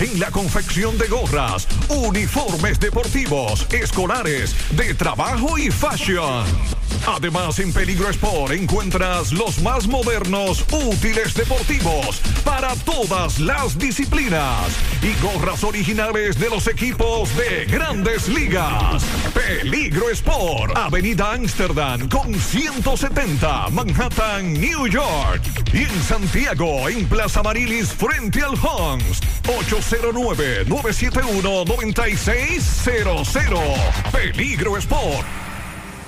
en la confección de gorras, uniformes deportivos, escolares, de trabajo y fashion. Además, en Peligro Sport encuentras los más modernos útiles deportivos para todas las disciplinas y gorras originales de los equipos de grandes ligas. Peligro Sport, Avenida Amsterdam con 170, Manhattan, New York. Y en Santiago, en Plaza Marilis, frente al Hans, 809-971-9600. Peligro Sport.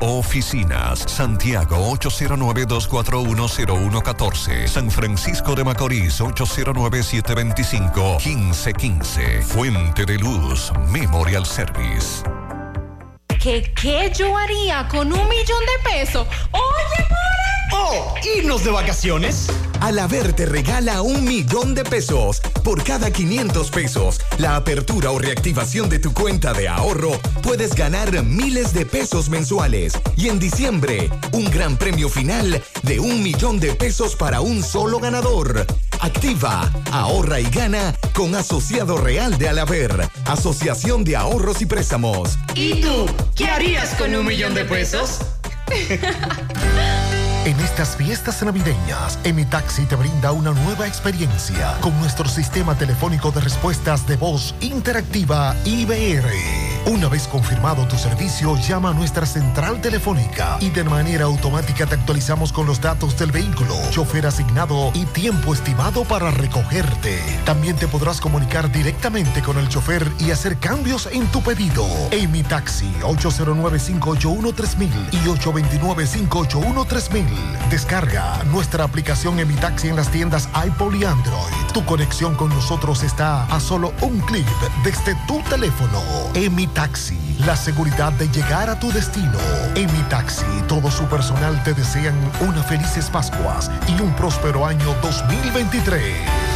oficinas. Santiago 809-241-0114. San Francisco de Macorís 809-725-1515. Fuente de Luz Memorial Service. ¿Qué, ¿Qué yo haría con un millón de pesos? Oye, ¡Oh! ¿Irnos de vacaciones? Alaber te regala un millón de pesos. Por cada 500 pesos, la apertura o reactivación de tu cuenta de ahorro, puedes ganar miles de pesos mensuales. Y en diciembre, un gran premio final de un millón de pesos para un solo ganador. Activa, ahorra y gana con Asociado Real de Alaber, Asociación de Ahorros y Préstamos. ¿Y tú? ¿Qué harías con un millón de pesos? En estas fiestas navideñas, Taxi te brinda una nueva experiencia con nuestro sistema telefónico de respuestas de voz interactiva IBR. Una vez confirmado tu servicio, llama a nuestra central telefónica y de manera automática te actualizamos con los datos del vehículo, chofer asignado y tiempo estimado para recogerte. También te podrás comunicar directamente con el chofer y hacer cambios en tu pedido. Amy Taxi 809-581-3000 y 829-581-3000. Descarga nuestra aplicación en mi taxi en las tiendas iPod y Android. Tu conexión con nosotros está a solo un clic desde tu teléfono. En mi taxi, la seguridad de llegar a tu destino. En mi taxi, todo su personal te desean unas felices Pascuas y un próspero año 2023.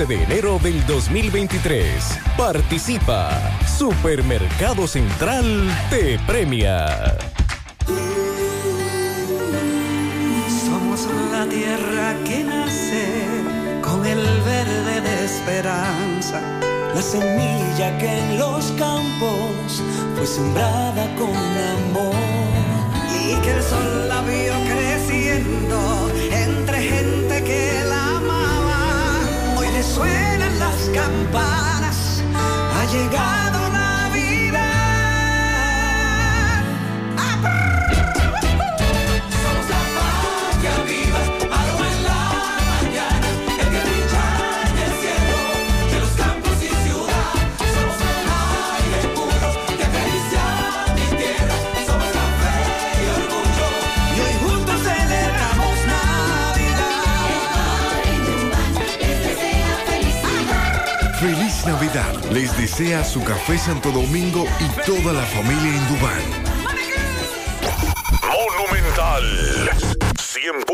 de enero del 2023. Participa. Supermercado Central te premia. Somos la tierra que nace con el verde de esperanza. La semilla que en los campos fue sembrada con amor. Y que el sol la vio creciendo entre gente. Suenan las campanas. Ha llegado Les desea su café Santo Domingo y toda la familia Indubán. Monumental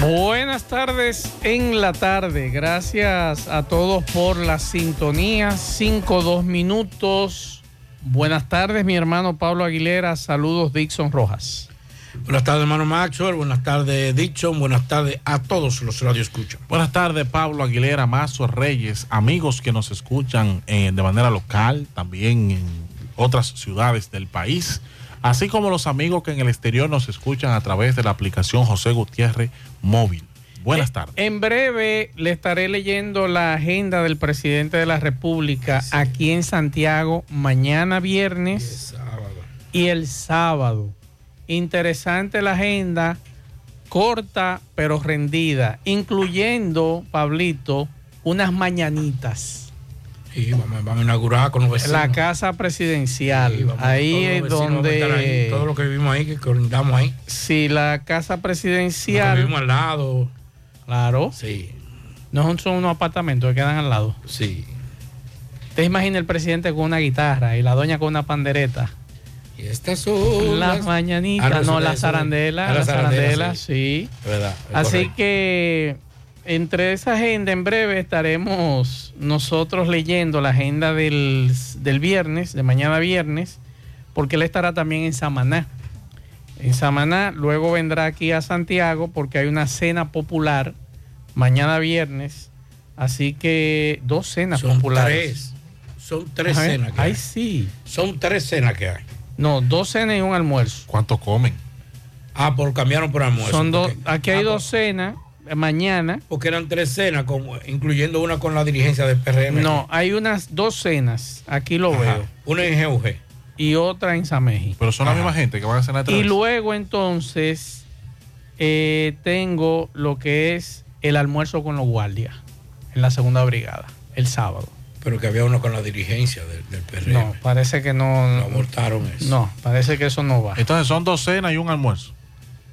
Buenas tardes en la tarde. Gracias a todos por la sintonía. 5, 2 minutos. Buenas tardes, mi hermano Pablo Aguilera. Saludos, Dixon Rojas. Buenas tardes, hermano Maxwell. Buenas tardes, Dixon. Buenas tardes a todos los radio escuchan. Buenas tardes, Pablo Aguilera, Mazo Reyes, amigos que nos escuchan eh, de manera local, también en otras ciudades del país así como los amigos que en el exterior nos escuchan a través de la aplicación José Gutiérrez Móvil. Buenas eh, tardes. En breve le estaré leyendo la agenda del presidente de la República aquí en Santiago mañana viernes y el sábado. Interesante la agenda, corta pero rendida, incluyendo, Pablito, unas mañanitas y vamos, a inaugurar con los vecinos. La casa presidencial. ahí es donde. todo lo que vivimos ahí, que coordinamos ahí. Sí, la casa presidencial. vivimos al lado. Claro. Sí. No son unos apartamentos que quedan al lado. Sí. Te imaginas el presidente con una guitarra y la doña con una pandereta. Y estas son las, mañanitas, ah, no, las arandelas, las arandelas, sí. verdad, Así que entre esa agenda, en breve estaremos nosotros leyendo la agenda del, viernes, de mañana viernes, porque él estará también en Samaná. En Samaná, luego vendrá aquí a Santiago porque hay una cena popular mañana viernes. Así que dos cenas Son populares. Tres. Son tres cenas que hay. sí. Son tres cenas que hay. No, dos cenas y un almuerzo. ¿Cuánto comen? Ah, por cambiaron por almuerzo. Son dos. Aquí hay ah, dos cenas mañana. Porque eran tres cenas, incluyendo una con la dirigencia del PRM. No, hay unas dos cenas, aquí lo veo. Una en GUG. Y otra en Sameji. Pero son la misma gente que van a cenar Y luego entonces eh, tengo lo que es el almuerzo con los guardias en la segunda brigada, el sábado. Pero que había uno con la dirigencia del, PRM. No, parece que no. No abortaron eso. No, parece que eso no va. Entonces son dos cenas y un almuerzo.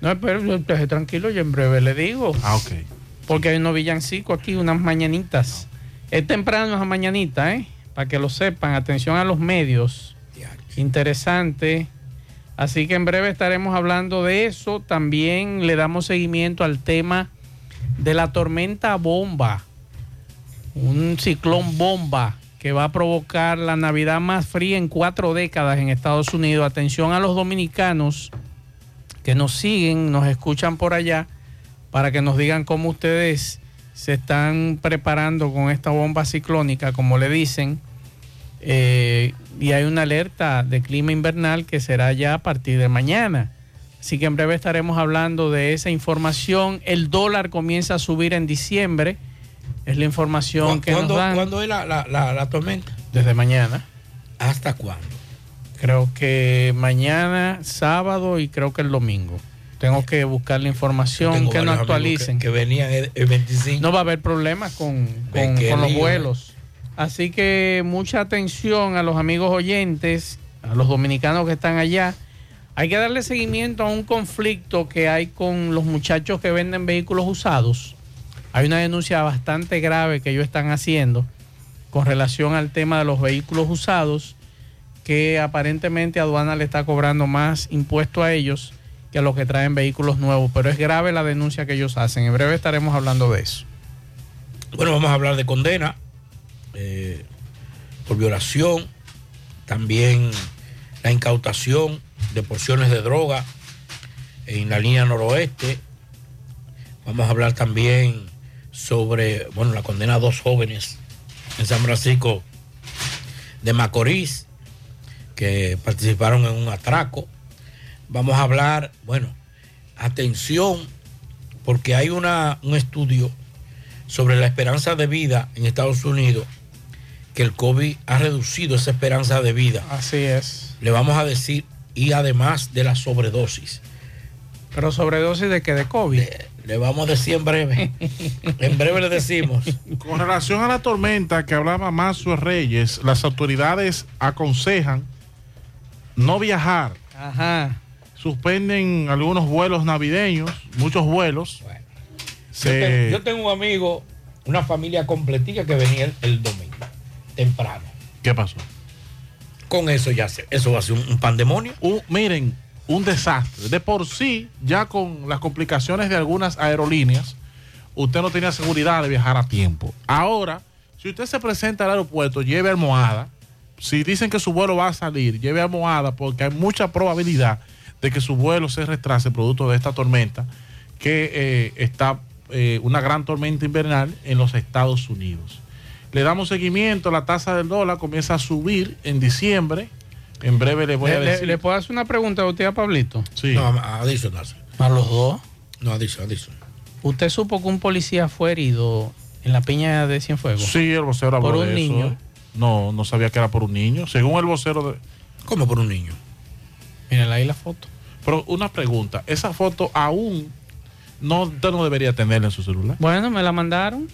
No, pero deje tranquilo, yo en breve le digo. Ah, ok. Porque hay unos villancicos aquí, unas mañanitas. Es temprano esa mañanita, ¿eh? Para que lo sepan. Atención a los medios. Interesante. Así que en breve estaremos hablando de eso. También le damos seguimiento al tema de la tormenta bomba. Un ciclón bomba que va a provocar la Navidad más fría en cuatro décadas en Estados Unidos. Atención a los dominicanos que nos siguen, nos escuchan por allá, para que nos digan cómo ustedes se están preparando con esta bomba ciclónica, como le dicen. Eh, y hay una alerta de clima invernal que será ya a partir de mañana. Así que en breve estaremos hablando de esa información. El dólar comienza a subir en diciembre. Es la información que nos dan. ¿Cuándo es la, la tormenta? Desde mañana. ¿Hasta cuándo? Creo que mañana, sábado y creo que el domingo. Tengo que buscar la información que nos actualicen. Que, venían el, 25. No va a haber problemas con, con, los vuelos. Así que mucha atención a los amigos oyentes, a los dominicanos que están allá. Hay que darle seguimiento a un conflicto que hay con los muchachos que venden vehículos usados. Hay una denuncia bastante grave que ellos están haciendo con relación al tema de los vehículos usados que aparentemente aduana le está cobrando más impuesto a ellos que a los que traen vehículos nuevos. Pero es grave la denuncia que ellos hacen. En breve estaremos hablando de eso. Bueno, vamos a hablar de condena eh, por violación, también la incautación de porciones de droga en la línea noroeste Vamos a hablar también sobre, bueno, la condena a dos jóvenes en San Francisco de Macorís que participaron en un atraco. Vamos a hablar, bueno, atención, porque hay una, un estudio sobre la esperanza de vida en Estados Unidos, que el COVID ha reducido esa esperanza de vida. Así es. Le vamos a decir, y además de la sobredosis. ¿Pero sobredosis de qué? ¿De COVID? Le, le vamos a decir en breve. en breve le decimos. Con relación a la tormenta que hablaba Mazo Reyes, las autoridades aconsejan no viajar. Ajá. suspenden algunos vuelos navideños, muchos vuelos. Yo, te- yo tengo un amigo, una familia completica que venía el, el domingo, temprano. ¿Qué pasó? Con eso ya se, eso va a ser un, un pandemonio. Un- miren, un desastre. De por sí, ya con las complicaciones de algunas aerolíneas, usted no tenía seguridad de viajar a tiempo. Ahora, si usted se presenta al aeropuerto, lleve almohada. Si dicen que su vuelo va a salir, lleve almohada porque hay mucha probabilidad de que su vuelo se retrase producto de esta tormenta, que eh, está eh, una gran tormenta invernal en los Estados Unidos. Le damos seguimiento, la tasa del dólar comienza a subir en diciembre. En breve le voy a ¿Le, le- decir. le puedo hacer una pregunta a usted, a Pablito? Sí. No, adicional. A los dos. No, adicional, adicional. ¿Usted supo que un policía fue herido en la peña de Cienfuegos? Sí, el vocero habló Por un de eso. niño. No, no sabía que era por un niño. Según el vocero de. ¿Cómo por un niño? Miren ahí la foto. Pero una pregunta, esa foto aún no, usted no debería tenerla en su celular. Bueno, me la mandaron.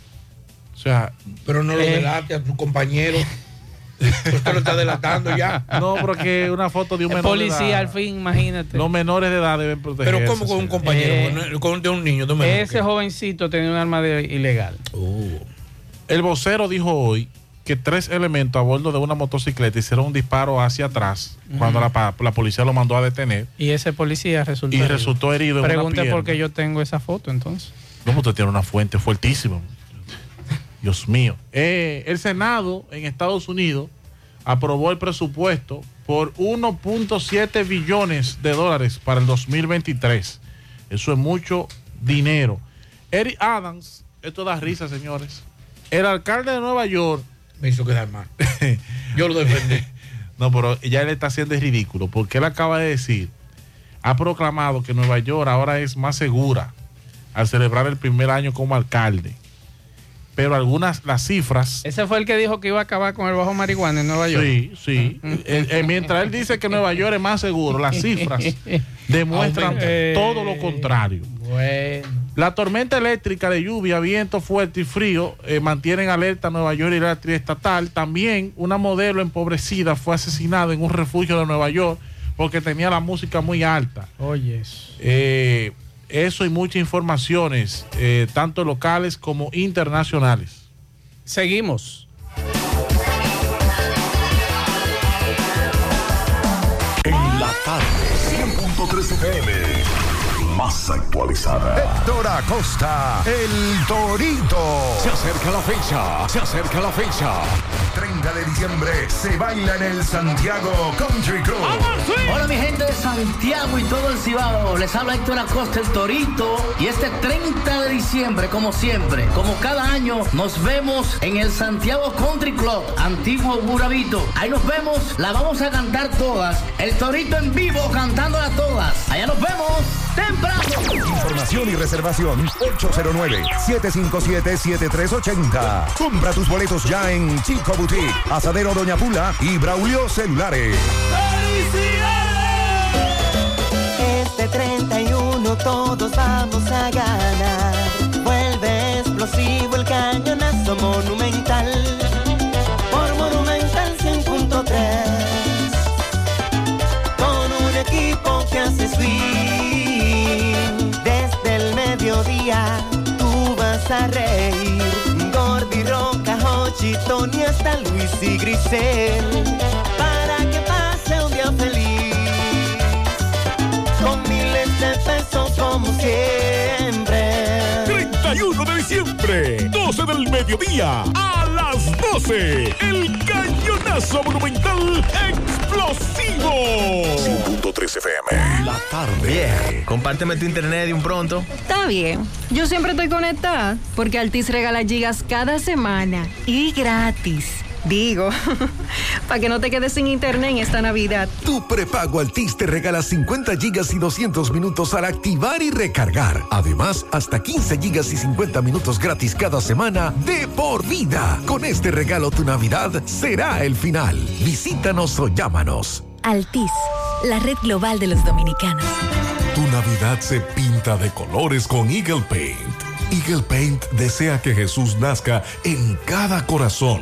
O sea, Pero no lo Eh. delate a tu compañero. Usted lo está delatando ya. no, porque una foto de un El menor de policía, edad. al fin, imagínate. Los menores de edad deben protegerse. Pero ¿cómo con un compañero? Eh, Con- de un niño, de un menor, Ese ¿qué? jovencito tenía un arma de- ilegal. El vocero dijo hoy que tres elementos a bordo de una motocicleta hicieron un disparo hacia atrás cuando la, la policía lo mandó a detener Y ese policía resultó y herido. resultó herido Pregunte por qué yo tengo esa foto entonces. ¿Cómo usted tiene una fuente fuertísima? Dios mío. Eh, el Senado en Estados Unidos aprobó el presupuesto por 1.7 billones de dólares para el 2023. Eso es mucho dinero. Eric Adams, esto da risa, señores. El alcalde de Nueva York. Me hizo quedar mal. Yo lo defendí. No, pero ya él está haciendo el ridículo porque él acaba de decir, ha proclamado que Nueva York ahora es más segura al celebrar el primer año como alcalde. Pero algunas, las cifras... Ese fue el que dijo que iba a acabar con el bajo marihuana en Nueva York. Sí, sí. Eh, eh, mientras él dice que Nueva York es más seguro, las cifras demuestran todo lo contrario. Bueno. La tormenta eléctrica de lluvia, viento fuerte y frío eh, mantienen alerta a Nueva York y la triestatal. También una modelo empobrecida fue asesinada en un refugio de Nueva York porque tenía la música muy alta. Oye. Eh, eso y muchas informaciones, eh, tanto locales como internacionales. Seguimos. En la tarde, 100.3 FM. Más actualizada. Héctor Acosta, el Torito. Se acerca la fecha, se acerca la fecha. 30 de diciembre se baila en el Santiago Country Club. Hola mi gente de Santiago y todo el Cibao, les habla Héctor Acosta el Torito y este 30 de diciembre como siempre, como cada año nos vemos en el Santiago Country Club, antiguo Burabito. Ahí nos vemos, la vamos a cantar todas, el Torito en vivo cantándola todas. Allá nos vemos temprano. Información y reservación 809-757-7380. Compra tus boletos ya en Chico Boutique, Asadero Doña Pula y Braulio Celulares. Este 31 todos vamos a Grisel. Para que pase un día feliz con miles de pesos como siempre. 31 de diciembre, 12 del mediodía, a las 12, el cañonazo monumental explosivo. 100.3 FM. La tarde. Vieja, compárteme tu internet de un pronto. Está bien. Yo siempre estoy conectada porque Altis regala gigas cada semana y gratis. Digo, para que no te quedes sin internet en esta Navidad. Tu prepago Altis te regala 50 gigas y 200 minutos al activar y recargar. Además, hasta 15 gigas y 50 minutos gratis cada semana de por vida. Con este regalo tu Navidad será el final. Visítanos o llámanos. Altis, la red global de los dominicanos. Tu Navidad se pinta de colores con Eagle Paint. Eagle Paint desea que Jesús nazca en cada corazón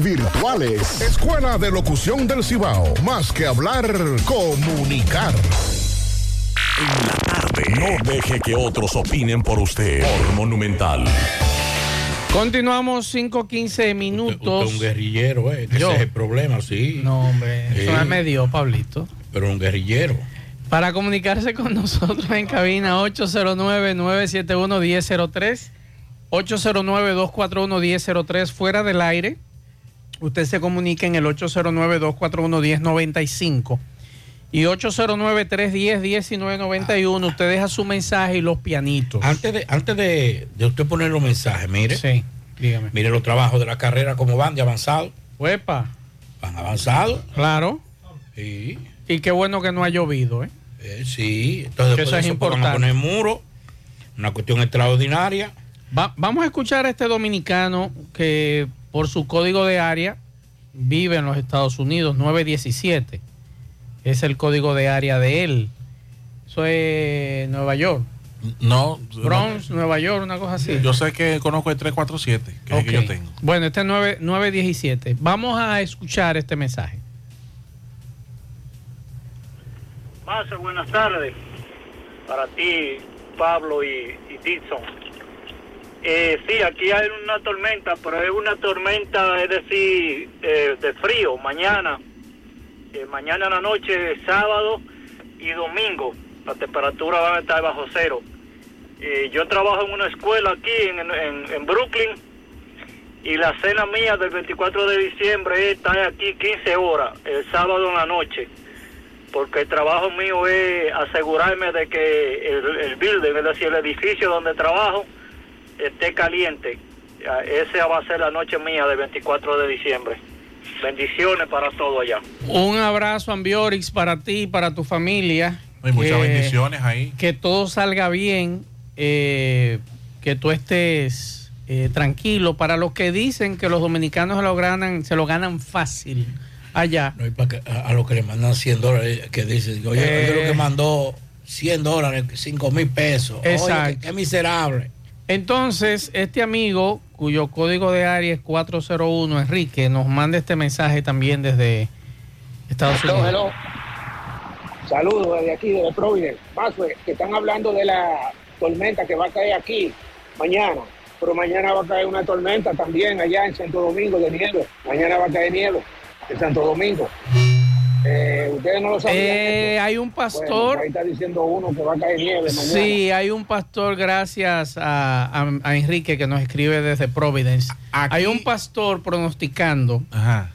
virtuales. Escuela de Locución del Cibao. Más que hablar, comunicar. En la tarde. No deje que otros opinen por usted. Por Monumental. Continuamos 5-15 minutos. Usted, usted un guerrillero, ¿eh? Ese es el problema, sí. No, hombre. Sí. Eso me dio, Pablito. Pero un guerrillero. Para comunicarse con nosotros en cabina 809-971-1003, 809-241-1003 fuera del aire. Usted se comunica en el 809-241-1095 y 809-310-1991. Usted deja su mensaje y los pianitos. Antes de, antes de, de usted poner los mensajes, mire. Sí, dígame. Mire los trabajos de la carrera, cómo van de avanzado. Huepa. Van avanzados. Claro. Sí. Y qué bueno que no ha llovido, ¿eh? Eh, sí. Entonces, eso de es importante. poner muro. Una cuestión extraordinaria. Va- vamos a escuchar a este dominicano que por su código de área vive en los Estados Unidos, 917. Es el código de área de él. Eso es Nueva York. No. Bronx, Nueva York, una cosa así. Yo sé que conozco el 347, que es el que yo tengo. Bueno, este es 9, 917. Vamos a escuchar este mensaje. Más buenas tardes para ti, Pablo y, y Dixon. Eh, sí, aquí hay una tormenta, pero es una tormenta, es decir, eh, de frío, mañana. Eh, mañana en la noche, sábado y domingo, la temperatura va a estar bajo cero. Eh, yo trabajo en una escuela aquí en, en- Brooklyn y la cena mía del 24 de diciembre está aquí 15 horas, el sábado en la noche porque el trabajo mío es asegurarme de que el building, es decir, el edificio donde trabajo, esté caliente. Ya, Esa va a ser la noche mía del 24 de diciembre. Bendiciones para todo allá. Un abrazo, Ambiorix, para ti y para tu familia. Hay muchas Que- bendiciones ahí. Que todo salga bien, eh, que tú estés eh, tranquilo. Para los que dicen que los dominicanos se lo ganan, se lo ganan fácil allá. No, y para que- a, a los que le mandan 100 dólares, que dicen, oye, Eh. oye, lo que mandó 100 dólares, 5 mil pesos. Oye, Exacto. qué, qué miserable. Entonces, este amigo, cuyo código de área es 401, Enrique, nos manda este mensaje también desde Estados Hello, Unidos. hello. Saludos desde aquí, desde Providence. Mazue, que están hablando de la tormenta que va a caer aquí mañana. Pero mañana va a caer una tormenta también allá en Santo Domingo de nieve. Mañana va a caer nieve en Santo Domingo. Eh, Ustedes no lo sabían. Eh, hay un pastor. Bueno, ahí está diciendo uno que va a caer nieve mañana. Sí, hay un pastor, gracias a, a- a Enrique que nos escribe desde Providence. Hay un pastor pronosticando. Ajá.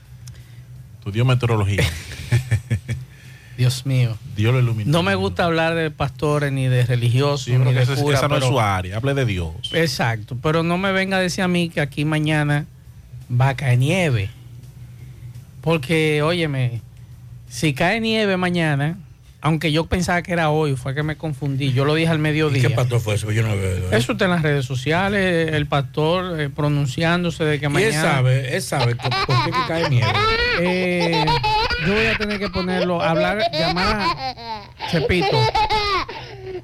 Estudió meteorología. Dios mío. Dios lo iluminó. No me gusta hablar de pastores ni de religiosos Sí, ni de esa, cura, esa no es pero- su área. Hable de Dios. Exacto, pero no me venga a decir a mí que aquí mañana va a caer nieve. Porque, óyeme, si cae nieve mañana, aunque yo pensaba que era hoy, fue que me confundí. Yo lo dije al mediodía. ¿Qué pastor fue eso? Yo no veo. Eso está en las redes sociales, el pastor eh, pronunciándose de que Y él mañana. sabe, él sabe que- por qué que cae nieve. Eh, yo voy a tener que ponerlo, hablar, llamar a Chepito,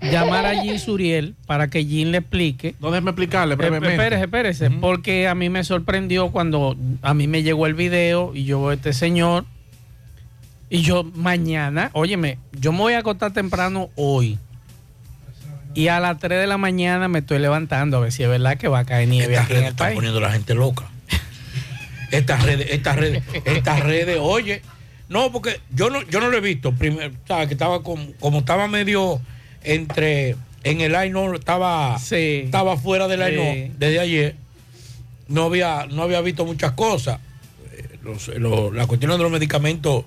llamar a Jean Suriel para que Jean le explique. No, déjeme explicarle Eh, brevemente. espérese, espérese, porque a mí me sorprendió cuando a mí me llegó el video y yo veo a este señor y yo mañana, óyeme, yo me voy a acostar temprano hoy. Y a las 3 de la mañana me estoy levantando a ver si es verdad que va a caer nieve Estas aquí en redes el están país. poniendo la gente loca. Estas redes, estas redes, estas redes, oye. No, porque yo no, yo no lo he visto. Primero, ¿sabes? Que estaba como, como estaba medio entre en el aire, no estaba, estaba fuera del aire Sí. desde ayer. No había, no había visto muchas cosas. Eh, los- los- la cuestión de los medicamentos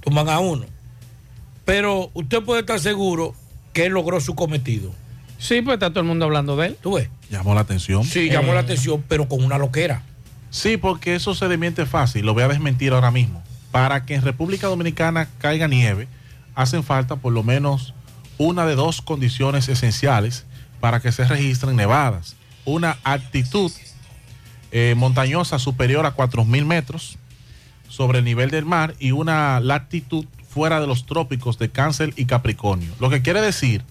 toman a uno. Pero usted puede estar seguro que él logró su cometido. Sí, pues está todo el mundo hablando de él. ¿Tú ves? Llamó la atención. Sí, llamó la atención, pero con una loquera. Sí, porque eso se desmiente fácil. Lo voy a desmentir ahora mismo. Para que en República Dominicana caiga nieve, hacen falta por lo menos una de dos condiciones esenciales para que se registren nevadas. Una altitud eh, montañosa superior a 4.000 metros sobre el nivel del mar y una latitud fuera de los trópicos de Cáncer y Capricornio. Lo que quiere decir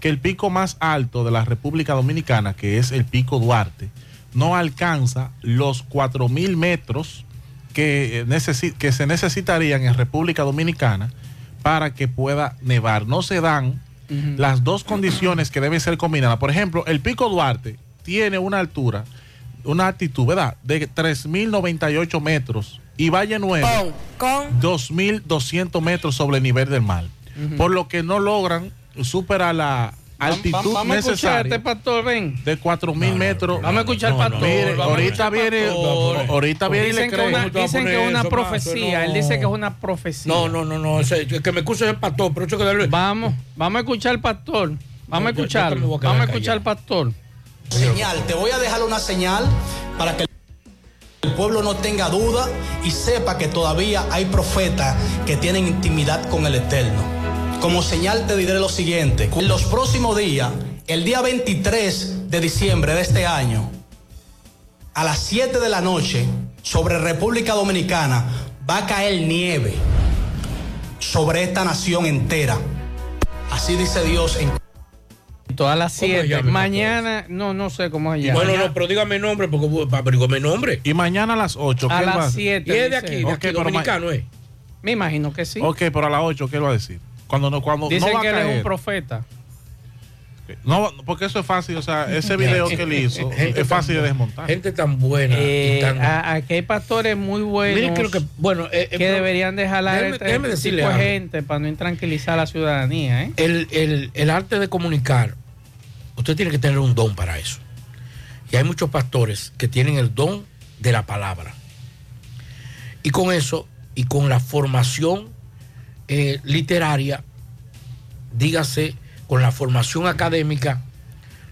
que el pico más alto de la República Dominicana, que es el pico Duarte, no alcanza los 4.000 metros que, eh, que se necesitarían en República Dominicana para que pueda nevar. No se dan las dos condiciones que deben ser combinadas. Por ejemplo, el pico Duarte tiene una altura, una altitud, ¿verdad? De 3.098 metros y Valle Nuevo, 2.200 metros sobre el nivel del mar. Por lo que no logran superar la altitud Vamos, vamos a escuchar a necesaria este pastor, ven. de 4.000 metros. Vamos a escuchar al pastor. Mire, ahorita escuchar viene, ahorita viene y le Dicen que cree. una- ¿Cómo te vas a Dicen que es una eso, profecía. Él dice que es una profecía. No, no, no, no. ese- que me excuse el pastor, pero eso que darle. Vamos, vamos a escuchar al pastor. Vamos a quedar Vamos a escuchar al pastor. Señal, te voy a dejar una señal para que pueblo no tenga duda y sepa que todavía hay profetas que tienen intimidad con el Eterno. Como señal te diré lo siguiente, en los próximos días, el día 23 de diciembre de este año, a las 7 de la noche, sobre República Dominicana, va a caer nieve sobre esta nación entera. Así dice Dios en Todas las ¿Cómo se 7. llama el Mañana, no, no sé cómo se llama. Bueno, no, pero dígame el nombre, porque averigüeme el nombre. Y mañana a las 8. A ¿qué él va las hacer? 7. Y es de aquí, de aquí, Ok, pero ma- dominicano, ¿eh? Me imagino que sí. Ok, pero a las 8, ¿qué él va a decir? Cuando no, cuando Dicen no va que a él es caer. un profeta. No, porque eso es fácil, o sea, ese video que él hizo Gente es fácil de desmontar. Gente tan buena. Eh, tan- a- aquí hay pastores muy buenos que bueno, eh, eh, que pero- deberían dejar déjeme- este tipo de gente para no intranquilizar a la ciudadanía. ¿eh? el, el- el arte de comunicar, usted tiene que tener un don para eso. Y hay muchos pastores que tienen el don de la palabra. Y con eso, y con la formación eh, literaria, dígase, con la formación académica,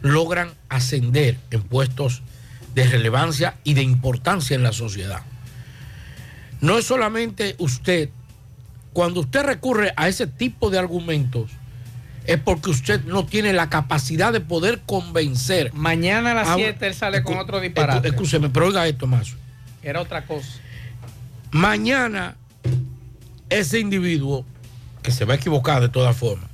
logran ascender en puestos de relevancia y de importancia en la sociedad. No es solamente usted, cuando usted recurre a ese tipo de argumentos, es porque usted no tiene la capacidad de poder convencer. Mañana a las Ah, 7 él sale con otro disparate. Escúcheme, pero oiga esto más. Era otra cosa. Mañana ese individuo, que se va a equivocar de todas formas,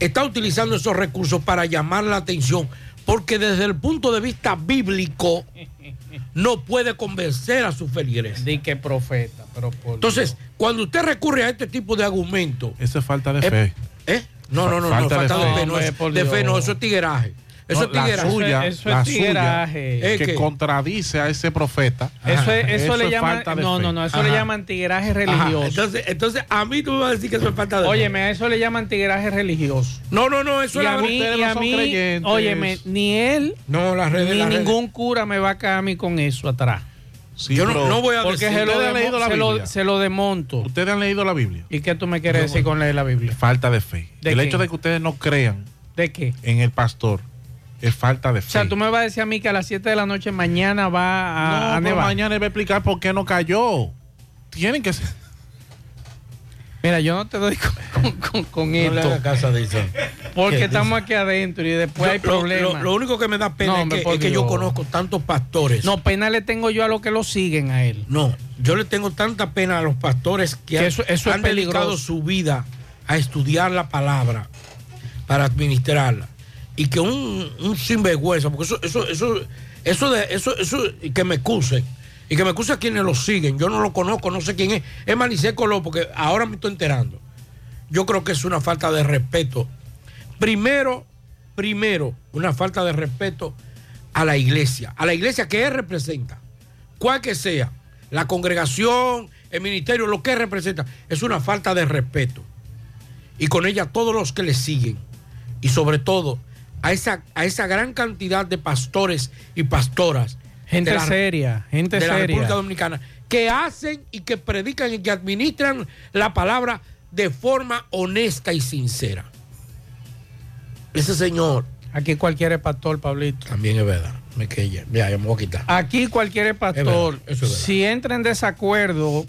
está utilizando esos recursos para llamar la atención, porque desde el punto de vista bíblico no puede convencer a sus feligreses. Di que profeta, pero por Entonces, cuando usted recurre a este tipo de argumentos, Eso es falta de fe. ¿eh? No, no, no, Falta no, falta de, fe. no, es- de fe Dios. no, eso es tigueraje. Eso No, es tigueraje. la suya, Eso es la suya, tigueraje. Es que que- contradice a ese profeta. Eso, es- eso, Eso le es llaman. falta de No, fe. no, no. Eso Ajá. le llaman tigraje Ajá, religioso. Entonces, entonces, a mí tú me vas a decir que eso es falta de fe. Óyeme, a eso le llaman tigraje religioso. No, no, no, eso y es a la mí, y no a mí creyentes. óyeme, ni él, No, las redes, ni las redes. ningún cura me va a caer a mí con eso atrás. Sí, Yo no, no voy a Porque decir. se lo, ¿Ustedes han leído la se lo- Biblia? se lo desmonto. Ustedes han leído la Biblia. ¿Y qué tú me quieres decir con leer la Biblia? Falta de fe. ¿De el qué? hecho de que ustedes no crean ¿De qué? en el pastor es falta de fe. O sea, tú me vas a decir a mí que a las 7 de la noche mañana va a, no, a nevar. mañana él va a explicar por qué no cayó. Tienen que ser. Mira, yo no te doy con, con- con- No esto. haga caso a Dixon. Porque ¿Qué estamos aquí adentro y después Yo- hay problemas. Lo, lo único que me da pena No, es que, por es que yo conozco tantos pastores. No, pena le tengo yo a los que lo siguen a él. No, yo le tengo tanta pena a los pastores que, Que han, eso- eso es han dedicado su vida a estudiar la palabra para administrarla. Y que un, un sinvergüenza, porque eso, eso, eso, eso de eso, eso, y que me excuse, y que me excuse a quienes lo siguen. Yo no lo conozco, no sé quién es. Es Manicé Colón, porque ahora me estoy enterando. Yo creo que es una falta de respeto. Primero, primero, una falta de respeto a la iglesia, a la iglesia que él representa, cual que sea, la congregación, el ministerio, lo que él representa, es una falta de respeto. Y con ella todos los que le siguen, y sobre todo a esa, a esa gran cantidad de pastores y pastoras. Gente la- seria, gente de la seria. República Dominicana, que hacen y que predican y que administran la palabra de forma honesta y sincera. Ese señor Aquí cualquier es pastor, Pablito. también es verdad. Me quedé, ya, ya me voy a quitar. Aquí cualquier Es pastor, verdad, es si entra en desacuerdo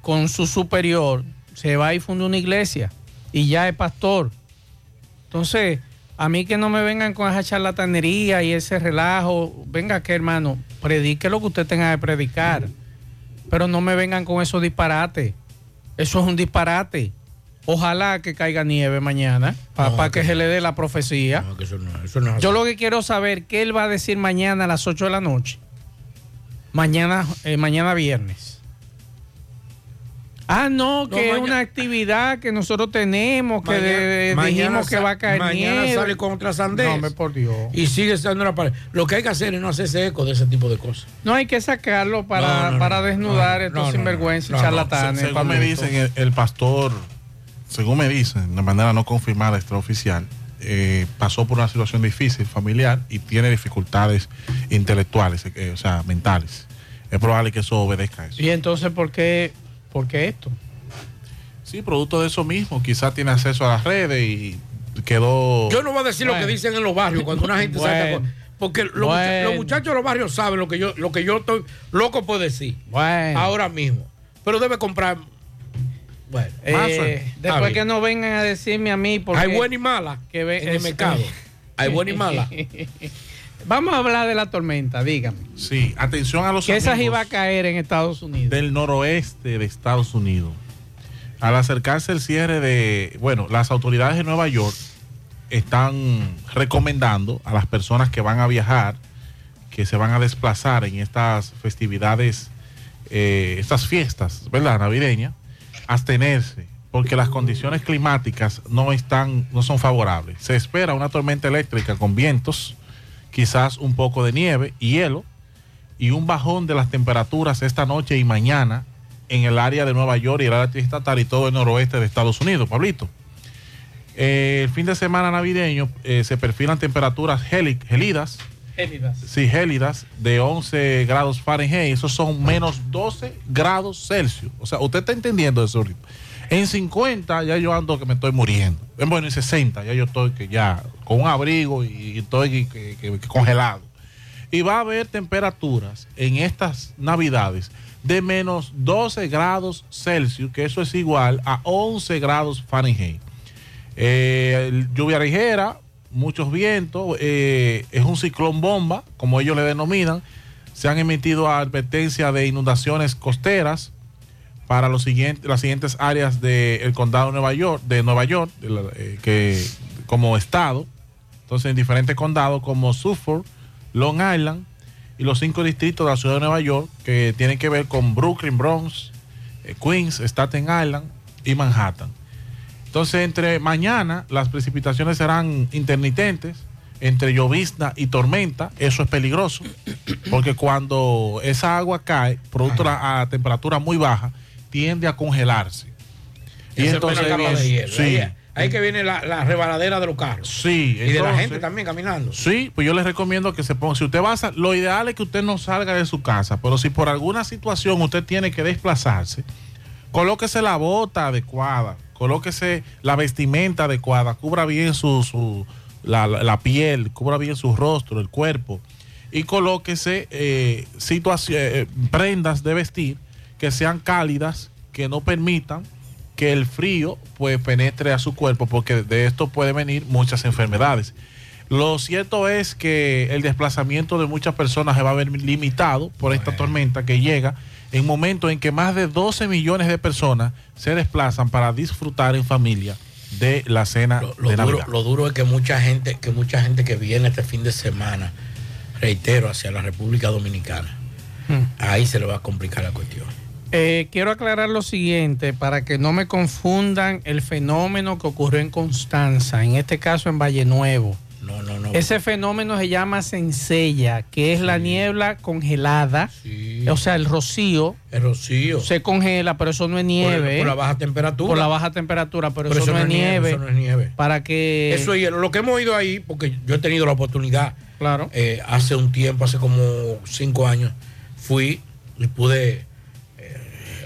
con su superior, se va y funda una iglesia y ya es pastor. Entonces, a mí que no me vengan con esa charlatanería y ese relajo, venga que hermano, predique lo que usted tenga que predicar, pero no me vengan con esos disparates. Eso es un disparate. Ojalá que caiga nieve mañana para No, que se le dé la profecía. No, que eso no, eso no es así. Yo lo que quiero saber, ¿qué él va a decir mañana a las 8 de la noche? Mañana, eh, mañana viernes. Ah, no, que es una actividad que nosotros tenemos, que Mañana- de- mañana dijimos que va a caer mañana nieve. sale con otra sandez. No, hombre, por Dios. Y sigue estando en la pared. Lo que hay que hacer es no hacerse eco de ese tipo de cosas. No hay que sacarlo para, No, no, para desnudar no, estos sinvergüenzas y no, no, charlatanes. Se- según me dicen, el, el pastor, según me dicen, de manera no confirmada, extraoficial, eh, pasó por una situación difícil familiar y tiene dificultades intelectuales, eh, o sea, mentales. Es probable que eso obedezca a eso. Y entonces, ¿por qué, por qué esto? Sí, producto de eso mismo. Quizás tiene acceso a las redes y quedó. Yo no voy a decir lo que dicen en los barrios cuando una gente Bueno. saca. Porque los, los muchachos de los barrios saben lo que yo, lo que yo estoy loco por decir. Bueno. Ahora mismo. Pero debe comprar. Bueno, Eh, después que no vengan a decirme a mí porque Hay buena y mala que ve- en el mercado. Hay buena y mala. Vamos a hablar de la tormenta, dígame. Sí, atención a los Que esa amigos iba a caer en Estados Unidos. del noroeste de Estados Unidos. Al acercarse el cierre de, bueno, las autoridades de Nueva York están recomendando a las personas que van a viajar, que se van a desplazar en estas festividades, eh, estas fiestas, ¿verdad? Navideñas, abstenerse porque las condiciones climáticas no están, no son favorables. Se espera una tormenta eléctrica con vientos, quizás un poco de nieve y hielo, y un bajón de las temperaturas esta noche y mañana en el área de Nueva York y el área triestatal y todo el noroeste de Estados Unidos, Pablito. Eh, el fin de semana navideño eh, se perfilan temperaturas geli- gelidas, Gélidas. sí, gélidas, de 11 grados Fahrenheit, esos son menos 12 grados Celsius. O sea, usted está entendiendo eso ahorita. En 50 ya yo ando que me estoy muriendo. En bueno, en 60 ya yo estoy que ya con un abrigo y estoy que- congelado. Y va a haber temperaturas en estas navidades de menos 12 grados Celsius, que eso es igual a 11 grados Fahrenheit. Eh, lluvia ligera, muchos vientos, eh, es un ciclón bomba, como ellos le denominan. Se han emitido advertencias de inundaciones costeras para los siguientes, las siguientes áreas del condado de Nueva York, de Nueva York, de la- eh, que como estado. Entonces, en diferentes condados como Suffolk, Long Island y los cinco distritos de la ciudad de Nueva York que tienen que ver con Brooklyn, Bronx, eh, Queens, Staten Island y Manhattan. Entonces, entre mañana las precipitaciones serán intermitentes, entre llovizna y tormenta, eso es peligroso, porque cuando esa agua cae, producto a temperatura muy baja, tiende a congelarse. Y entonces de hielo. sí, Ahí, ahí que viene la, la rebaladera de los carros. sí, y de la gente también caminando. Sí, pues yo les recomiendo que se ponga. Si usted va a, lo ideal es que usted no salga de su casa, pero si por alguna situación usted tiene que desplazarse, colóquese la bota adecuada, colóquese la vestimenta adecuada, cubra bien su, su- la, la- piel, cubra bien su rostro, el cuerpo y colóquese eh, eh, prendas de vestir que sean cálidas, que no permitan que el frío pues penetre a su cuerpo porque de esto puede venir muchas enfermedades. Lo cierto es que el desplazamiento de muchas personas se va a ver limitado por esta tormenta que llega en momentos en que más de 12 millones de personas se desplazan para disfrutar en familia de la cena Lo de duro, Navidad. lo duro es que mucha gente, que mucha gente que viene este fin de semana, reitero, hacia la República Dominicana, ahí se le va a complicar la cuestión. Eh, quiero aclarar lo siguiente para que no me confundan el fenómeno que ocurrió en Constanza, en este caso en Valle Nuevo. No, no, no. Ese fenómeno se llama sencella, que es la niebla congelada, o sea, el rocío. El rocío. Se congela, pero eso no es nieve. por la baja temperatura. Por la baja temperatura, pero, Pero eso, no es nieve. Eso no es nieve. Para que. Eso es hielo. Lo que hemos ido ahí, porque yo he tenido la oportunidad, claro. eh, hace un tiempo, hace como cinco años, fui y pude,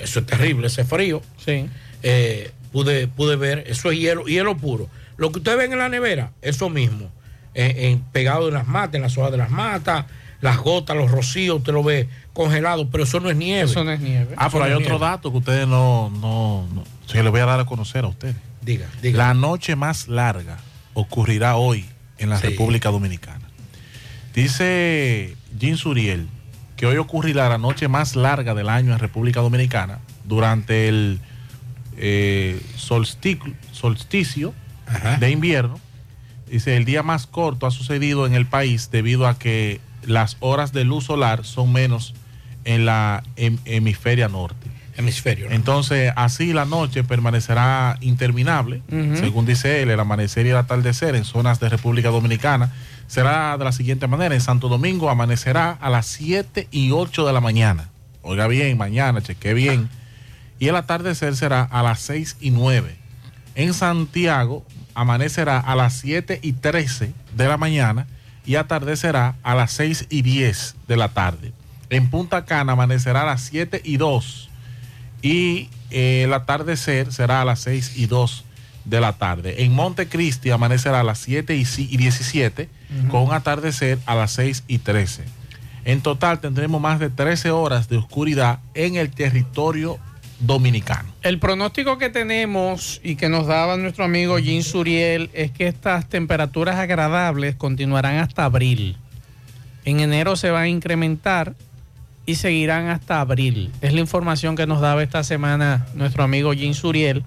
eso es terrible, ese frío. Sí. Eh, pude, pude ver, eso es hielo, hielo puro. Lo que ustedes ven en la nevera, eso mismo, eh, en- pegado en las matas, en las hojas de las matas, las gotas, los rocíos, usted lo ve congelado, pero eso no es nieve. Eso no es nieve. Ah, pero hay otro dato que ustedes no, no, no se les voy a dar a conocer a ustedes. Diga, La noche más larga ocurrirá hoy en la Sí. República Dominicana. Dice Jim Suriel que hoy ocurrirá la noche más larga del año en República Dominicana durante el eh, solsti- solsticio de invierno. Dice, el día más corto ha sucedido en el país debido a que las horas de luz solar son menos en la hem- hemisferia norte. Hemisferio. Entonces, así la noche permanecerá interminable, según dice él, el amanecer y el atardecer en zonas de República Dominicana será de la siguiente manera. En Santo Domingo amanecerá a las 7 y 8 de la mañana. Oiga bien, mañana, cheque bien. Y el atardecer será a las 6 y 9. En Santiago amanecerá a las 7 y 13 de la mañana y atardecerá a las 6 y 10 de la tarde. En Punta Cana amanecerá a las 7 y 2 y eh, el atardecer será a las 6 y 2 de la tarde. En Montecristi amanecerá a las 7 y si- y 17 con un atardecer a las 6 y 13. En total tendremos más de 13 horas de oscuridad en el territorio dominicano. El pronóstico que tenemos y que nos daba nuestro amigo Jim Suriel es que estas temperaturas agradables continuarán hasta abril. En enero se van a incrementar y seguirán hasta abril. Es la información que nos daba esta semana nuestro amigo Jim Suriel.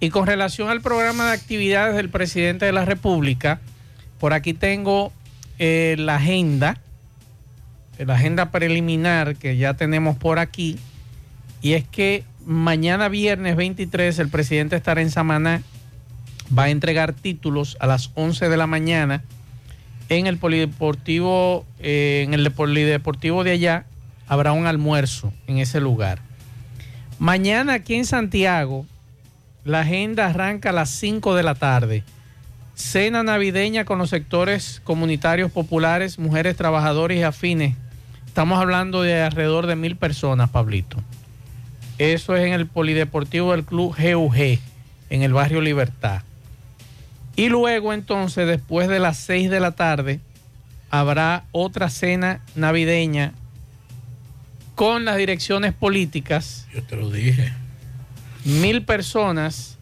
Y con relación al programa de actividades del presidente de la República, por aquí tengo eh, la agenda, la agenda preliminar que ya tenemos por aquí. Y es que mañana viernes 23 el presidente estará en Samaná. Va a entregar títulos a las 11 de la mañana en el polideportivo, eh, en el polideportivo de allá. Habrá un almuerzo en ese lugar. Mañana aquí en Santiago, la agenda arranca a las 5 de la tarde. Cena navideña con los sectores comunitarios populares, mujeres trabajadores y afines. Estamos hablando de alrededor de mil personas, Pablito. Eso es en el Polideportivo del Club GUG, en el barrio Libertad. Y luego entonces, después de las 6 de la tarde, habrá otra cena navideña con las direcciones políticas. Yo te lo dije. Mil personas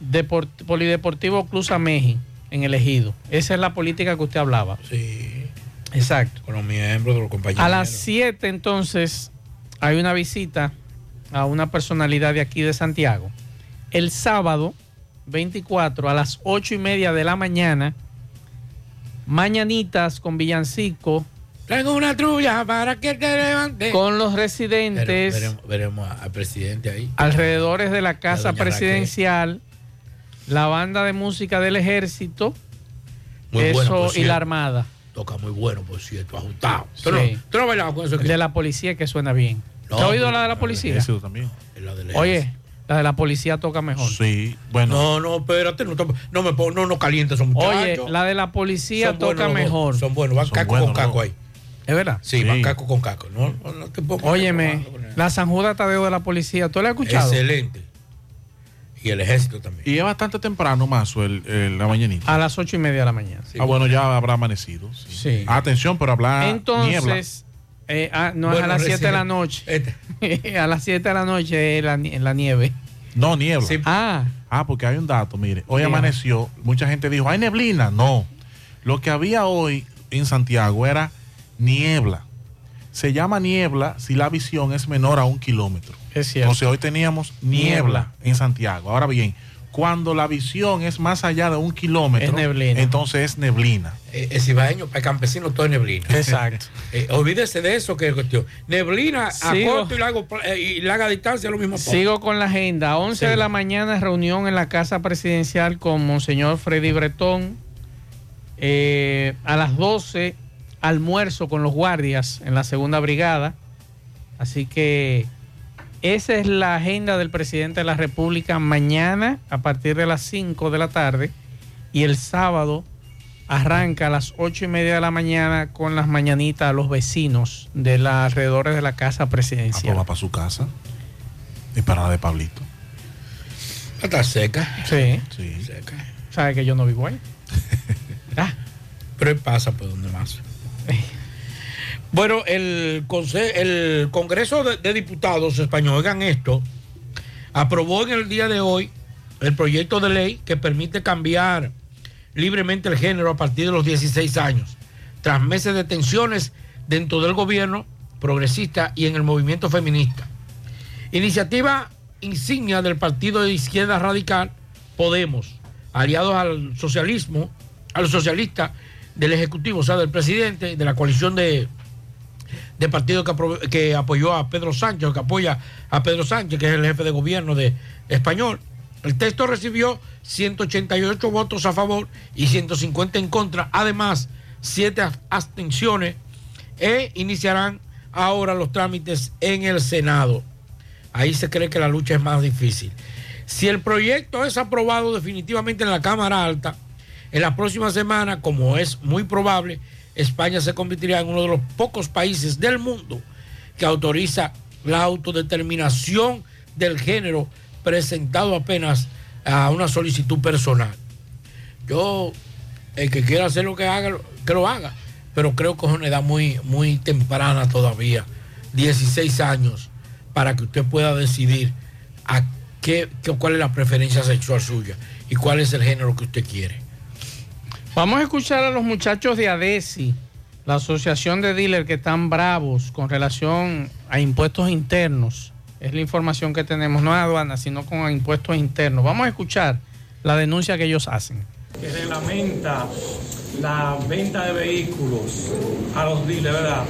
de Polideportivo Club Ameji en el ejido. Esa es la política que usted hablaba. Sí. Exacto. Con los miembros de los compañeros. A las 7 entonces hay una visita a una personalidad de aquí de Santiago. El sábado 24 a las 8 y media de la mañana, mañanitas con villancico. Traigo una trulla para que te levante. Con los residentes. Veremos, veremos al presidente ahí. Alrededores de la casa presidencial, la banda de música del ejército, Muy eso bueno, por y la armada. Toca muy bueno, por cierto, ajustado. Sí. ¿Tú no, tú no bailado con eso? De la policía que suena bien. No, ¿Te has oído pero la de la policía? Eso también. La del Oye, la de la policía toca mejor. Sí, bueno. No, no, espérate, no, te- no me pongo, no, no calientes esos muchachos. Oye, la de la policía Son buenos toca dos, mejor. Son buenos, van Son caco buenos con caco ahí. ¿Es verdad? Sí, van caco con caco. No, no, no te pongas Óyeme, la San Judas Tadeo de la policía, ¿tú la has escuchado? Excelente. Y el ejército también. Y es bastante temprano, más el, el- la mañanita. A las ocho y media de la mañana. ah, bueno, ya habrá amanecido. Sí. Atención, pero habla niebla. Entonces, eh, ah, no es a las 7 de la noche. a las 7 de la noche es la, la nieve. No, niebla. Ah. Ah, porque hay un dato, mire. Hoy amaneció, mucha gente dijo, hay neblina. No. Lo que había hoy en Santiago era niebla. Se llama niebla si la visión es menor a un kilómetro. Es cierto. Entonces hoy teníamos niebla, Niebla. en Santiago. Ahora bien, cuando la visión es más allá de un kilómetro, Es neblina. entonces es neblina. Eh, es cibaeño, para el campesino todo es neblina. Exacto. Eh, olvídese de eso que es cuestión. Neblina a corto y largo eh, y larga distancia es lo mismo. Sigo con la agenda. 11 Sí. de la mañana, reunión en la Casa Presidencial con Monseñor Freddy Bretón. Eh, a las 12, almuerzo con los guardias en la segunda brigada. Así que esa es la agenda del presidente de la República mañana a partir de las 5 de la tarde. Y el sábado arranca a las 8 y media de la mañana con las mañanitas a los vecinos de los alrededores de la Casa Presidencial. va para su casa. Es para la de Pablito. Está seca. Sí. Sí. Seca. ¿Sabe que yo no vivo ahí? Pero él pasa por donde más. Bueno, el, el Congreso de, de Diputados español, oigan esto, aprobó en el día de hoy el proyecto de ley que permite cambiar libremente el género a partir de los 16 años, tras meses de tensiones dentro del gobierno progresista y en el movimiento feminista. Iniciativa insignia del partido de izquierda radical, Podemos, aliados al socialismo, a los socialistas del Ejecutivo, o sea, del presidente, de la coalición de, de partidos que, que apoyó a Pedro Sánchez, que apoya a Pedro Sánchez, que es el jefe de gobierno de español. El texto recibió 188 votos a favor y 150 en contra, además, siete ab- abstenciones e iniciarán ahora los trámites en el Senado. Ahí se cree que la lucha es más difícil. Si el proyecto es aprobado definitivamente en la Cámara Alta, en la próxima semana, como es muy probable, España se convertirá en uno de los pocos países del mundo que autoriza la autodeterminación del género presentado apenas a una solicitud personal. Yo, el que quiera hacer lo que haga, que lo haga, pero creo que es una edad muy, muy temprana todavía, 16 años, para que usted pueda decidir a qué, qué- cuál es la preferencia sexual suya y cuál es el género que usted quiere. Vamos a escuchar a los muchachos de ADESI, la asociación de dealers que están bravos con relación a impuestos internos. Es la información que tenemos, no a aduana, sino con impuestos internos. Vamos a escuchar la denuncia que ellos hacen. que reglamenta la venta de vehículos a los dealers, ¿verdad?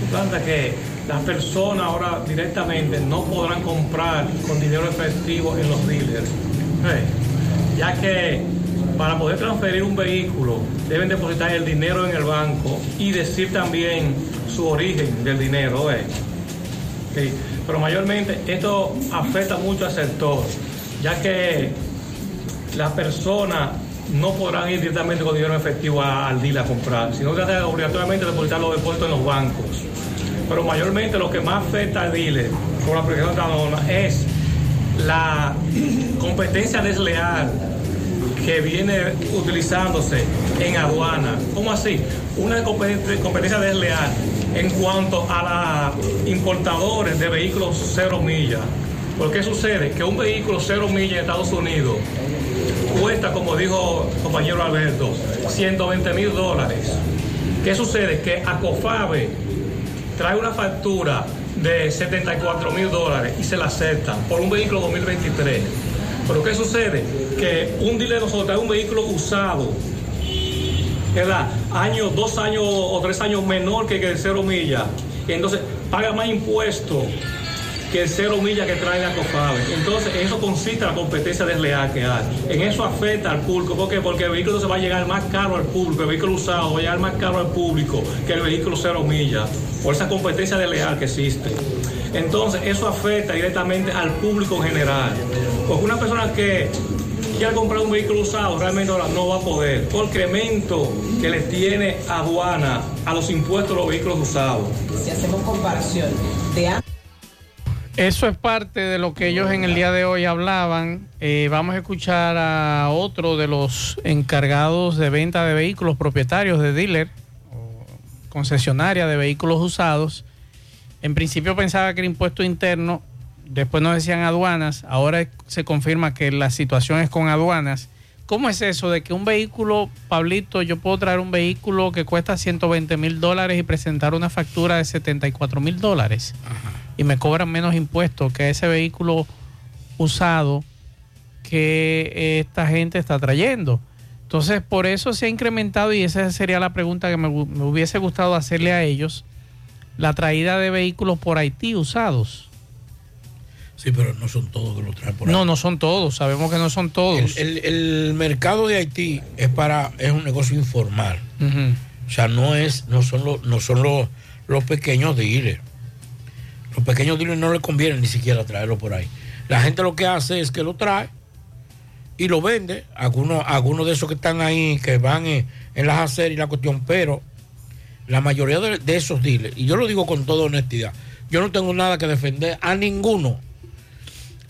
Tú plantas que las personas ahora directamente no podrán comprar con dinero efectivo en los dealers. Ya que para poder transferir un vehículo deben depositar el dinero en el banco y decir también su origen del dinero. ¿eh? Sí, Pero mayormente esto afecta mucho al sector, ya que las personas no podrán ir directamente con dinero efectivo al dealer a comprar, sino que obligatoriamente depositar los depósitos en los bancos. Pero mayormente lo que más afecta al dealer por la aplicación es la competencia desleal que viene utilizándose en aduana. ¿Cómo así? Una compet- competencia desleal en cuanto a los importadores de vehículos cero millas. ¿Por qué sucede? Que un vehículo cero millas en Estados Unidos cuesta, como dijo el compañero Alberto, 120 mil dólares. ¿Qué sucede? Que Acofabe trae una factura de 74 mil dólares y se la aceptan por un vehículo 2023. Pero ¿qué sucede? Que un dealer de nosotros un vehículo usado, ¿verdad? Años, dos años o tres años menor que el cero millas. Entonces paga más impuestos que el cero millas que trae de Acofabe. Entonces, eso consiste en la competencia desleal que hay. En eso afecta al público. ¿Por qué? Porque el vehículo se va a llegar más caro al público, el vehículo usado va a llegar más caro al público que el vehículo cero millas, por esa competencia desleal que existe. Entonces, eso afecta directamente al público en general. Porque una persona que quiere comprar un vehículo usado realmente ahora no va a poder por el incremento que le tiene aduana a los impuestos de los vehículos usados. Si hacemos comparación de. Eso es parte de lo que ellos en el día de hoy hablaban. Eh, vamos a escuchar a otro de los encargados de venta de vehículos, propietarios de dealer o concesionaria de vehículos usados. En principio pensaba que era impuesto interno, después nos decían aduanas, ahora se confirma que la situación es con aduanas. ¿Cómo es eso de que un vehículo, Pablito, yo puedo traer un vehículo que cuesta 120 mil dólares y presentar una factura de 74 mil dólares? y me cobran menos impuestos que ese vehículo usado que esta gente está trayendo. Entonces, por eso se ha incrementado y esa sería la pregunta que me, me hubiese gustado hacerle a ellos, la traída de vehículos por Haití usados. Sí, pero no son todos que lo traen por ahí. No, no son todos, sabemos que no son todos. El, el- el mercado de Haití es para es un negocio informal. O sea, no es no son los no son los, los pequeños dealers. Los pequeños dealers no les conviene ni siquiera traerlo por ahí. La gente lo que hace es que lo trae y lo vende. Algunos, algunos de esos que están ahí, que van en, en las aceras y la cuestión, pero la mayoría de, de esos dealers, y yo lo digo con toda honestidad, yo no tengo nada que defender a ninguno,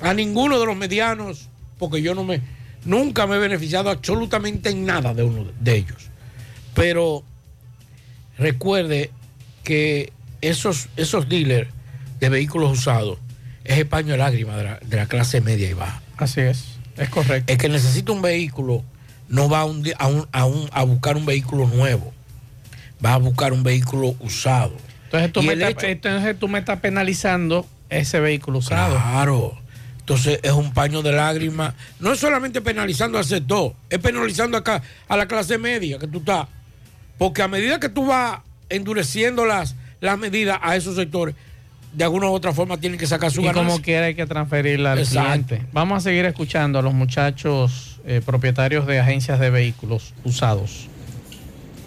a ninguno de los medianos, porque yo no me, nunca me he beneficiado absolutamente en nada de uno de ellos. Pero recuerde que esos, esos dealers de vehículos usados es el paño de lágrimas de la, de la clase media y baja. Así es, es correcto. El que necesita un vehículo no va a, un a, un- a un- a buscar un vehículo nuevo, va a buscar un vehículo usado. Entonces tú, me hecho- entonces tú me estás penalizando ese vehículo usado. Claro. Entonces es un paño de lágrimas. No es solamente penalizando al sector, es penalizando acá a la clase media que tú estás. Porque a medida que tú vas endureciendo las, las medidas a esos sectores, de alguna u otra forma tienen que sacar su y ganancia. como quiera hay que transferirla al Exacto. cliente. Vamos a seguir escuchando a los muchachos eh, propietarios de agencias de vehículos usados.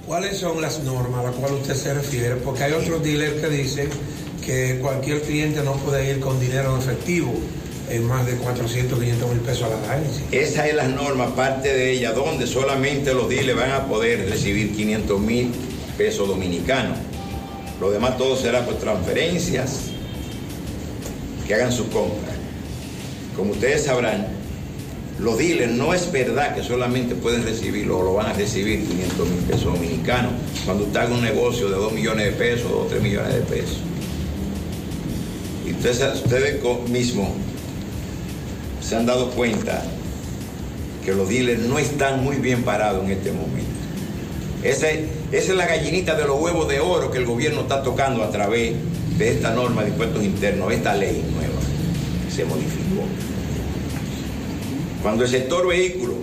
¿Cuáles son las normas a las cuales usted se refiere? Porque hay otros dealers que dicen que cualquier cliente no puede ir con dinero en efectivo en más de 400, 500 mil pesos a la agencia. Esa es la norma, parte de ella, donde solamente los dealers van a poder recibir 500 mil pesos dominicanos. Lo demás todo será por transferencias que hagan su compra. Como ustedes sabrán, los dealers no es verdad que solamente pueden recibirlo o lo van a recibir 500 mil pesos dominicanos cuando usted haga un negocio de 2 millones de pesos o 3 millones de pesos. Y ustedes, mismos se han dado cuenta que los dealers no están muy bien parados en este momento. Esa es, esa es la gallinita de los huevos de oro que el gobierno está tocando a través de esta norma de impuestos internos, esta ley nueva que se modificó. Cuando el sector vehículo,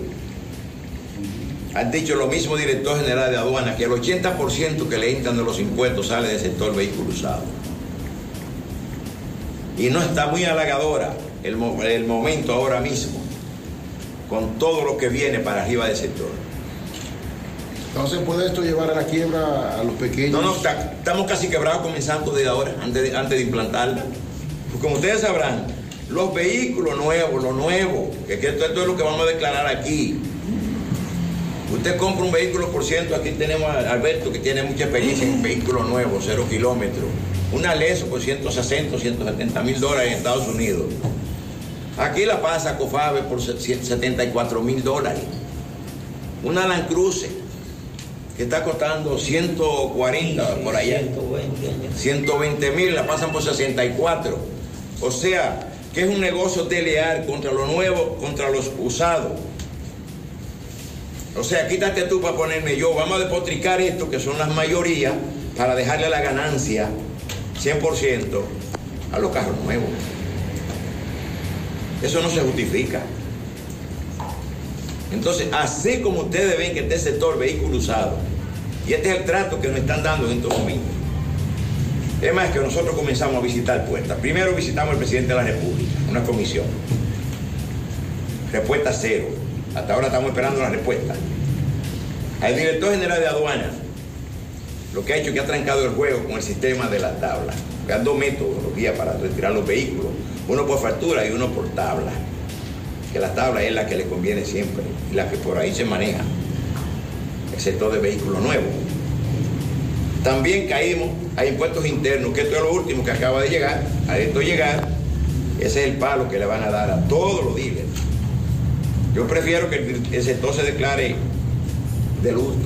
han dicho lo mismo director general de aduana, que el 80% que le entran de los impuestos sale del sector vehículo usado. Y no está muy halagadora el, el momento ahora mismo, con todo lo que viene para arriba del sector. Entonces, ¿puede esto llevar a la quiebra a los pequeños? No, no, ta- estamos casi quebrados comenzando desde ahora, antes de, antes de implantarla. Pues como ustedes sabrán, los vehículos nuevos, lo nuevo, que, que esto, esto es lo que vamos a declarar aquí. Usted compra un vehículo por ciento, aquí tenemos a Alberto que tiene mucha experiencia en vehículos nuevos, cero kilómetros. Una Leso por 160, 170 mil dólares en Estados Unidos. Aquí la pasa Cofabe por 74 mil dólares. Una Land Cruiser que está costando 140 por allá. 120 mil, la pasan por 64. O sea, que es un negocio desleal contra lo nuevo, contra los usados. O sea, quítate tú para ponerme yo. Vamos a despotricar esto, que son las mayorías, para dejarle la ganancia 100% a los carros nuevos. Eso no se justifica. Entonces, así como ustedes ven que este sector vehículo usado, y este es el trato que nos están dando en estos momentos. Es más que nosotros comenzamos a visitar puertas. Primero visitamos al presidente de la República, una comisión. Respuesta cero. Hasta ahora estamos esperando la respuesta. Al director general de aduana, lo que ha hecho es que ha trancado el juego con el sistema de la tabla. Porque hay dos metodologías para retirar los vehículos. Uno por factura y uno por tabla. Que la tabla es la que le conviene siempre y la que por ahí se maneja. El sector de vehículos nuevos. También caímos a impuestos internos, que esto es lo último que acaba de llegar. A esto llegar, ese es el palo que le van a dar a todos los dealers. Yo prefiero que el, sector se declare de luto.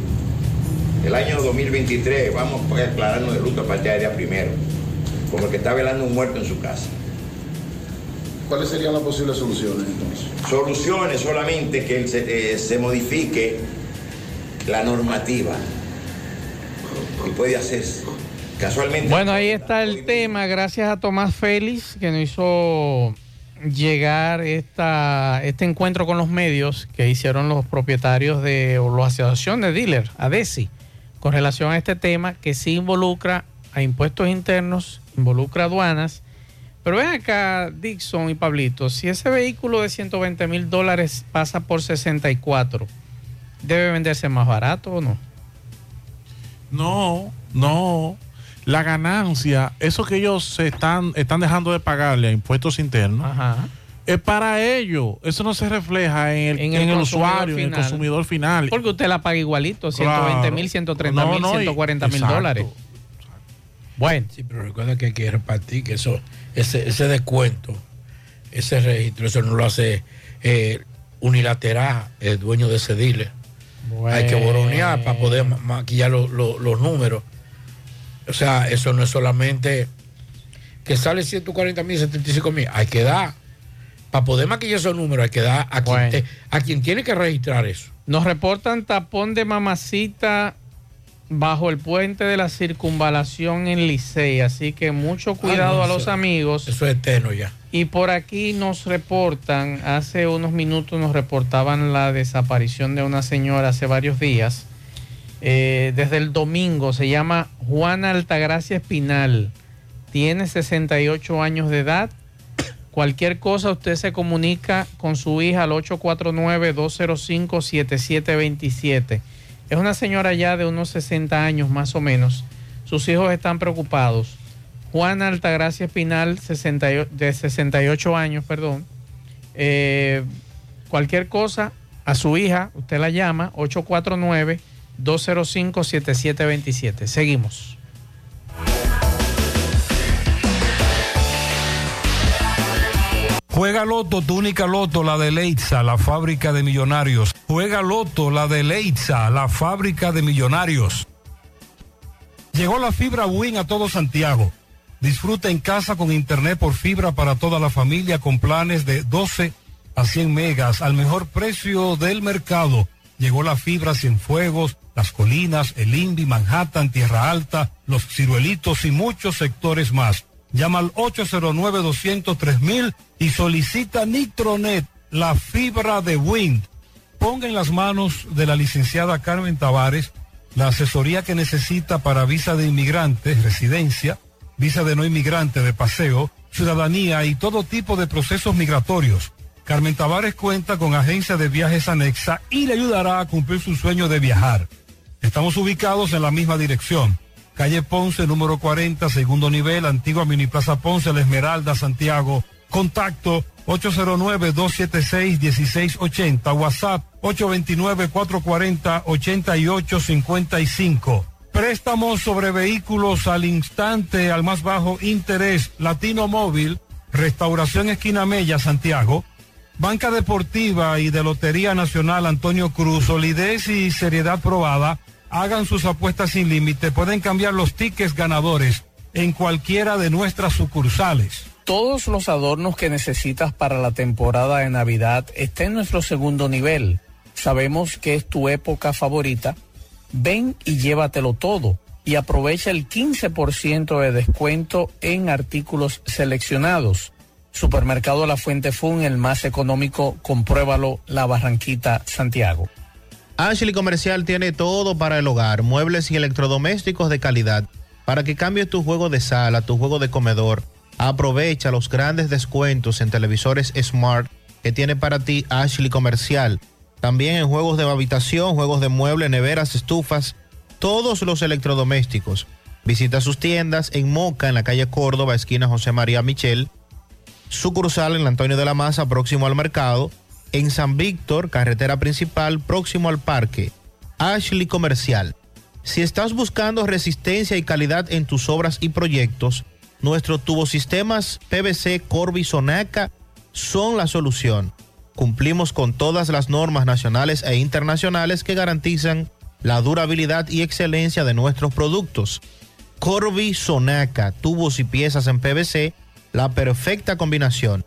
El año 2023 vamos a declararnos de luto a partir del día primero, como el que está velando un muerto en su casa. ¿Cuáles serían las posibles soluciones entonces? Soluciones solamente que se, eh, se modifique la normativa y puede hacerse. Casualmente. Bueno, ahí está el tema. Gracias a Tomás Félix que nos hizo llegar esta, este encuentro con los medios que hicieron los propietarios de o la asociación de dealers, ADESI, con relación a este tema que sí involucra a impuestos internos, involucra aduanas. Pero ven acá, Dixon y Pablito, si ese vehículo de 120 mil dólares pasa por 64, ¿debe venderse más barato o no? No, no. La ganancia, eso que ellos se están, están dejando de pagarle a impuestos internos, es para ellos. Eso no se refleja en el, En en el el, consumidor usuario, en el final. consumidor final. Porque usted la paga igualito, Claro. 120 mil, 130 mil, No, no, y- 140 mil exacto. dólares. Bueno. Sí, pero recuerda que hay que repartir que eso, ese, ese descuento, ese registro, eso no lo hace eh, unilateral el dueño de ese dealer. Hay que boronear para poder ma- maquillar lo- lo- los números. O sea, eso no es solamente que sale 140 mil, 75 mil. Hay que dar, para poder maquillar esos números, hay que dar a quien, Bueno. te- a quien tiene que registrar eso. Nos reportan tapón de mamacita bajo el puente de la circunvalación en Licey, así que mucho cuidado no, a los eso- amigos. Eso es eterno ya. Y por aquí nos reportan, hace unos minutos nos reportaban la desaparición de una señora hace varios días. Eh, desde el domingo se llama Juana Altagracia Espinal. Tiene 68 años de edad. Cualquier cosa usted se comunica con su hija al 849-205-7727. Es una señora ya de unos 60 años más o menos. Sus hijos están preocupados. Juana Altagracia Espinal, 68 de 68 años, perdón. Eh, cualquier cosa, a su hija, usted la llama, 849-205-7727. Seguimos. Juega Loto, tu única Loto, la de Leitza, la fábrica de millonarios. Juega Loto, la de Leitza, la fábrica de millonarios. Llegó la fibra Win a todo Santiago. Disfruta en casa con internet por fibra para toda la familia con planes de 12 a 100 megas al mejor precio del mercado. Llegó la fibra Cienfuegos, Las Colinas, El Invi, Manhattan, Tierra Alta, Los Ciruelitos y muchos sectores más. Llama al 809-203 y solicita Nitronet, la fibra de Wind. Ponga en las manos de la licenciada Carmen Tavares la asesoría que necesita para visa de inmigrantes, residencia, visa de no inmigrante de paseo, ciudadanía y todo tipo de procesos migratorios. Carmen Tavares cuenta con agencia de viajes anexa y le ayudará a cumplir su sueño de viajar. Estamos ubicados en la misma dirección. Calle Ponce, número 40, segundo nivel, antigua Mini Plaza Ponce, La Esmeralda, Santiago. Contacto 809-276-1680, WhatsApp 829-440-8855. Préstamos sobre vehículos al instante, al más bajo interés, Latino Móvil, Restauración Esquina Mella, Santiago. Banca Deportiva y de Lotería Nacional Antonio Cruz, solidez y seriedad probada. Hagan sus apuestas sin límite. Pueden cambiar los tickets ganadores en cualquiera de nuestras sucursales. Todos los adornos que necesitas para la temporada de Navidad están en nuestro segundo nivel. Sabemos que es tu época favorita. Ven y llévatelo todo y aprovecha el 15% de descuento en artículos seleccionados. Supermercado La Fuente Fun, el más económico, compruébalo, La Barranquita, Santiago. Ashley Comercial tiene todo para el hogar, muebles y electrodomésticos de calidad. Para que cambies tu juego de sala, tu juego de comedor, aprovecha los grandes descuentos en televisores Smart que tiene para ti Ashley Comercial. También en juegos de habitación, juegos de muebles, neveras, estufas, todos los electrodomésticos. Visita sus tiendas en Moca, en la calle Córdoba, esquina José María Michel. Sucursal en Antonio de la Maza, próximo al mercado. En San Víctor, carretera principal, próximo al parque. Ashley Comercial. Si estás buscando resistencia y calidad en tus obras y proyectos, nuestros tubosistemas PVC Corby Sonaca son la solución. Cumplimos con todas las normas nacionales e internacionales que garantizan la durabilidad y excelencia de nuestros productos. Corby Sonaca, tubos y piezas en PVC, la perfecta combinación.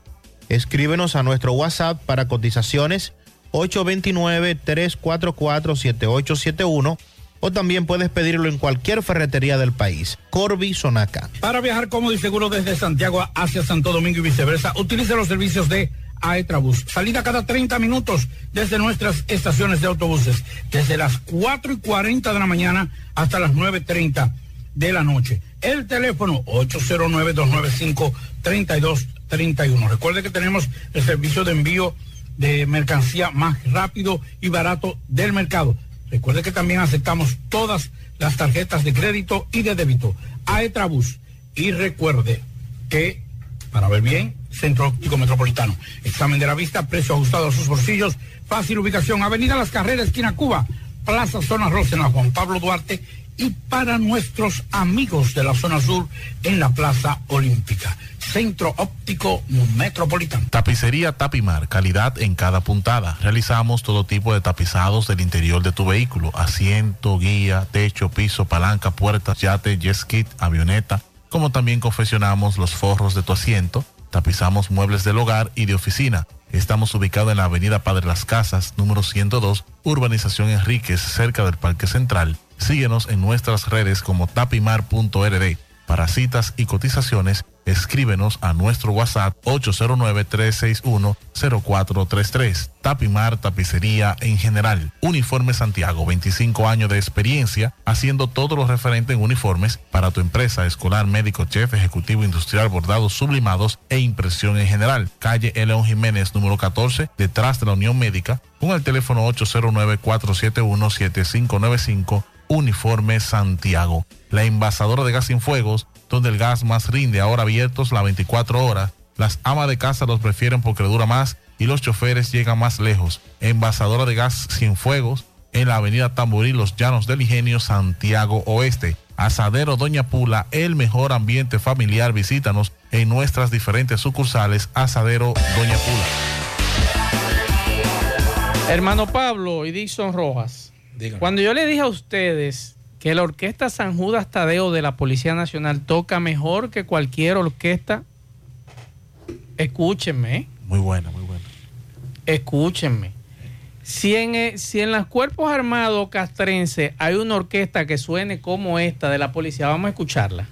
Escríbenos a nuestro WhatsApp para cotizaciones 829-344-7871 o también puedes pedirlo en cualquier ferretería del país. Corby Sonaca. Para viajar cómodo y seguro desde Santiago hacia Santo Domingo y viceversa, utilice los servicios de Aetrabús. Salida cada 30 minutos desde nuestras estaciones de autobuses, desde las 4 y 40 de la mañana hasta las 9.30 de la noche. El teléfono 809-295-3231. Recuerde que tenemos el servicio de envío de mercancía más rápido y barato del mercado. Recuerde que también aceptamos todas las tarjetas de crédito y de débito. Aetrabús. Y recuerde que, para ver bien, Centro Óptico Metropolitano. Examen de la vista, precio ajustado a sus bolsillos, fácil ubicación, Avenida Las Carreras, esquina Cuba, Plaza Zona Rosa en la Juan Pablo Duarte y para nuestros amigos de la zona sur en la Plaza Olímpica. Centro Óptico Metropolitano. Tapicería Tapimar, calidad en cada puntada. Realizamos todo tipo de tapizados del interior de tu vehículo, asiento, guía, techo, piso, palanca, puertas, yate, jet ski, avioneta, como también confeccionamos los forros de tu asiento, tapizamos muebles del hogar y de oficina. Estamos ubicados en la avenida Padre Las Casas, número 102, Urbanización Enríquez, cerca del Parque Central. Síguenos en nuestras redes como tapimar.rd. Para citas y cotizaciones, escríbenos a nuestro WhatsApp 809-361-0433. Tapimar Tapicería en general. Uniforme Santiago, 25 años de experiencia haciendo todo lo referente en uniformes para tu empresa, escolar, médico, chef, ejecutivo, industrial, bordados, sublimados e impresión en general. Calle León Jiménez, número 14, detrás de la Unión Médica, con el teléfono 809-471-7595. Uniforme Santiago. La envasadora de gas sin fuegos, donde el gas más rinde, ahora abiertos las 24 horas. Las amas de casa los prefieren porque dura más y los choferes llegan más lejos. Envasadora de gas sin fuegos en la avenida Tamboril, Los Llanos del Ingenio, Santiago Oeste. Asadero Doña Pula, el mejor ambiente familiar. Visítanos en nuestras diferentes sucursales. Asadero Doña Pula. Hermano Pablo y Dixon Rojas. Cuando yo le dije a ustedes que la orquesta San Judas Tadeo de la Policía Nacional toca mejor que cualquier orquesta, escúchenme. ¿eh? Muy buena, muy buena. Escúchenme. Si en, eh, si en los cuerpos armados castrenses hay una orquesta que suene como esta de la policía, vamos a escucharla.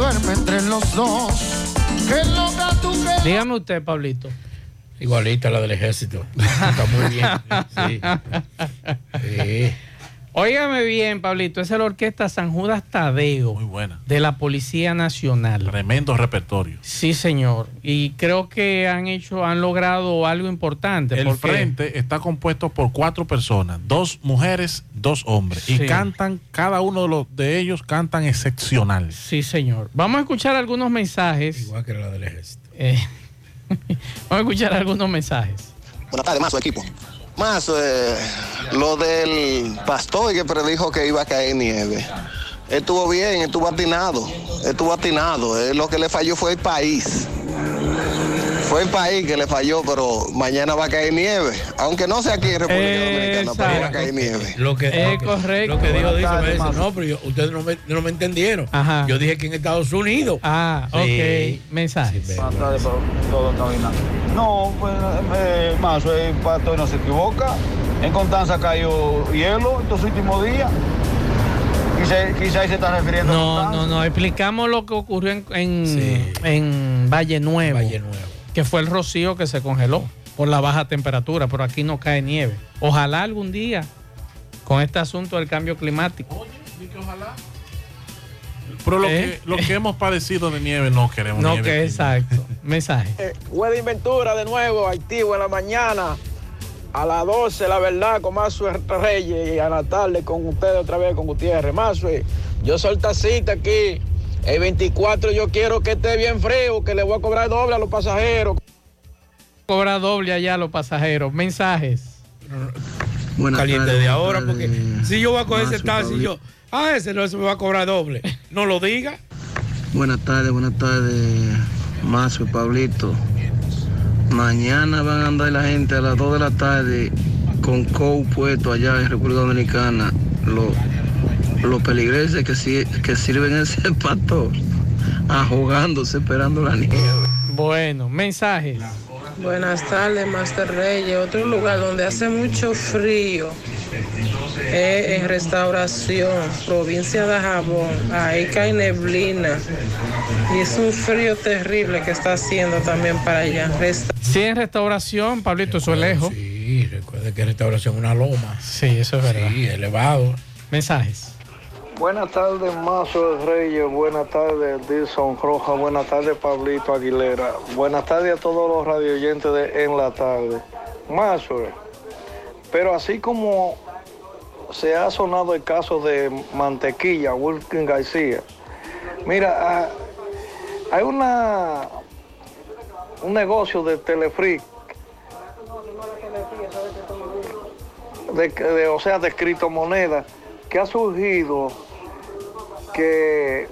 Duerme entre los dos. Que loca tú que Dígame usted, Pablito. Igualita a la del ejército. Está muy bien. Sí. Sí. Óigame bien, Pablito, esa es la orquesta San Judas Tadeo. Muy buena. De la Policía Nacional. Tremendo repertorio. Sí, señor. Y creo que han hecho, han logrado algo importante. El porque- frente está compuesto por cuatro personas, dos mujeres, dos hombres. Sí. Y cantan, cada uno de, los, de ellos cantan excepcional. Sí, señor. Vamos a escuchar algunos mensajes. Igual que la del ejército. Eh, vamos a escuchar algunos mensajes. Buenas tardes, Mazo, equipo. Mazo, eh, lo del pastor que predijo que iba a caer nieve. Estuvo bien, estuvo atinado, estuvo atinado. Eh, lo que le falló fue el país. Fue el país que le falló, pero mañana va a caer nieve. Aunque no sea aquí en República Dominicana, pero va a caer nieve. Lo que, Eh, lo que- correcto. Lo que dijo dice, me dice, no, pero yo- ustedes no me, no me entendieron. Ajá. Yo dije que en Estados Unidos. Ah, Sí. ok. Mensajes. Buenas tardes para todo cabina. No, pues, eh, más, el pato no se equivoca. En Constanza cayó hielo estos últimos días. Quizá, quizá ahí se está refiriendo a No, Constanza. no, no. Explicamos lo que ocurrió en, en, en Valle Nuevo. Valle Nuevo. Que fue el rocío que se congeló por la baja temperatura, pero aquí no cae nieve. Ojalá algún día, con este asunto del cambio climático. Pero lo, ¿Eh? que, lo que hemos padecido de nieve no queremos No, nieve. que exacto. Mensaje. Wedding Ventura de nuevo, activo en la mañana. A las 12, la verdad, con Mazue Reyes y a la tarde con ustedes otra vez, con Gutiérrez. Mazue, yo soy el tacita aquí. El 24 yo quiero que esté bien frío, que le voy a cobrar doble a los pasajeros. Cobra doble allá a los pasajeros. Mensajes. caliente de ahora, porque si yo voy a coger ese taxi, yo, ah, ese no se me va a cobrar doble. No lo diga. Buenas tardes, buenas tardes, Mazo y Pablito. Mañana van a andar la gente a las 2 de la tarde con COU puesto allá en República Dominicana. Los, que, si- que sirven ese pato ahogándose esperando la nieve. Bueno, mensajes. Buenas tardes, Master Reyes. Otro lugar donde hace mucho frío es en Restauración, provincia de Jabón. Ahí cae neblina. Y es un frío terrible que está haciendo también para allá. Resta- Sí, en restauración, Pablito, eso es lejos. Sí, recuerde que restauración es una loma. Sí, eso es verdad. Sí, elevado. Mensajes. Buenas tardes, Mazo Reyes. Buenas tardes, Dilson Roja. Buenas tardes, Pablito Aguilera. Buenas tardes a todos los radioyentes de En la Tarde. Mazo, pero así como se ha sonado el caso de Mantequilla, Wilkin García, mira, ah, hay una un negocio de Telefric, de, de- o sea, de criptomonedas, que ha surgido que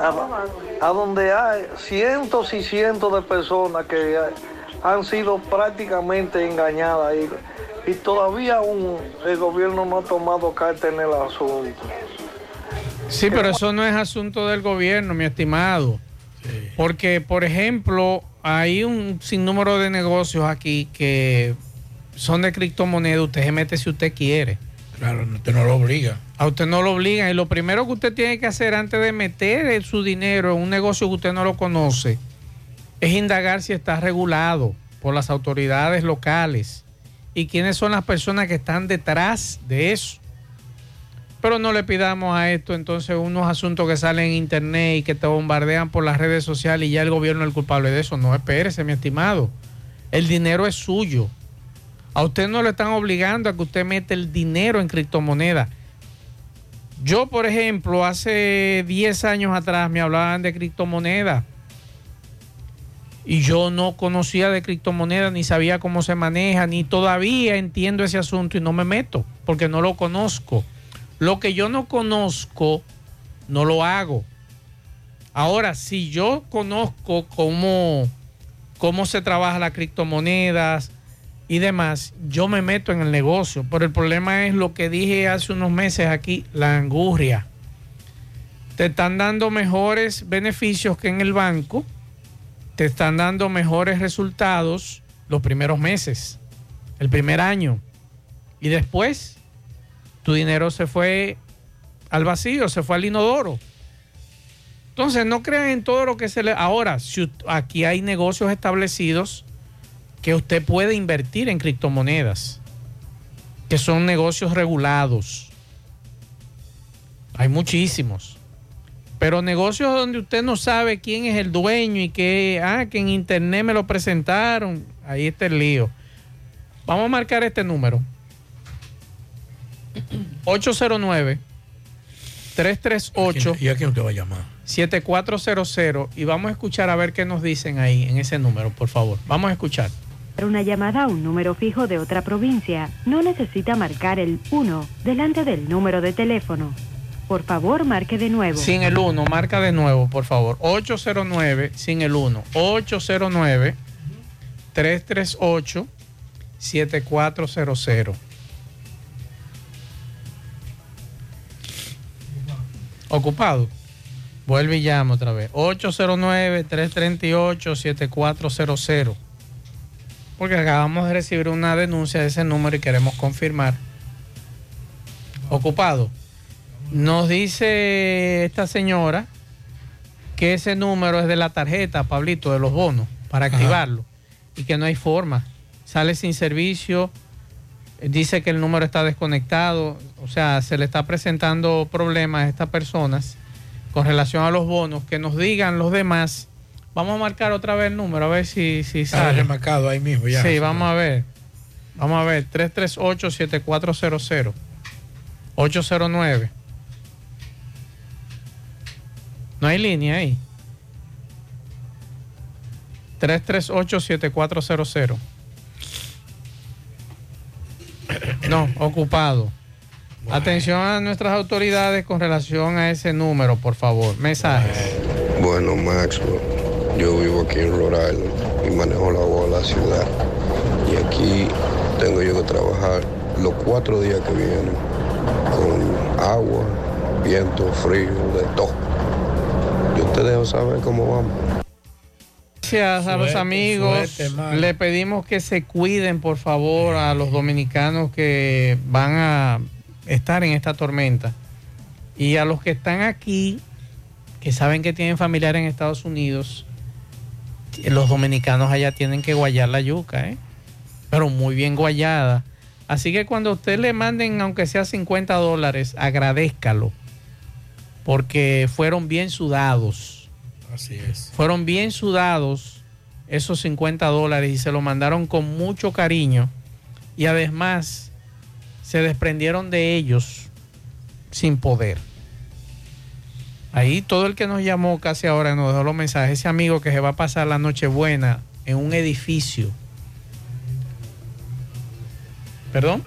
a, a donde hay cientos y cientos de personas que ha- han sido prácticamente engañadas y, y todavía aún el gobierno no ha tomado carta en el asunto. Sí, pero eso no es asunto del gobierno, mi estimado. Porque, por ejemplo, hay un sinnúmero de negocios aquí que son de criptomonedas. Usted se mete si usted quiere. Claro, usted no lo obliga. A usted no lo obligan. Y lo primero que usted tiene que hacer antes de meter su dinero en un negocio que usted no lo conoce es indagar si está regulado por las autoridades locales y quiénes son las personas que están detrás de eso. Pero no le pidamos a esto entonces unos asuntos que salen en internet y que te bombardean por las redes sociales y ya el gobierno es el culpable de eso. No, espérese, mi estimado. El dinero es suyo. A usted no le están obligando a que usted mete el dinero en criptomonedas. Yo, por ejemplo, hace 10 años atrás me hablaban de criptomonedas y yo no conocía de criptomonedas, ni sabía cómo se maneja, ni todavía entiendo ese asunto y no me meto porque no lo conozco. Lo que yo no conozco, no lo hago. Ahora, si yo conozco cómo, cómo se trabaja las criptomonedas y demás, yo me meto en el negocio. Pero el problema es lo que dije hace unos meses aquí, la angurria. Te están dando mejores beneficios que en el banco, te están dando mejores resultados los primeros meses, el primer año. Y después, tu dinero se fue al vacío, se fue al inodoro. Entonces, no crean en todo lo que se le... Ahora, si aquí hay negocios establecidos que usted puede invertir en criptomonedas, que son negocios regulados. Hay muchísimos. Pero negocios donde usted no sabe quién es el dueño y que, ah, que en internet me lo presentaron, ahí está el lío. Vamos a marcar este número. 809 338 ¿Y a quién usted va a llamar? 7400 y vamos a escuchar a ver qué nos dicen ahí en ese número, por favor. Vamos a escuchar. Una llamada a un número fijo de otra provincia, no necesita marcar el 1 delante del número de teléfono. Por favor, marque de nuevo. Sin el 1, marca de nuevo, por favor. 809, sin el 1. 809 338 7400. Ocupado. Vuelve y llama otra vez. 809-338-7400. Porque acabamos de recibir una denuncia de ese número y queremos confirmar. Ocupado. Nos dice esta señora que ese número es de la tarjeta, Pablito, de los bonos, para Ajá. activarlo. Y que no hay forma. Sale sin servicio. Dice que el número está desconectado. O sea, se le está presentando problemas a estas personas con relación a los bonos. Que nos digan los demás. Vamos a marcar otra vez el número, a ver si, si Está sale. remarcado ahí mismo ya. Sí, vamos a ver. Vamos a ver. 338-7400. 809. No hay línea ahí. 338-7400. No, ocupado. Atención a nuestras autoridades con relación a ese número, por favor. Mensajes. Bueno, Maxwell, yo vivo aquí en Island y manejo la agua de la ciudad. Y aquí tengo yo que trabajar los cuatro días que vienen con agua, viento, frío, de todo. Yo te dejo saber cómo vamos. Gracias a los Suerte, amigos. suerte. Le pedimos que se cuiden, por favor, a los dominicanos que van a estar en esta tormenta. Y a los que están aquí, que saben que tienen familiares en Estados Unidos, los dominicanos allá tienen que guayar la yuca, ¿eh? Pero muy bien guayada. Así que cuando usted le manden, aunque sea 50 dólares, agradézcalo. Porque fueron bien sudados Así es. fueron bien sudados esos 50 dólares y se lo mandaron con mucho cariño y además se desprendieron de ellos sin poder. Ahí todo el que nos llamó casi ahora nos dejó los mensajes, ese amigo que se va a pasar la noche buena en un edificio. ¿Perdón?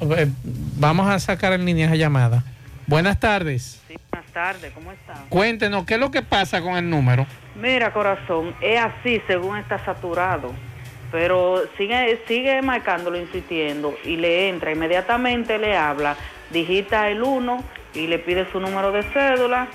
Eh, Vamos a sacar en línea esa llamada. Buenas tardes. Buenas tardes, ¿cómo están? Cuéntenos, ¿qué es lo que pasa con el número? Mira, corazón, es así según está saturado, pero sigue, sigue marcándolo, insistiendo, y le entra, inmediatamente le habla, digita el 1 y le pide su número de cédula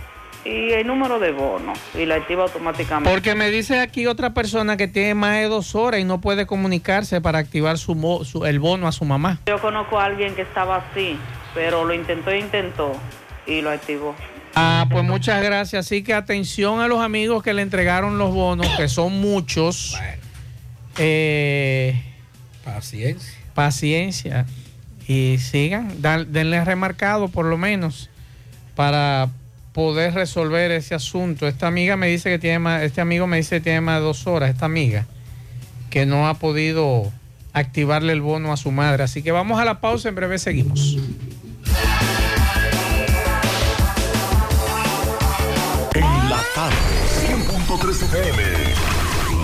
y el número de bono, y la activa automáticamente. Porque me dice aquí otra persona que tiene más de dos horas y no puede comunicarse para activar su, el bono a su mamá. Yo conozco a alguien que estaba así, pero lo intentó e intentó y lo activó. Ah, pues muchas gracias. Así que atención a los amigos que le entregaron los bonos, que son muchos. Eh, Paciencia. paciencia. Y sigan, dan- denle remarcado por lo menos para poder resolver ese asunto. Esta amiga me dice que tiene más, este amigo me dice que tiene más de dos horas, esta amiga, que no ha podido activarle el bono a su madre. Así que vamos a la pausa, en breve seguimos. En la tarde, 100.3 FM.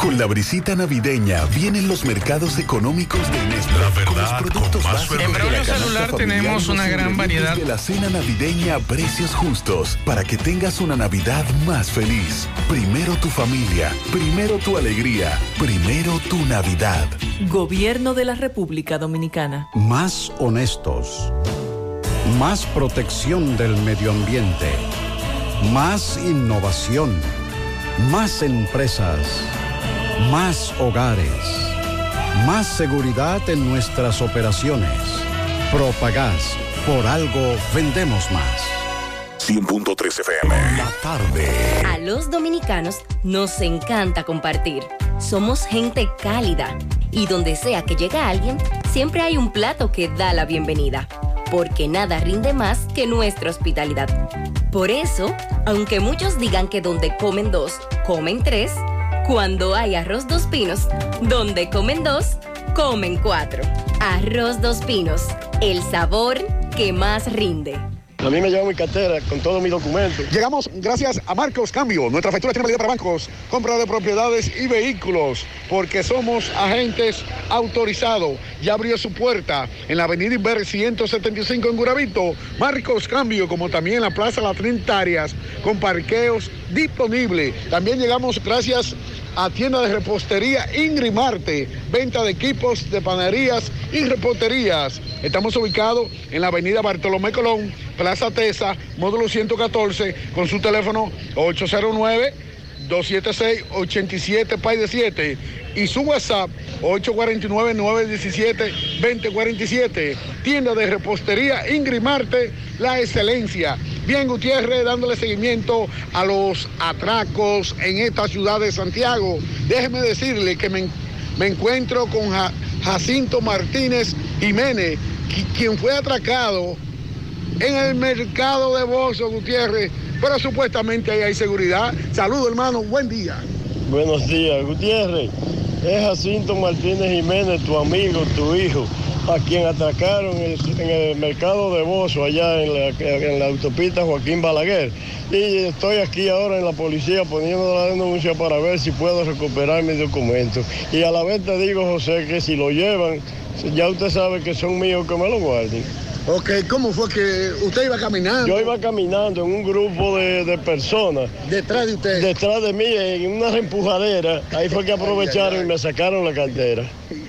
Con la brisita navideña vienen los mercados económicos de Nestlé. La verdad, con los productos básicos En Braulio Celular tenemos una gran variedad. de la cena navideña a precios justos para que tengas una Navidad más feliz. Primero tu familia, primero tu alegría, primero tu Navidad. Gobierno de la República Dominicana. Más honestos. Más protección del medio ambiente. Más innovación. Más empresas. Más hogares. Más seguridad en nuestras operaciones. Propagás. Por algo vendemos más. 100.3 FM. La tarde. A los dominicanos nos encanta compartir. Somos gente cálida y donde sea que llega alguien, siempre hay un plato que da la bienvenida, porque nada rinde más que nuestra hospitalidad. Por eso, aunque muchos digan que donde comen dos, comen tres, cuando hay arroz dos pinos, donde comen dos, comen cuatro. Arroz dos pinos, el sabor que más rinde. A mí me lleva mi cartera con todos mis documentos. Llegamos gracias a Marcos Cambio. Nuestra factura tiene validez para bancos, compra de propiedades y vehículos, porque somos agentes autorizados. Ya abrió su puerta en la avenida Inver 175 en Guravito. Marcos Cambio, como también en la Plaza Las Trinitarias, con parqueos disponibles. También llegamos gracias a tienda de repostería Ingrimarte, venta de equipos de panaderías y reposterías. Estamos ubicados en la avenida Bartolomé Colón, Plaza Tesa, módulo 114, con su teléfono 809 276-87 Pay de 7 y su WhatsApp 849-917-2047. Tienda de repostería Ingrimarte, la excelencia. Bien, Gutiérrez, dándole seguimiento a los atracos en esta ciudad de Santiago. Déjeme decirle que me, me encuentro con Ja- Jacinto Martínez Jiménez, qui- quien fue atracado en el mercado de Bozo, Gutiérrez, pero supuestamente ahí hay seguridad. Saludos, hermano, buen día. Buenos días, Gutiérrez. Es Jacinto Martínez Jiménez, tu amigo, tu hijo, a quien atracaron en el, en el mercado de Bozo, allá en la, en la autopista Joaquín Balaguer. Y estoy aquí ahora en la policía poniendo la denuncia para ver si puedo recuperar mis documentos. Y a la vez te digo, José, que si lo llevan, ya usted sabe que son míos, que me lo guarden. Ok, ¿cómo fue que usted iba caminando? Yo iba caminando en un grupo de, de personas. ¿Detrás de usted? Detrás de mí, en una empujadera. Ahí fue que aprovecharon y me sacaron la cartera.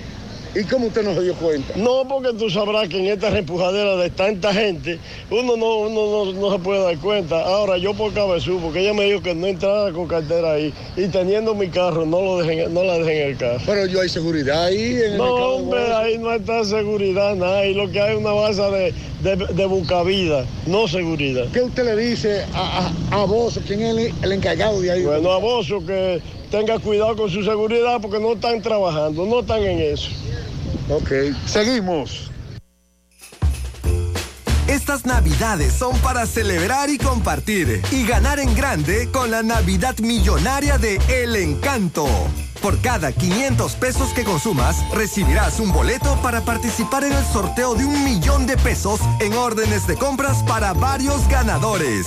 ¿Y cómo usted no se dio cuenta? No, porque tú sabrás que en esta empujadera de tanta gente, uno no, uno no, no se puede dar cuenta. Ahora, yo por cabezú, porque ella me dijo que no entrara con cartera ahí. Y teniendo mi carro, no, lo dejen, no la dejen en el carro. Pero yo hay seguridad ahí en el No, de hombre, ahí no está seguridad, nada. Ahí lo que hay es una base de, de, de bucavida, no seguridad. ¿Qué usted le dice a, a, a Bozo, quién es el, el encargado de ahí? Bueno, a Bozo que tenga cuidado con su seguridad porque no están trabajando, no están en eso. Ok, seguimos. Estas navidades son para celebrar y compartir y ganar en grande con la Navidad Millonaria de El Encanto. Por cada 500 pesos que consumas, recibirás un boleto para participar en el sorteo de un millón de pesos en órdenes de compras para varios ganadores.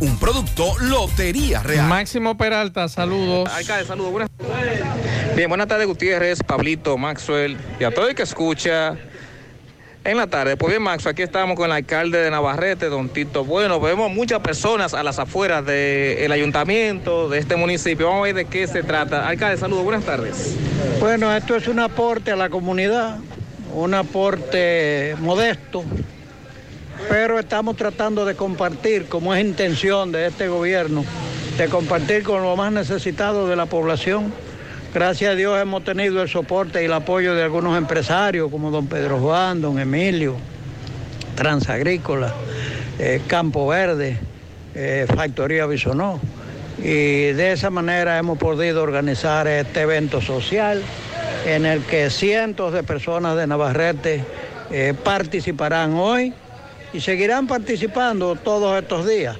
Un producto Lotería Real. Máximo Peralta, saludos. Alcalde, saludos. Buenas. Bien, buenas tardes, Gutiérrez, Pablito, Maxwell y a todo el que escucha en la tarde. Pues bien, Max, aquí estamos con el alcalde de Navarrete, don Tito Bueno. Vemos muchas personas a las afueras del ayuntamiento, de este municipio. Vamos a ver de qué se trata. Alcalde, saludos, buenas tardes. Bueno, esto es un aporte a la comunidad, un aporte modesto, pero estamos tratando de compartir, como es intención de este gobierno, de compartir con los más necesitados de la población. Gracias a Dios hemos tenido el soporte y el apoyo de algunos empresarios como don Pedro Juan, don Emilio, Transagrícola, eh, Campo Verde, eh, Factoría Bisonó. Y de esa manera hemos podido organizar este evento social en el que cientos de personas de Navarrete eh, participarán hoy y seguirán participando todos estos días.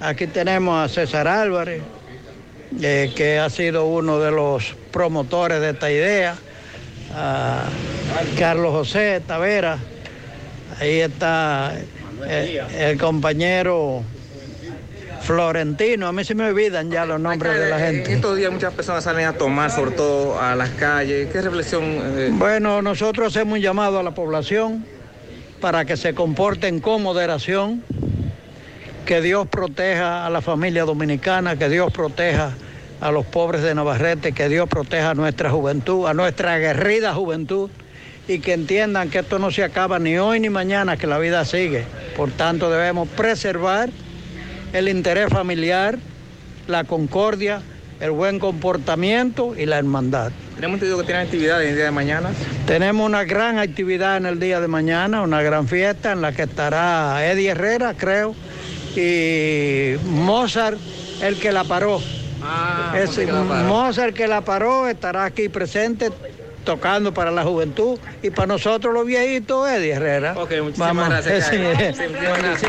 Aquí tenemos a César Álvarez, eh, que ha sido uno de los promotores de esta idea, a Carlos José Tavera, ahí está eh, el compañero Florentino, a mí se me olvidan ya los nombres de la gente. En estos días muchas personas salen a tomar, sobre todo a las calles. ¿Qué reflexión? eh, Bueno, nosotros hacemos un llamado a la población para que se comporten con moderación, que Dios proteja a la familia dominicana, que Dios proteja a los pobres de Navarrete, que Dios proteja a nuestra juventud, a nuestra aguerrida juventud y que entiendan que esto no se acaba ni hoy ni mañana, que la vida sigue. Por tanto, debemos preservar el interés familiar, la concordia, el buen comportamiento y la hermandad. Tenemos entendido que tienen actividades el día de mañana. Tenemos una gran actividad en el día de mañana, una gran fiesta en la que estará Eddie Herrera, creo, y Mozart, el que la paró. Ah, Es- Mozart que la paró. Mozart que la paró estará aquí presente tocando para la juventud y para nosotros los viejitos Eddie Herrera. Ok, muchísimas gracias. Sí. Sí.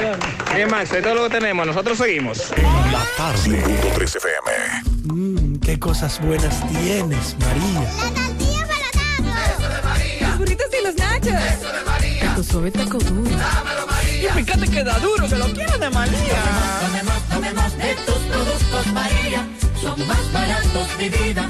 Bien, Max, esto es lo que tenemos. Nosotros seguimos. La tarde. 3 FM. Mmm, qué cosas buenas tienes, María. Los burritos y los nachos. Eso de María. Suave taco duro. Dámelo, María. Y fíjate que da duro, que lo quiero de María. Tomemos, tomemos de tus productos María. Son más baratos de vida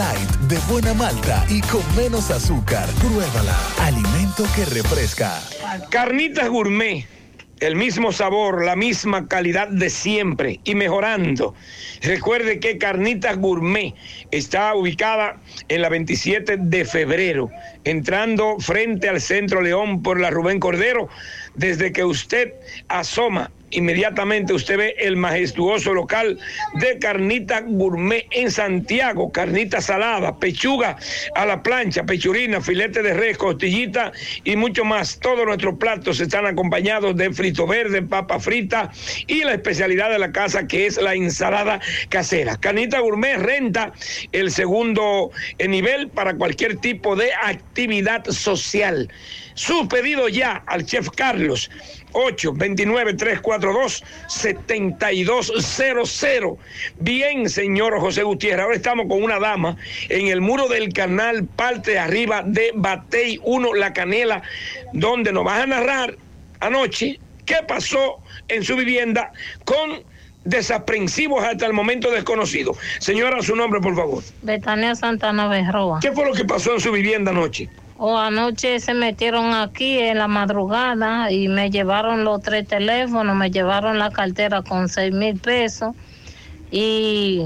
Light de buena malta y con menos azúcar. Pruébala. Alimento que refresca. Carnitas Gourmet. El mismo sabor, la misma calidad de siempre y mejorando. Recuerde que Carnitas Gourmet está ubicada en la 27 de febrero, entrando frente al Centro León por la Rubén Cordero. Desde que usted asoma, inmediatamente usted ve el majestuoso local de Carnita Gourmet en Santiago. Carnita salada, pechuga a la plancha, pechurina, filete de res, costillita y mucho más. Todos nuestros platos están acompañados de frito verde, papa frita y la especialidad de la casa que es la ensalada casera. Carnita Gourmet renta el segundo nivel para cualquier tipo de actividad social. Su pedido ya al chef Carlos 829-342-7200. Bien, señor José Gutiérrez, ahora estamos con una dama en el muro del canal, parte de arriba de Batey 1, La Canela, donde nos vas a narrar anoche qué pasó en su vivienda con desaprensivos hasta el momento desconocidos. Señora, su nombre, por favor. Betania Santana Berroa. ¿Qué fue lo que pasó en su vivienda anoche? O anoche se metieron aquí en la madrugada y me llevaron los tres teléfonos, me llevaron la cartera con seis mil pesos y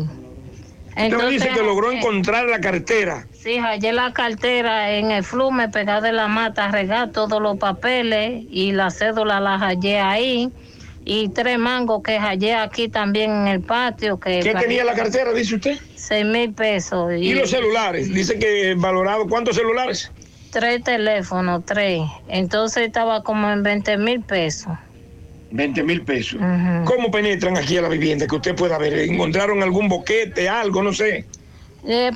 Usted me dice que logró encontrar la cartera. Sí, hallé la cartera en el flume pegada de la mata, regar todos los papeles y la cédula la hallé ahí. Y tres mangos que hallé aquí también en el patio. Que ¿Qué tenía la cartera, dice usted? Seis mil pesos. Y los celulares, dice que valorado, ¿cuántos celulares? Tres teléfonos, tres. Entonces estaba como en 20 mil pesos. 20 mil pesos. ¿Cómo penetran aquí a la vivienda que usted pueda ver? ¿Encontraron algún boquete, algo, no sé?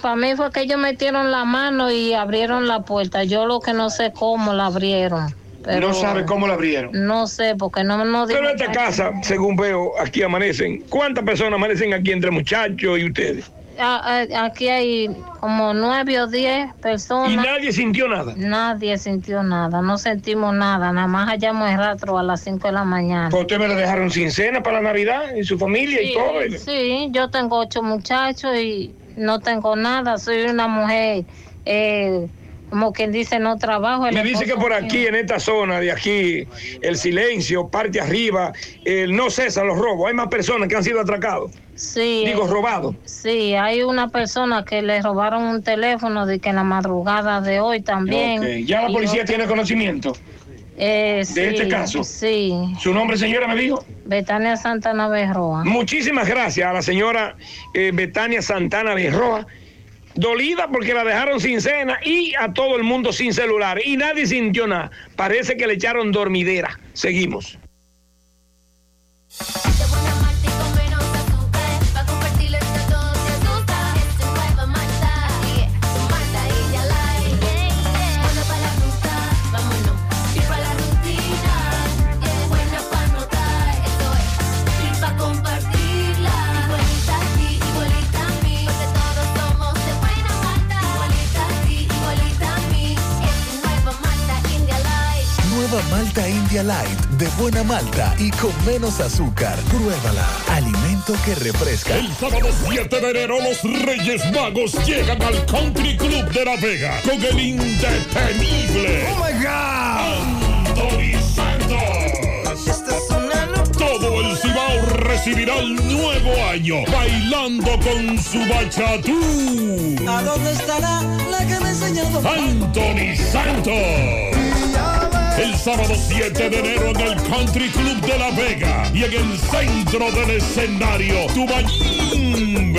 para mí fue que ellos metieron la mano y abrieron la puerta. Yo lo que no sé cómo la abrieron. Pero no sabe cómo la abrieron. No sé, porque no no Pero esta casa, según veo, aquí amanecen. ¿Cuántas personas amanecen aquí entre muchachos y ustedes? Aquí hay como nueve o diez personas. Y nadie sintió nada. Nadie sintió nada, no sentimos nada, nada más hallamos el rastro a las 5 de la mañana. Ustedes me la dejaron sin cena para la Navidad y su familia y Sí, todo. y- Sí, yo tengo ocho muchachos y no tengo nada, soy una mujer, eh, como quien dice, no trabajo. Me dice que por aquí, en esta zona de aquí, el silencio, parte arriba, el no cesan los robos. Hay más personas que han sido atracados. Sí. Digo, robados. Sí, hay una persona que le robaron un teléfono de que en la madrugada de hoy también. Ya la policía tiene conocimiento eh, de este caso. Sí, ¿Su nombre, señora, me dijo? Betania Santana Berroa. Muchísimas gracias a la señora eh, Betania Santana Berroa. Dolida porque la dejaron sin cena y a todo el mundo sin celular. Y nadie sintió nada. Parece que le echaron dormidera. Seguimos. Malta India Light, de buena malta y con menos azúcar. Pruébala. Alimento que refresca. El sábado 7 de enero los Reyes Magos llegan al Country Club de La Vega con el indetenible. ¡Oh my God! Anthony Santos. Todo el Cibao recibirá el nuevo año bailando con su bachatú. ¿A dónde estará la que me ha enseñado? Anthony Santos. El sábado 7 de enero en el Country Club de La Vega y en el centro del escenario, Tubayimbe.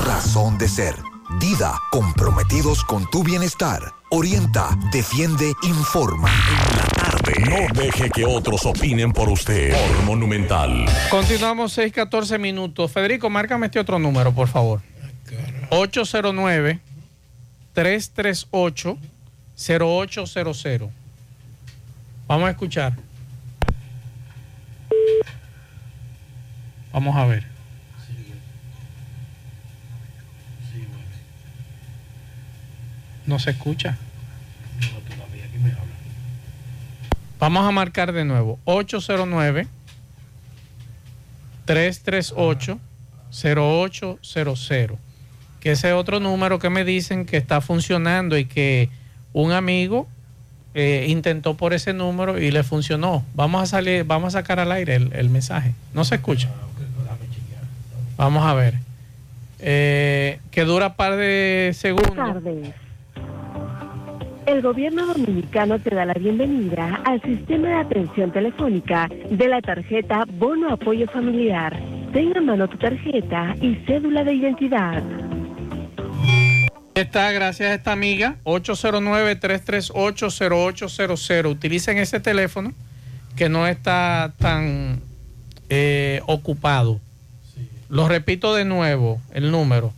razón de ser. Dida, comprometidos con tu bienestar. Orienta, defiende, informa. No deje que otros opinen por usted. Por Monumental. Continuamos 6:14 minutos. Federico, márcame este otro número, por favor. 809 338 0800. Vamos a escuchar. Vamos a ver. No se escucha. Vamos a marcar de nuevo. 809 338 0800. Que ese otro número que me dicen que está funcionando y que un amigo eh, intentó por ese número y le funcionó. Vamos a salir, vamos a sacar al aire el, el mensaje. No se escucha. Vamos a ver. Eh, que dura par de segundos. tardes. El gobierno dominicano te da la bienvenida al sistema de atención telefónica de la tarjeta Bono Apoyo Familiar. Ten a mano tu tarjeta y cédula de identidad. Está, gracias a esta amiga, 809-338-0800. Utilicen ese teléfono que no está tan eh, ocupado. Lo repito de nuevo, el número.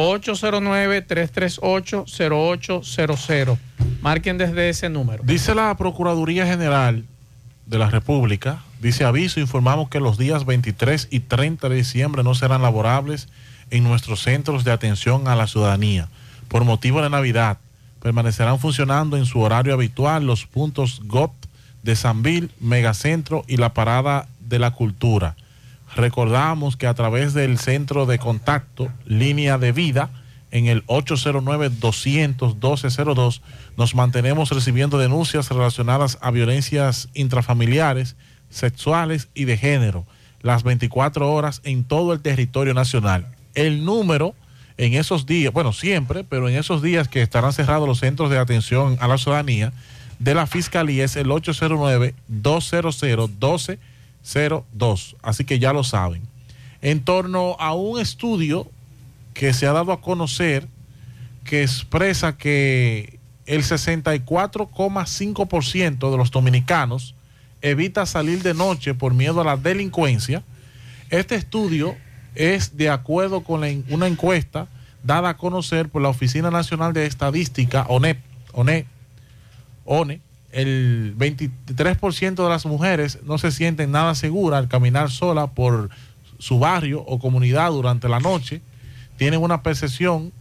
809-338-0800. Marquen desde ese número. Dice la Procuraduría General de la República, dice aviso, informamos que los días 23 y 30 de diciembre no serán laborables en nuestros centros de atención a la ciudadanía por motivo de Navidad, permanecerán funcionando en su horario habitual los puntos GOP de Sanvil, Megacentro y la Parada de la Cultura. Recordamos que a través del centro de contacto Línea de Vida en el 809-200-1202 nos mantenemos recibiendo denuncias relacionadas a violencias intrafamiliares, sexuales y de género las 24 horas en todo el territorio nacional. El número en esos días, bueno, siempre, pero en esos días que estarán cerrados los centros de atención a la ciudadanía de la Fiscalía es el 809-200-1202. Así que ya lo saben. En torno a un estudio que se ha dado a conocer que expresa que el 64,5% de los dominicanos evita salir de noche por miedo a la delincuencia. Este estudio es de acuerdo con una encuesta dada a conocer por la Oficina Nacional de Estadística, ONEP, ONE, ONE. El 23% de las mujeres no se sienten nada seguras al caminar sola por su barrio o comunidad durante la noche. Tienen una percepción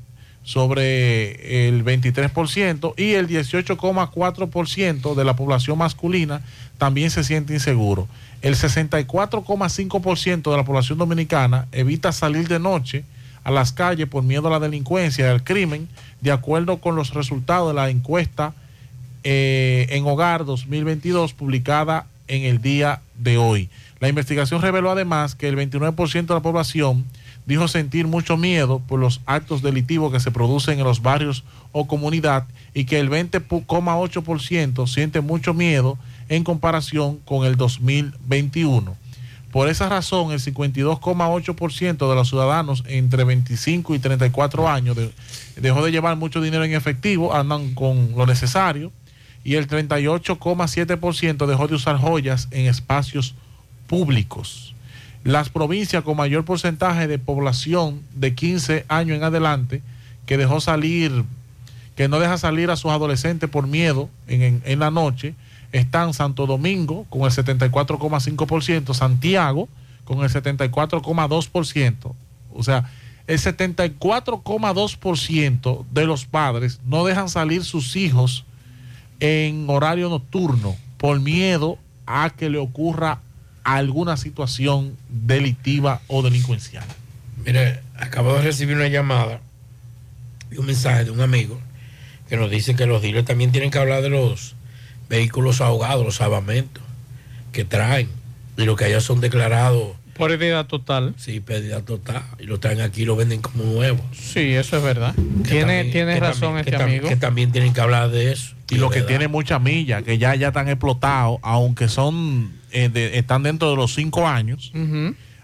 sobre el 23% y el 18,4% de la población masculina también se siente inseguro. El 64,5% de la población dominicana evita salir de noche a las calles por miedo a la delincuencia y al crimen, de acuerdo con los resultados de la encuesta eh, en Hogar 2022 publicada en el día de hoy. La investigación reveló además que el 29% de la población dijo sentir mucho miedo por los actos delictivos que se producen en los barrios o comunidad y que el 20,8% siente mucho miedo en comparación con el 2021. Por esa razón, el 52,8% de los ciudadanos entre 25 y 34 años de- dejó de llevar mucho dinero en efectivo, andan con lo necesario, y el 38,7% dejó de usar joyas en espacios públicos. Las provincias con mayor porcentaje de población de 15 años en adelante que dejó salir, que no deja salir a sus adolescentes por miedo en, en- en la noche, están Santo Domingo con el 74,5%, Santiago con el 74,2%. O sea, el 74,2% de los padres no dejan salir sus hijos en horario nocturno por miedo a que le ocurra alguna situación delictiva o delincuencial. Mire, acabo de recibir una llamada y un mensaje de un amigo que nos dice que los dealers también tienen que hablar de los vehículos ahogados, los salvamentos que traen. Y lo que allá son declarados. Pérdida total. Sí, pérdida total. Y lo traen aquí y lo venden como nuevos. Sí, eso es verdad. Que Tiene, también- tiene que razón también- este que tam- amigo. Que también tienen que hablar de eso. Y los que tienen mucha milla, que ya, ya están explotados, aunque son eh, de- están dentro de los cinco años,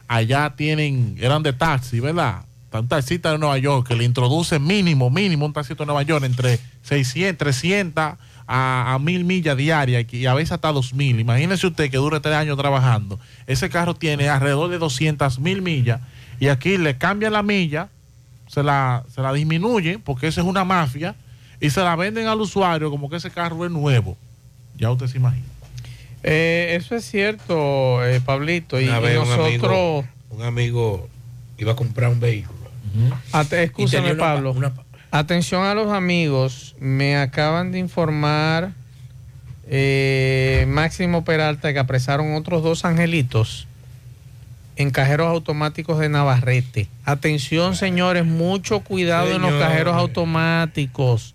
allá tienen, eran de taxi, ¿verdad? Un taxista de Nueva York que le introduce mínimo, mínimo un taxista de Nueva York entre 600, 300 a, a 1000 millas diarias y a veces hasta 2000. Imagínese usted que dure tres años trabajando. Ese carro tiene alrededor de 200 mil millas y aquí le cambian la milla, se la, se la disminuyen porque esa es una mafia y se la venden al usuario como que ese carro es nuevo. Ya usted se imagina. Eh, eso es cierto, eh, Pablito. Y, Una y vez un nosotros. amigo, un amigo iba a comprar un vehículo. Escúchame, una pa- Pablo. una Atención a los amigos. Me acaban de informar eh, Máximo Peralta que apresaron otros dos angelitos en cajeros automáticos de Navarrete. Atención, señores, mucho cuidado en los cajeros automáticos.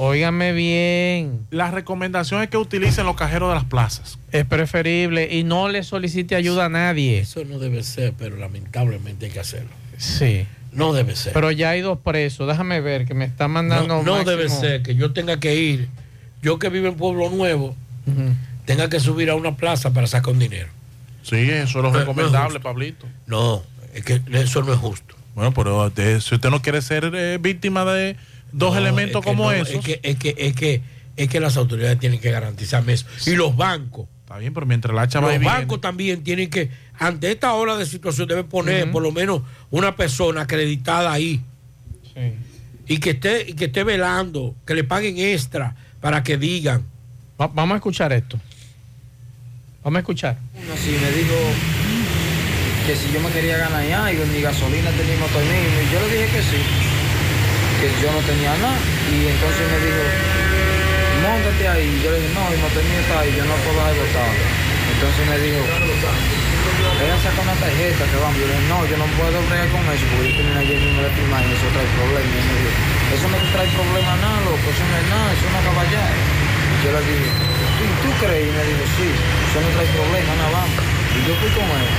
Óigame bien. La recomendación es que utilicen los cajeros de las plazas. Es preferible y no le solicite ayuda a nadie. Eso no debe ser, pero lamentablemente hay que hacerlo. Sí. No debe ser. Pero ya hay dos presos. Déjame ver que me está mandando. no, no Máximo. debe ser que yo tenga que ir, yo que vivo en Pueblo Nuevo, tenga que subir a una plaza para sacar un dinero. Sí, eso es lo No, no es recomendable. Pablito. No, es que eso no es justo. Bueno, pero si usted no quiere ser eh, víctima de dos No, elementos es que como no, esos. Es que, es, que, es, que, es que las autoridades tienen que garantizarme eso. Y los bancos. Está bien, pero mientras la hacha va y Los viene. bancos también tienen que, ante esta ola de situación, deben poner por lo menos una persona acreditada ahí. Y que esté, y que esté velando, que le paguen extra para que digan. Va- vamos a escuchar esto. Vamos a escuchar. Así me dijo que si yo me quería ganar algo, mi gasolina tenía motor mío. Y yo le dije que sí. Que yo no tenía nada. Y entonces me dijo, montate ahí. Yo le dije, no, el motor mío está ahí, yo no puedo dejar botado. Entonces me dijo, ven a sacar una tarjeta que vamos. Yo le dije, no, yo no puedo bregar con eso porque yo terminé ayer mismo de firmar y eso trae problemas. Y me dijo, eso no trae problema nada, loco, eso no es nada, eso es una caballada. Yo le dije, ¿tú, tú crees? Y me dijo, sí, eso no trae problema, nada, vamos. Y yo fui con él.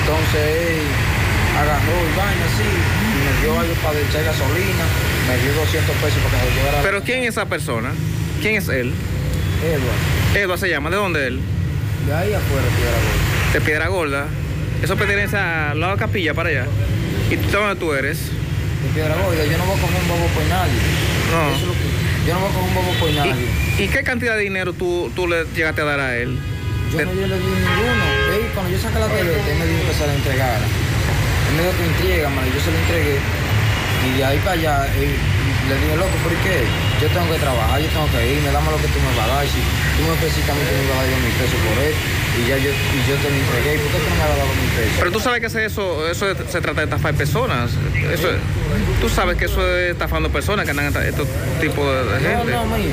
Entonces agarró el baño así y me dio algo para echar gasolina, me dio 200 pesos para que me llevara. Pero ¿quién es esa persona? ¿Quién es él? Edward, Edward se llama. ¿De dónde él? de ahí afuera, Piedra Gorda. De Piedra Gorda. Eso pertenece al lado de Capilla para allá. ¿Y tú dónde tú eres? De Piedra Gorda, yo no voy a coger un bobo por nadie. No. Eso es lo que- yo no voy a coger un bobo por nadie. ¿Y, y qué cantidad de dinero tú, tú le llegaste a dar a él? Yo no yo le di ninguno. Él, cuando yo saqué la tarjeta, él me dijo que se la entregara. Él me dijo que entrégame, yo se la entregué. Y de ahí para allá, él, le dije, loco, ¿por qué? Yo tengo que trabajar, yo tengo que irme, dame lo que tú me vas a dar. Si tú me ofreciste a mí que me ibas a dar mil pesos por él, y ya yo, y yo te lo entregué, ¿y por qué tú no me has dado mil pesos? Pero tú sabes que es eso, eso es- se trata de estafar personas. Eso, es- tú sabes que eso es estafando personas que andan estos tipos de, de No, gente. no, mí.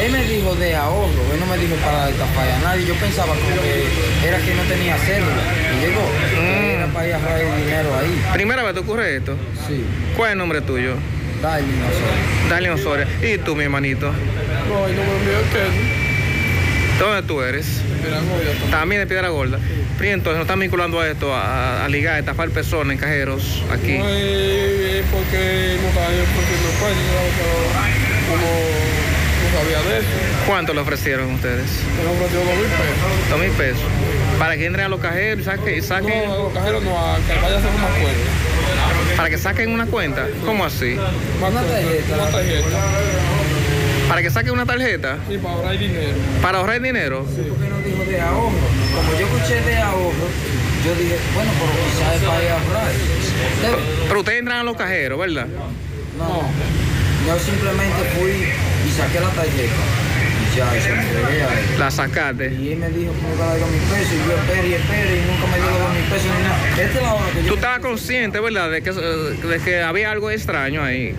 Él me dijo de ahorro, él no me dijo para estafar a nadie. Yo pensaba como que era que no tenía cédula. Y llegó, Mm. Era para ir a ahorrar dinero ahí. ¿Primera vez te ocurre esto? Sí. ¿Cuál es el nombre tuyo? Darling Osorio. Darling Osoria. ¿Y tú, mi hermanito? No, el número mío es ¿De dónde tú eres? También de Piedra Gorda. Pero entonces no están vinculando a esto, a, a ligar, a estafar personas en cajeros aquí. No es porque no estaba ofreciendo cuenta, como no sabía de eso. ¿Cuánto le ofrecieron ustedes? Me ofreció dos mil pesos. Dos mil pesos. Para que entren a los cajeros y saquen. Y saquen No, los cajeros no, a que vaya a hacer una cuenta. para que saquen una cuenta. ¿Cómo así? Una tarjeta. Una tarjeta. Para que saquen una tarjeta. Sí, para ahorrar dinero. Para ahorrar dinero. Sí, porque no dijo de ahorro. Como yo escuché de ahorro, yo dije, bueno, pero quizás es para ir a ahorrar. Pero ustedes entran a los cajeros, ¿verdad? No, yo simplemente fui y saqué la tarjeta. La entregué a él. La sacaste. Y él me dijo que me iba a dar dos mil pesos. Y yo esperé y esperé y nunca me dio los dos mil pesos ni nada. Esta es la hora que yo... Tú estabas consciente, ¿verdad? De que, de que había algo extraño ahí.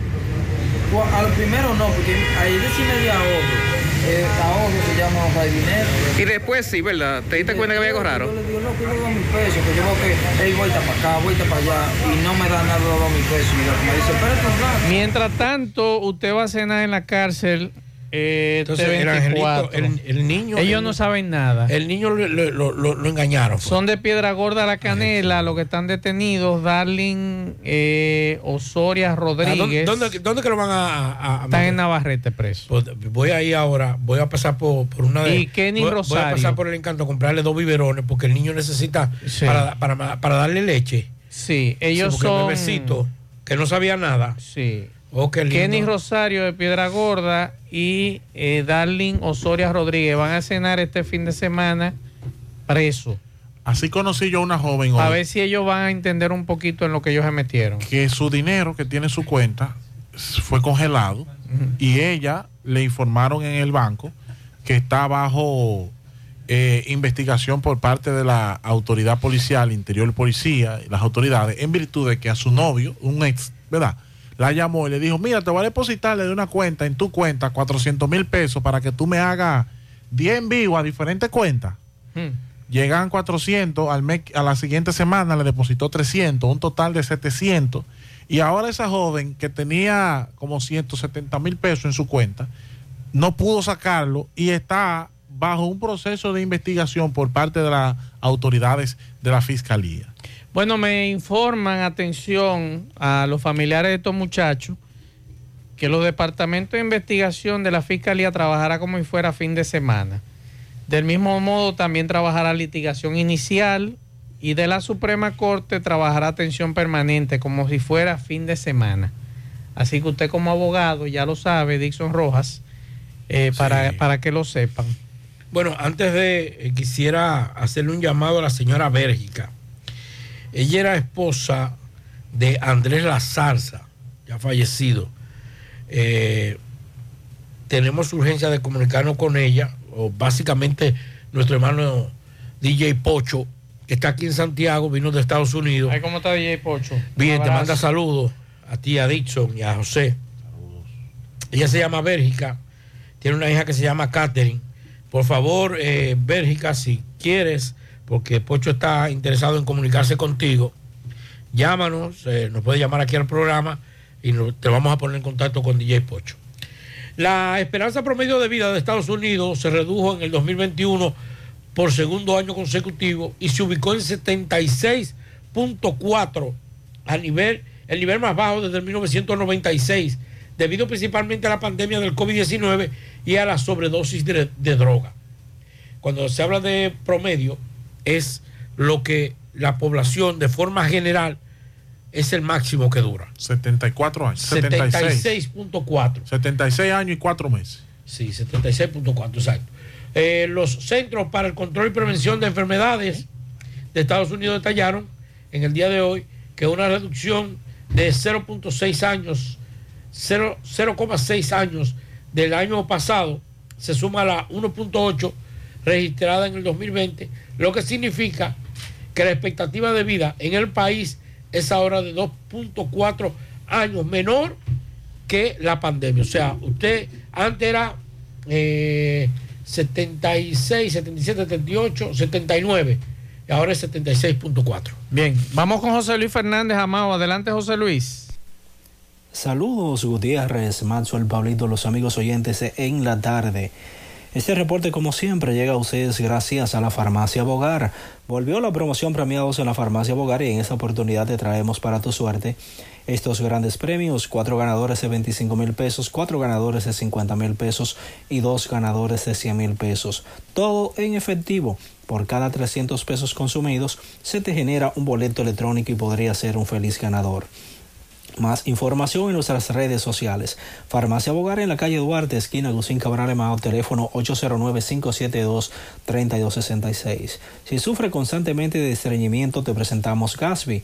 Pues, a lo primero no, porque ahí decime de ahorro. Eh, ahorro se llama ahorrar dinero. Y después sí, ¿verdad? ¿Te diste cuenta que había algo raro? Yo le digo, loco, yo le doy mil pesos, que yo veo que él vuelta para acá, vuelta para allá, y no me da nada de los dos mil pesos. Y que me dice, espérate. Mientras tanto, usted va a cenar en la cárcel eh, Entonces, el T24. angelito, el, el niño. Ellos el- no saben nada. El niño lo, lo- lo- lo engañaron. Son de Piedra Gorda La Canela, los que están detenidos, Darling eh, Osoria Ah, ¿Dónde, Rodríguez. dónde, dónde que lo van a.? a- a- Están en Navarrete preso. Pues, voy ahí ahora, voy a pasar por, por una de. Y Kenny voy, Rosario. Voy a pasar por el encanto a comprarle dos biberones porque el niño necesita Sí. para, para, para darle leche. Sí, ellos porque el son. bebecito, que no sabía nada. Sí. Oh. Kenny Rosario de Piedra Gorda y eh, Darling Osoria Rodríguez van a cenar este fin de semana preso. Así conocí yo a una joven A hoy ver si ellos van a entender un poquito en lo que ellos se metieron. que su dinero que tiene en su cuenta fue congelado y ella le informaron en el banco que está bajo eh, investigación por parte de la autoridad policial, interior policía las autoridades en virtud de que a su novio, un ex, ¿verdad? La llamó y le dijo, mira, te voy a depositarle de una cuenta en tu cuenta 400 mil pesos para que tú me hagas 10 en vivo a diferentes cuentas. Llegan 400, al mes, a la siguiente semana le depositó 300, un total de 700. Y ahora esa joven que tenía como 170 mil pesos en su cuenta, no pudo sacarlo y está bajo un proceso de investigación por parte de las autoridades de la fiscalía. Bueno, me informan, atención a los familiares de estos muchachos, que los departamentos de investigación de la Fiscalía trabajará como si fuera fin de semana. Del mismo modo, también trabajará litigación inicial y de la Suprema Corte trabajará atención permanente como si fuera fin de semana. Así que usted como abogado ya lo sabe, Dixon Rojas, eh, para, para que lo sepan. Bueno, antes de, eh, quisiera hacerle un llamado a la señora Bérgica. Ella era esposa de Andrés La Zarza, ya fallecido. Eh, tenemos urgencia de comunicarnos con ella, o básicamente nuestro hermano DJ Pocho, que está aquí en Santiago, vino de Estados Unidos. Ay, ¿Cómo está DJ Pocho? Bien, te manda saludos a ti, a Dixon y a José. Ella se llama Bélgica, tiene una hija que se llama Catherine. Por favor, eh, Bélgica, si quieres, porque Pocho está interesado en comunicarse contigo, llámanos, eh, nos puede llamar aquí al programa y te vamos a poner en contacto con DJ Pocho. La esperanza promedio de vida de Estados Unidos se redujo en el 2021 por segundo año consecutivo y se ubicó en 76.4 a nivel, el nivel más bajo desde el 1996, debido principalmente a la pandemia del COVID-19 y a la sobredosis de droga. Cuando se habla de promedio, es lo que la población de forma general es el máximo que dura. 74 años. 76. 76.4. 76 años y 4 meses. Sí, 76.4, exacto. Eh, los Centros para el Control y Prevención de Enfermedades de Estados Unidos detallaron en el día de hoy que una reducción de 0.6 años, 0 0,6 años del año pasado se suma a la 1.8 registrada en el 2020, lo que significa que la expectativa de vida en el país es ahora de 2.4 años menor que la pandemia. O sea, usted antes era eh, 76, 77, 78, 79 y ahora es 76.4. Bien, vamos con José Luis Fernández Amado. Adelante, José Luis. Saludos Gutiérrez, Maxwell, Pablito, los amigos oyentes en la tarde. Este reporte, como siempre, llega a ustedes gracias a la Farmacia Bogar. Volvió la promoción premiados en la Farmacia Bogar y en esta oportunidad te traemos para tu suerte estos grandes premios, cuatro ganadores de 25 mil pesos, cuatro ganadores de 50 mil pesos y dos ganadores de 100 mil pesos. Todo en efectivo. Por cada 300 pesos consumidos se te genera un boleto electrónico y podría ser un feliz ganador. Más información en nuestras redes sociales. Farmacia Bogar en la calle Duarte, esquina Agustín Cabral Emao, teléfono 809-572-3266. Si sufre constantemente de estreñimiento, te presentamos Gasby.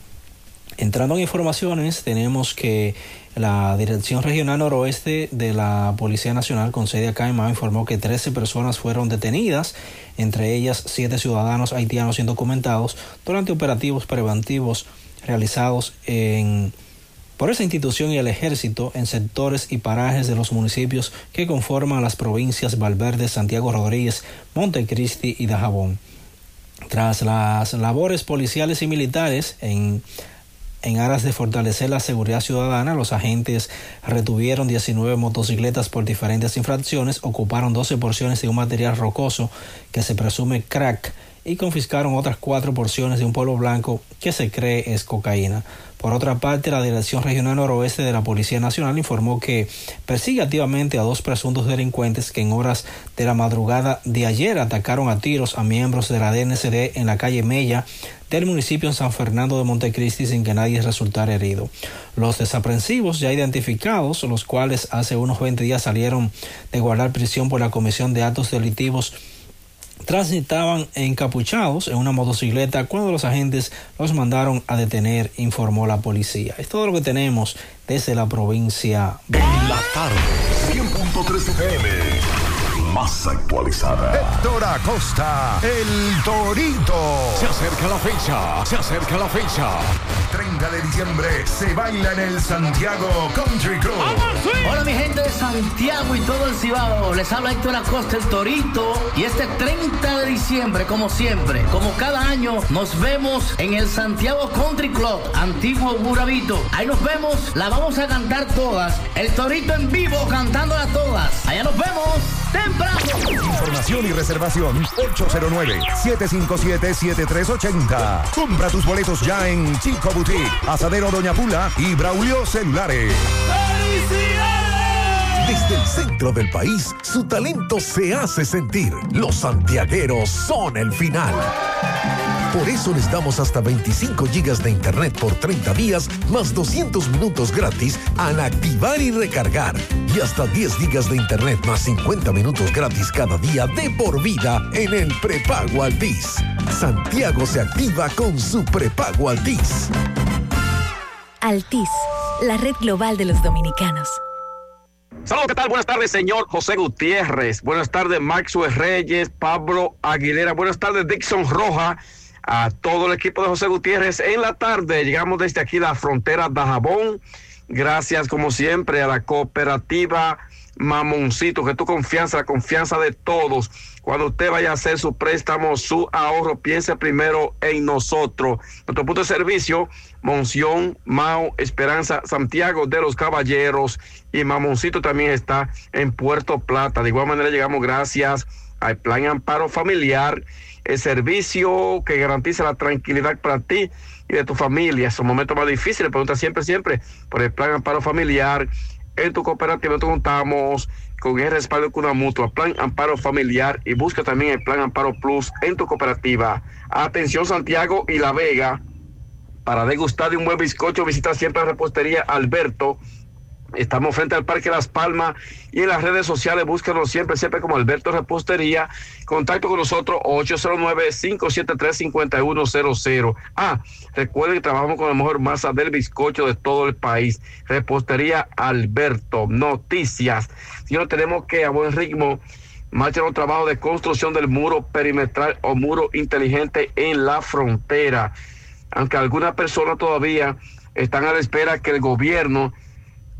Entrando en informaciones, tenemos que la Dirección Regional Noroeste de la Policía Nacional con sede acá en Mao informó que 13 personas fueron detenidas, entre ellas 7 ciudadanos haitianos indocumentados, durante operativos preventivos realizados por esa institución y el ejército en sectores y parajes de los municipios que conforman las provincias Valverde, Santiago Rodríguez, Montecristi y Dajabón. Tras las labores policiales y militares en en aras de fortalecer la seguridad ciudadana, los agentes retuvieron 19 motocicletas por diferentes infracciones, ocuparon 12 porciones de un material rocoso que se presume crack y confiscaron otras cuatro porciones de un polvo blanco que se cree es cocaína. Por otra parte, la Dirección Regional Noroeste de la Policía Nacional informó que persigue activamente a dos presuntos delincuentes que en horas de la madrugada de ayer atacaron a tiros a miembros de la DNCD en la calle Mella del municipio en San Fernando de Montecristi sin que nadie resultara herido. Los desaprensivos ya identificados, los cuales hace unos 20 días salieron de guardar prisión por la comisión de actos delictivos, transitaban encapuchados en una motocicleta cuando los agentes los mandaron a detener, informó la policía. Es todo lo que tenemos desde la provincia. La tarde, 100.3 FM. Más actualizada. Héctor Acosta, el Torito. Se acerca la fecha, se acerca la fecha. 30 de diciembre se baila en el Santiago Country Club. Hola mi gente de Santiago y todo el Cibao, les habla Héctor Acosta el Torito y este 30 de diciembre como siempre, como cada año nos vemos en el Santiago Country Club, antiguo Burabito. Ahí nos vemos, la vamos a cantar todas, el Torito en vivo cantándola todas. Allá nos vemos Información y reservación 809-757-7380. Compra tus boletos ya en Chico Boutique, Asadero Doña Pula y Braulio Celulares. Desde el centro del país, su talento se hace sentir. Los santiagueros son el final. Por eso les damos hasta 25 gigas de internet por 30 días, más 200 minutos gratis al activar y recargar. Y hasta 10 gigas de internet más 50 minutos gratis cada día de por vida en el prepago Altis. Santiago se activa con su prepago Altis. Altis, la red global de los dominicanos. Saludos, ¿qué tal? Buenas tardes, señor José Gutiérrez. Buenas tardes, Maxwell Reyes, Pablo Aguilera. Buenas tardes, Dixon Roja. A todo el equipo de José Gutiérrez. En la tarde llegamos desde aquí la frontera de Jabón. Gracias, como siempre, a la cooperativa Mamoncito, que tu confianza, la confianza de todos. Cuando usted vaya a hacer su préstamo, su ahorro, piense primero en nosotros. Nuestro punto de servicio, Monción, Mao, Esperanza, Santiago de los Caballeros y Mamoncito también está en Puerto Plata. De igual manera llegamos gracias al Plan Amparo Familiar, el servicio que garantiza la tranquilidad para ti y de tu familia. Son momentos más difíciles, pregunta siempre, siempre por el Plan Amparo Familiar. En tu cooperativa nosotros contamos con el respaldo de una mutua, Plan Amparo Familiar y busca también el Plan Amparo Plus en tu cooperativa. Atención Santiago y La Vega. Para degustar de un buen bizcocho, visita siempre la repostería Alberto. Estamos frente al Parque Las Palmas y en las redes sociales búscanos siempre, siempre como Alberto Repostería. Contacto con nosotros 809-573-5100. Ah, recuerden que trabajamos con la mejor masa del bizcocho de todo el país. Repostería Alberto. Noticias. Señor, tenemos que a buen ritmo marchar un trabajo de construcción del muro perimetral o muro inteligente en la frontera. Aunque algunas personas todavía están a la espera que el gobierno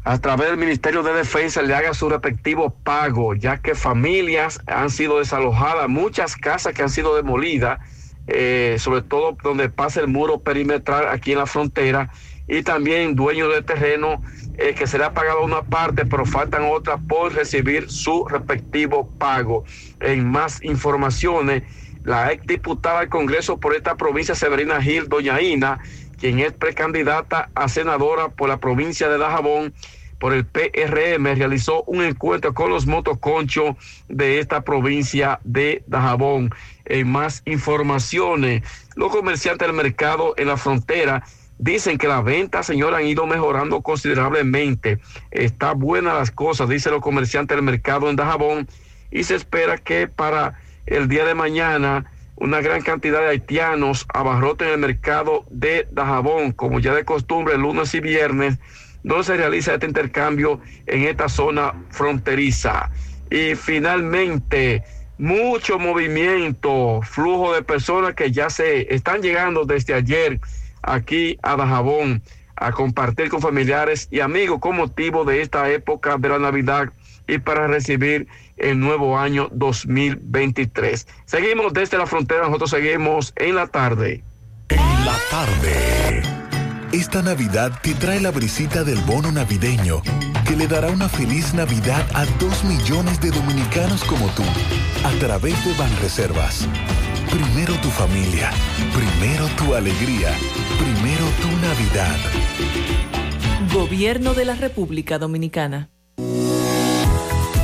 a través del Ministerio de Defensa le haga su respectivo pago, ya que familias han sido desalojadas, muchas casas que han sido demolidas, eh, sobre todo donde pasa el muro perimetral aquí en la frontera, y también dueños de terreno eh, que se le ha pagado una parte, pero faltan otras por recibir su respectivo pago. En más informaciones, la ex diputada al Congreso por esta provincia, Severina Gil, doña Ina, quien es precandidata a senadora por la provincia de Dajabón por el PRM, realizó un encuentro con los motoconchos de esta provincia de Dajabón. En más informaciones, los comerciantes del mercado en la frontera dicen que las ventas, señora, han ido mejorando considerablemente. Está buena las cosas, dicen los comerciantes del mercado en Dajabón, y se espera que para el día de mañana una gran cantidad de haitianos abarroten el mercado de Dajabón, como ya de costumbre, lunes y viernes, donde se realiza este intercambio en esta zona fronteriza. Y finalmente, mucho movimiento, flujo de personas que ya se están llegando desde ayer aquí a Dajabón a compartir con familiares y amigos con motivo de esta época de la Navidad y para recibir el nuevo año 2023. Seguimos desde la frontera, nosotros seguimos en la tarde. En la tarde. Esta Navidad te trae la brisita del bono navideño que le dará una feliz Navidad a dos millones de dominicanos como tú a través de Banreservas. Primero tu familia, primero tu alegría, primero tu Navidad. Gobierno de la República Dominicana.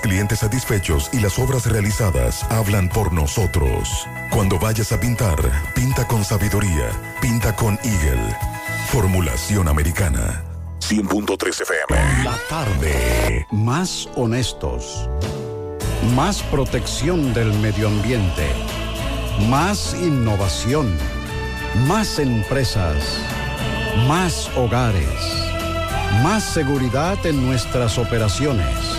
clientes satisfechos y las obras realizadas hablan por nosotros. Cuando vayas a pintar, pinta con sabiduría, pinta con Eagle. Formulación americana. 100.3 FM. La tarde. Más honestos. Más protección del medio ambiente. Más innovación. Más empresas. Más hogares. Más seguridad en nuestras operaciones.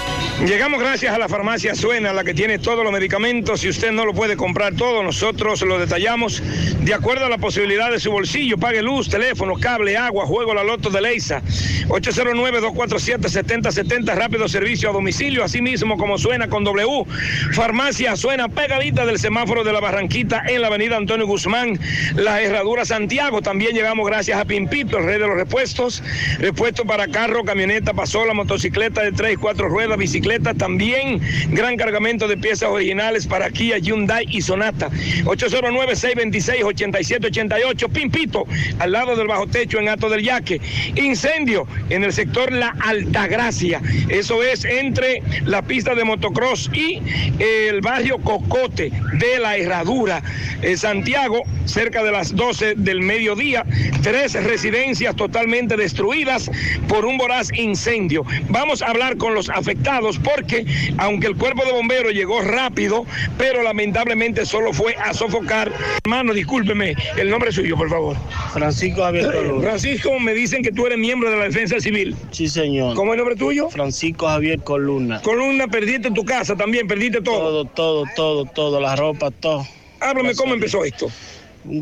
Llegamos gracias a la farmacia Suena, la que tiene todos los medicamentos. Si usted no lo puede comprar todo, nosotros lo detallamos de acuerdo a la posibilidad de su bolsillo. Pague luz, teléfono, cable, agua, juego la loto de Leisa. 809-247-7070, rápido servicio a domicilio, así mismo como suena con W. Farmacia suena pegadita del semáforo de la Barranquita en la avenida Antonio Guzmán, la Herradura Santiago. También llegamos gracias a Pimpito, el rey de los repuestos. Repuesto para carro, camioneta, pasola, motocicleta de 3 y 4 ruedas, bicicleta. También gran cargamento de piezas originales para Kia, Hyundai y Sonata. 809-626-8788. Pimpito, al lado del bajo techo en Ato del Yaque. Incendio en el sector La Altagracia. Eso es entre la pista de motocross y el barrio Cocote de la Herradura. En Santiago, cerca de las 12 del mediodía, tres residencias totalmente destruidas por un voraz incendio. Vamos a hablar con los afectados porque, aunque el cuerpo de bomberos llegó rápido, pero lamentablemente solo fue a sofocar. Hermano, discúlpeme, el nombre suyo, por favor. Francisco Javier Coluna. Francisco, me dicen que tú eres miembro de la Defensa Civil. Sí, señor. ¿Cómo es el nombre tuyo? Francisco Javier Coluna. Columna, perdiste tu casa también, perdiste todo. Todo, todo, todo, todo, la ropa, todo. Háblame cómo empezó esto.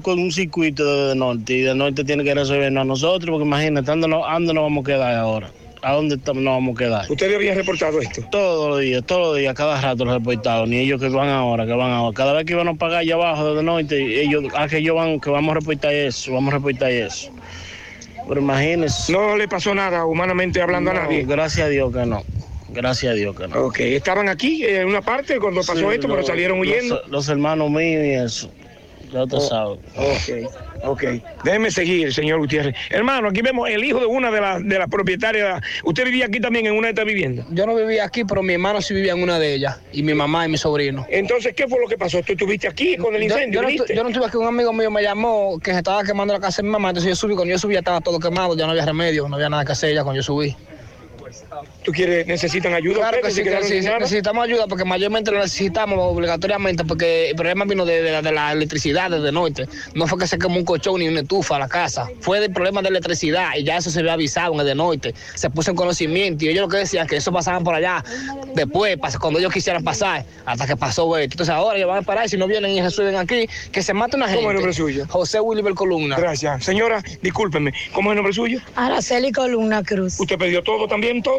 Con un circuito de, norte y de norte tiene que resolvernos a nosotros porque imagínate, ¿a dónde nos, dónde nos vamos a quedar ahora? ¿A dónde nos vamos a quedar? ¿Ustedes habían reportado esto? Todos los días, todos los días, cada rato los reportados, ni ellos que van ahora, que van ahora. Cada vez que iban a pagar allá abajo desde norte, ellos, a que ellos van, que vamos a reportar eso, vamos a reportar eso. Pero imagínense. No le pasó nada humanamente hablando a nadie. Gracias a Dios que no. Gracias a Dios que no. Ok, estaban aquí en una parte cuando pasó Sí, esto, pero salieron huyendo. Los, los hermanos míos y eso. Ya tú Oh, sabes. Ok, ok. Déjeme seguir, señor Gutiérrez. Hermano, aquí vemos el hijo de una de las de las propietarias. ¿Usted vivía aquí también en una de estas viviendas? Yo no vivía aquí, pero mi hermano sí vivía en una de ellas. Y mi mamá y mi sobrino. Entonces, ¿qué fue lo que pasó? ¿Tú estuviste aquí con el Yo- incendio? Yo, no, viniste? estu- yo no estuve aquí, un amigo mío me llamó que se estaba quemando la casa de mi mamá. Entonces yo subí, cuando yo subí ya estaba todo quemado, ya no había remedio, no había nada que hacer ya cuando yo subí. ¿Tú quieres, necesitan ayuda? Claro que sí, ¿Se que sí, necesitamos ayuda porque mayormente lo necesitamos obligatoriamente porque el problema vino de, de la, de la electricidad desde norte. No fue que se quemó un colchón ni una estufa a la casa, fue del problema de electricidad y ya eso se había avisado en el de norte. Se puso en conocimiento y ellos lo que decían que eso pasaban por allá después, cuando ellos quisieran pasar, hasta que pasó esto. Entonces ahora ellos van a parar y si no vienen y resuelven aquí, que se mate una gente. ¿Cómo es el nombre suyo? José Williver Columna. Gracias. Señora, discúlpeme, ¿cómo es el nombre suyo? Araceli Columna Cruz. ¿Usted perdió todo también, todo?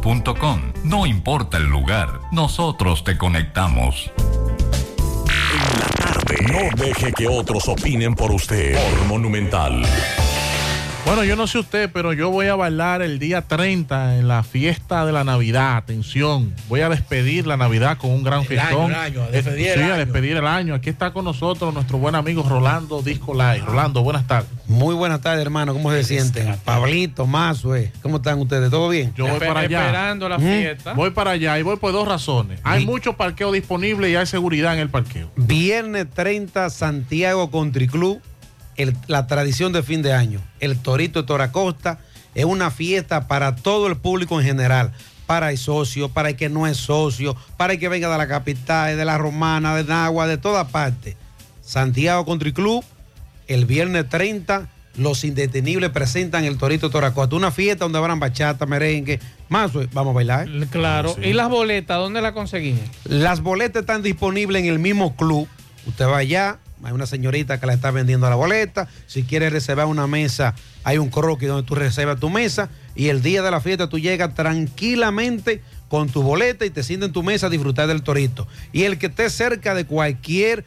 No importa el lugar, nosotros te conectamos. No deje que otros opinen por usted. Por Monumental. Bueno, yo no sé usted, pero yo voy a bailar el día 30 en la fiesta de la Navidad. Atención, voy a despedir la Navidad con un gran El año, fiestón. el año, a Eh, despedir el sí, año. a despedir el año. Aquí está con nosotros nuestro buen amigo Rolando Disco Live. Rolando, buenas tardes. Muy buenas tardes, hermano. ¿Cómo se sienten? Pablito, Mazue. ¿Cómo están ustedes? ¿Todo bien? Yo voy para allá. Esperando la Mm, fiesta. Voy para allá y voy por dos razones. Hay Sí. mucho parqueo disponible y hay seguridad en el parqueo. Viernes 30, Santiago Country Club, el- la tradición de fin de año. El Torito de Toracosta es una fiesta para todo el público en general. Para el socio, para el que no es socio, para el que venga de la capital, de la romana, de Nagua, de toda parte. Santiago Country Club, el viernes 30, los indetenibles presentan el Torito de Toracosta. Una fiesta donde habrán bachata, merengue. Más, vamos a bailar. ¿eh? Claro. ¿Y las boletas, dónde las conseguimos? Las boletas están disponibles en el mismo club. Usted va allá, hay una señorita que la está vendiendo la boleta. Si quiere reservar una mesa, hay un croquis donde tú reservas tu mesa. Y el día de la fiesta tú llegas tranquilamente con tu boleta y te sientes en tu mesa a disfrutar del torito. Y el que esté cerca de cualquier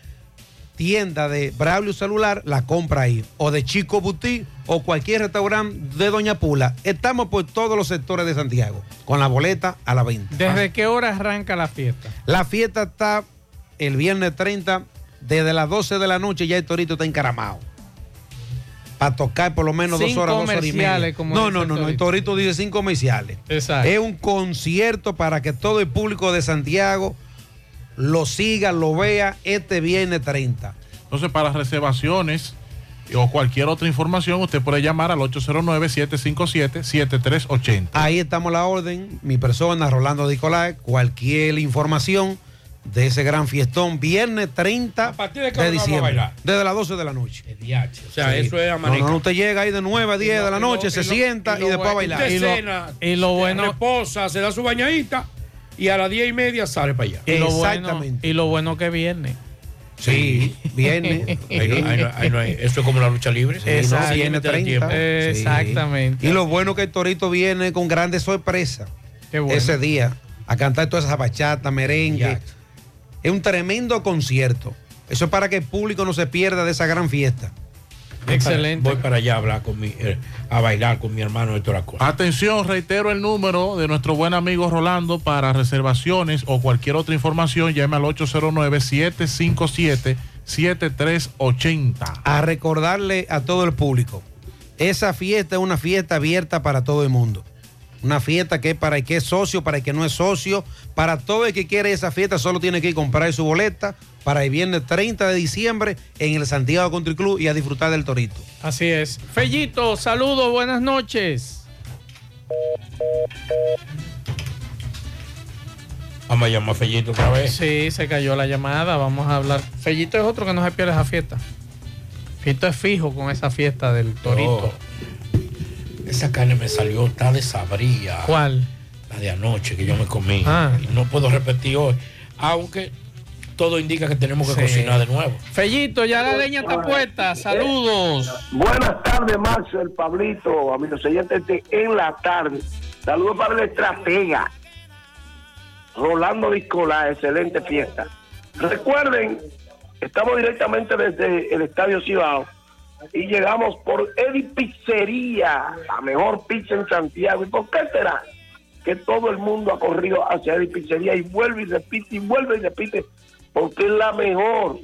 tienda de Braulio Celular, la compra ahí. O de Chico Boutique o cualquier restaurante de Doña Pula. Estamos por todos los sectores de Santiago, con la boleta a la venta. ¿Desde qué hora arranca la fiesta? La fiesta está el viernes 30, desde las 12 de la noche ya el torito está encaramado. Para tocar por lo menos dos horas, dos horas y media. como No, no, no, no, el Torito. dice sin comerciales. Exacto. Es un concierto para que todo el público de Santiago lo siga, lo vea este viernes 30. Entonces, para reservaciones o cualquier otra información, usted puede llamar al 809-757-7380. Ahí estamos la orden. Mi persona, Rolando Nicolás, cualquier información de ese gran fiestón, viernes 30 partir de qué de hora vamos a diciembre. bailar? Desde las 12 de la noche. O sea, Sí. eso es amanecer. no, no, usted llega ahí de 9 a 10 de la noche, se sienta y, después a bailar. Usted cena, y lo bueno- reposa, se da su bañadita y a las 10 y media sale para allá. Y lo bueno, y lo bueno que viene. Sí, viene. Ahí no- ahí no- ahí no hay- eso es como la lucha libre. Sí, Exacto. no, viene Límite de 30. tiempo. Sí. Exactamente. Y lo bueno que el Torito viene con grandes sorpresas bueno. ese día a cantar todas esas bachatas, merengue. Es un tremendo concierto. Eso es para que el público no se pierda de esa gran fiesta. Voy para- Voy para allá a hablar con mi, eh, a bailar con mi hermano Héctor Acosta. Atención, reitero el número de nuestro buen amigo Rolando para reservaciones o cualquier otra información. Llame al 809-757-7380. A recordarle a todo el público, esa fiesta es una fiesta abierta para todo el mundo. Una fiesta que es para el que es socio, para el que no es socio, para todo el que quiere esa fiesta, solo tiene que ir a comprar su boleta para el viernes 30 de diciembre en el Santiago Country Club y a disfrutar del torito. Así es. Fellito, saludos, buenas noches. Vamos a llamar a Fellito otra vez. Sí, se cayó la llamada, vamos a hablar. Fellito es otro que no se pierde esa fiesta. Fellito es fijo con esa fiesta del torito. Esa carne me salió, está desabría. ¿Cuál? La de anoche que yo me comí. Ah. Y no puedo repetir hoy. Aunque todo indica que tenemos que Sí. cocinar de nuevo. Fellito, ya la leña está puesta. Saludos. Buenas tardes, el Pablito, amigos oyentes En la Tarde. Saludos para el estratega, Rolando Discolá, excelente fiesta. Recuerden, estamos directamente desde el Estadio Cibao y llegamos por Edi Pizzería, la mejor pizza en Santiago. ¿Y por qué será? Que todo el mundo ha corrido hacia Edi Pizzería y vuelve y repite y vuelve y repite, porque es la mejor,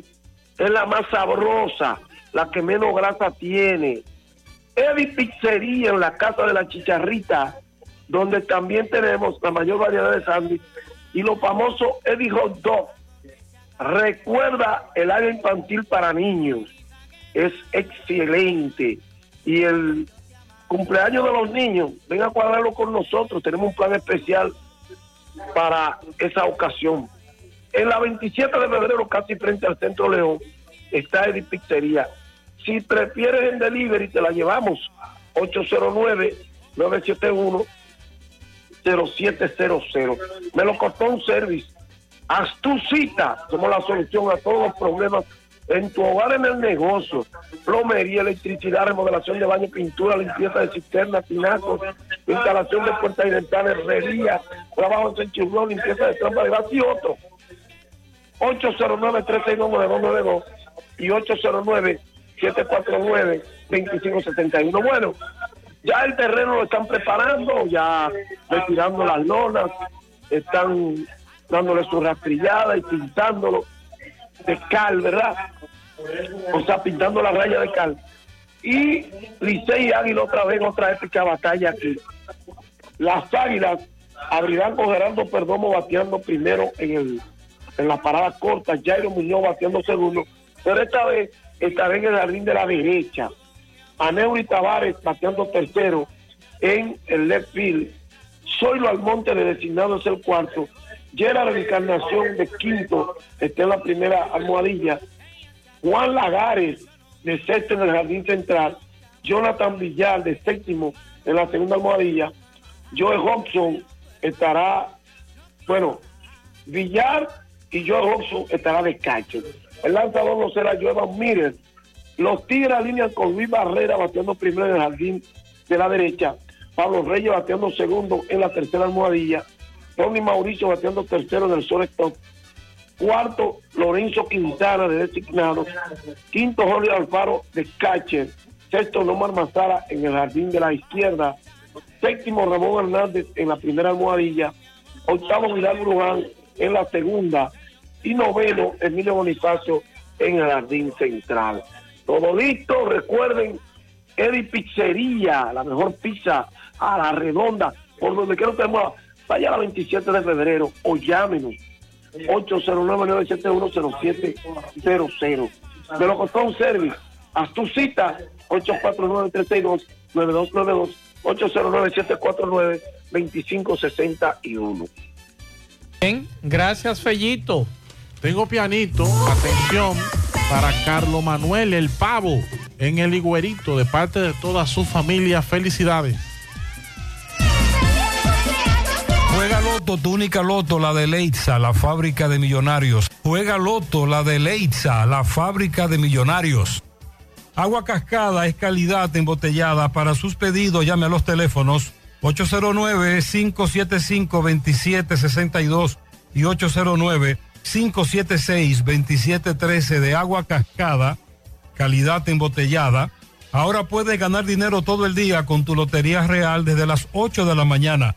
es la más sabrosa, la que menos grasa tiene. Edi Pizzería en la casa de la chicharrita, donde también tenemos la mayor variedad de sándwiches y los famosos Eddie Hot Dog. Recuerda el área infantil para niños, es excelente. Y el cumpleaños de los niños, ven a cuadrarlo con nosotros, tenemos un plan especial para esa ocasión. En la 27 de febrero, casi frente al Centro León, está Eddie Pizzería. Si prefieres en delivery, te la llevamos. 809-971-0700. Me lo costó un service. Haz tu cita. Somos la solución a todos los problemas en tu hogar, en el negocio. Plomería, electricidad, remodelación de baño, pintura, limpieza de cisterna, tinacos, instalación de puertas y ventanas, herrería, trabajo en chirrón, limpieza de trampa de gas y otro. 809-361-9292 y 787-439-2571. Bueno, ya el terreno lo están preparando, ya retirando las lonas, están dándole su rastrillada y pintándolo de cal, ¿verdad? O sea, pintando la raya de cal. Y Licey y Águila otra vez otra épica batalla aquí. Las Águilas abrirán con Gerardo Perdomo bateando primero en el en la parada corta, Jairo Muñoz bateando segundo, pero esta vez estará en el jardín de la derecha. Aneuri Tavares bateando tercero en el left field. Zoilo Almonte de designado es el cuarto. Gerard Encarnación de quinto está en la primera almohadilla. Juan Lagares de sexto en el jardín central. Jonathan Villar de séptimo en la segunda almohadilla. Joe Hobson estará, bueno, Villar y Joe Hobson estará de cacho. El lanzador no será Joe Mírez. Los Tigres alinean con Luis Barrera bateando primero en el jardín de la derecha. Pablo Reyes bateando segundo en la tercera almohadilla. Tony Mauricio bateando tercero en el shortstop. Cuarto, Lorenzo Quintana de designado. Quinto, Jorge Alfaro de catcher. Sexto, Nomar Mazara en el jardín de la izquierda. Séptimo, Ramón Hernández en la primera almohadilla. Octavo, Vidal Bruján en la segunda. Y noveno, Emilio Bonifacio en el jardín central. Todo listo, recuerden, Eddie Pizzería, la mejor pizza a la redonda, por donde usted mueva. Vaya a la 27 de febrero o llámenos. 809-971-0700. De lo costó un service. Haz tu cita. 849-362-9292. 809-749-2561. Bien, gracias, Fellito. Tengo pianito, atención, para Carlos Manuel el Pavo en el Higuerito, de parte de toda su familia. Felicidades. Juega Loto, tu única Loto, la de Leitza, la fábrica de millonarios. Juega Loto, la de Leitza, la fábrica de millonarios. Agua cascada es calidad embotellada. Para sus pedidos, llame a los teléfonos 809-575-2762 y 809-576-2713 de agua cascada, calidad embotellada. Ahora puedes ganar dinero todo el día con tu Lotería Real desde las 8 de la mañana.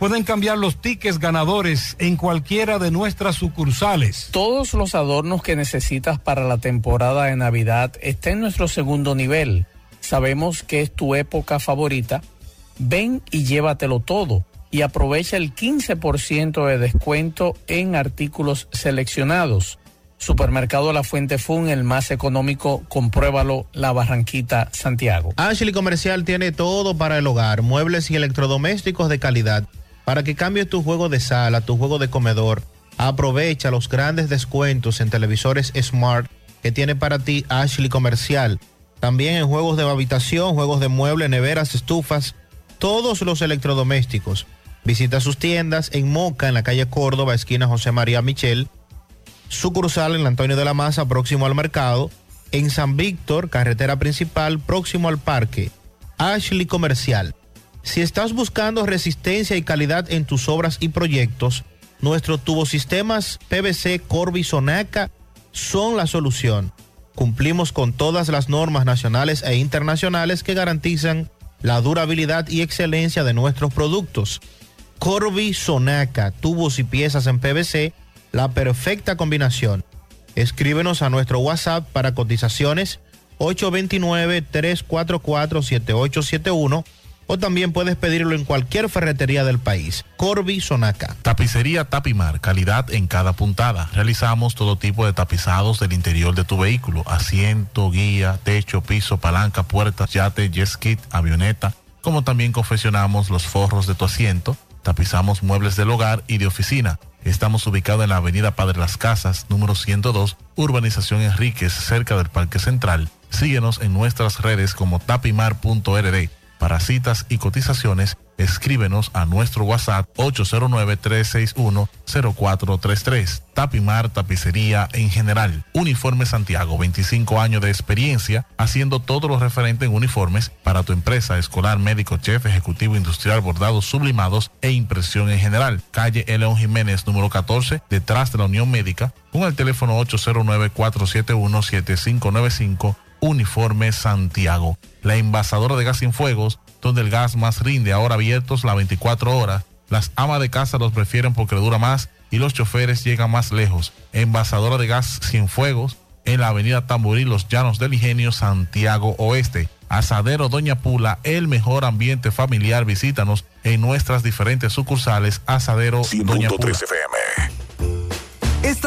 Pueden cambiar los tickets ganadores en cualquiera de nuestras sucursales. Todos los adornos que necesitas para la temporada de Navidad están en nuestro segundo nivel. Sabemos que es tu época favorita. Ven y llévatelo todo y aprovecha el 15% de descuento en artículos seleccionados. Supermercado La Fuente Fun, el más económico, compruébalo, La Barranquita, Santiago. Ashley Comercial tiene todo para el hogar, muebles y electrodomésticos de calidad. Para que cambies tu juego de sala, tu juego de comedor, aprovecha los grandes descuentos en televisores Smart que tiene para ti Ashley Comercial. También en juegos de habitación, juegos de muebles, neveras, estufas, todos los electrodomésticos. Visita sus tiendas en Moca, en la calle Córdoba, esquina José María Michel. Sucursal en Antonio de la Maza, próximo al mercado. En San Víctor, carretera principal, próximo al parque. Ashley Comercial. Si estás buscando resistencia y calidad en tus obras y proyectos, nuestros tubosistemas PVC Corby Sonaca son la solución. Cumplimos con todas las normas nacionales e internacionales que garantizan la durabilidad y excelencia de nuestros productos. Corby Sonaca, tubos y piezas en PVC, la perfecta combinación. Escríbenos a nuestro WhatsApp para cotizaciones 829-344-7871 o también puedes pedirlo en cualquier ferretería del país. Corby Sonaca. Tapicería Tapimar, calidad en cada puntada. Realizamos todo tipo de tapizados del interior de tu vehículo, asiento, guía, techo, piso, palanca, puertas, yate, jet ski, avioneta, como también confeccionamos los forros de tu asiento, tapizamos muebles del hogar y de oficina. Estamos ubicados en la avenida Padre Las Casas, número 102, Urbanización Enríquez, cerca del Parque Central. Síguenos en nuestras redes como tapimar.rd. Para citas y cotizaciones, Escríbenos a nuestro WhatsApp 809-361-0433. Tapimar Tapicería en general. Uniforme Santiago, 25 años de experiencia haciendo todo lo referente en uniformes para tu empresa escolar, médico, chef, ejecutivo, industrial, bordados, sublimados e impresión en general. Calle León Jiménez, número 14, detrás de la Unión Médica, con el teléfono 809-471-7595. Uniforme Santiago. La envasadora de gas sin fuegos, donde el gas más rinde, ahora abiertos las 24 horas. Las amas de casa los prefieren porque dura más y los choferes llegan más lejos. Envasadora de gas sin fuegos en la avenida Tamboril, Los Llanos del Ingenio, Santiago Oeste. Asadero Doña Pula, el mejor ambiente familiar. Visítanos en nuestras diferentes sucursales. Asadero Doña Pula.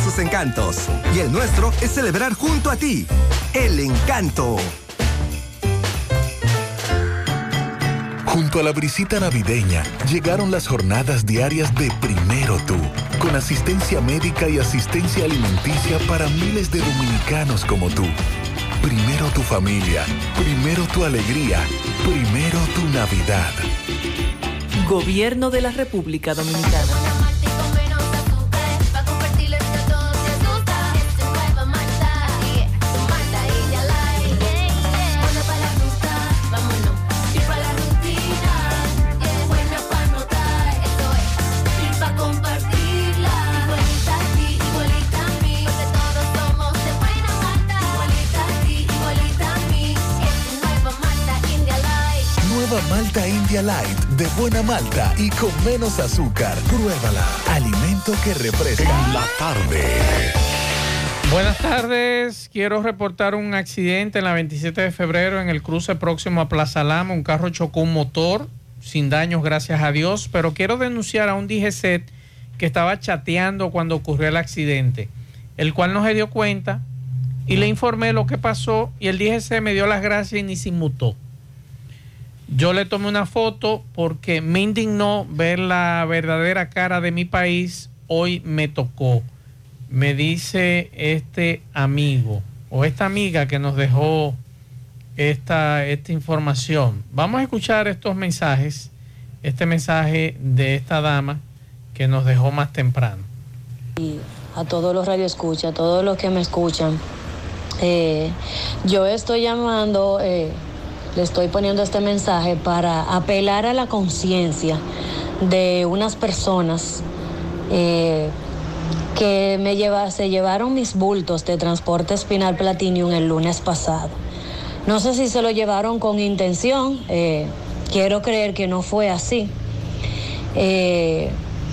sus encantos. Y el nuestro es celebrar junto a ti. El encanto. Junto a la brisita navideña llegaron las jornadas diarias de Primero Tú, con asistencia médica y asistencia alimenticia para miles de dominicanos como tú. Primero tu familia, primero tu alegría, primero tu Navidad. Gobierno de la República Dominicana. Malta India Light, de buena malta y con menos azúcar. Pruébala. Alimento que refresca. En la tarde. Buenas tardes. Quiero reportar un accidente en la 27 de febrero en el cruce próximo a Plaza Lama. Un carro chocó un motor sin daños, gracias a Dios. Pero quiero denunciar a un DGCET que estaba chateando cuando ocurrió el accidente, el cual no se dio cuenta y le informé lo que pasó y el DGC me dio las gracias y ni se inmutó. Yo le tomé una foto porque me indignó ver la verdadera cara de mi país. Hoy me tocó. Me dice este amigo o esta amiga que nos dejó esta, esta información. Vamos a escuchar estos mensajes. Este mensaje de esta dama que nos dejó más temprano. a todos los radioescuchas, a todos los que me escuchan. Eh, yo estoy llamando, eh, le estoy poniendo este mensaje para apelar a la conciencia de unas personas eh, que me lleva, se llevaron mis bultos de transporte espinal Platinum el lunes pasado. No sé si se lo llevaron con intención, eh, quiero creer que no fue así. Eh,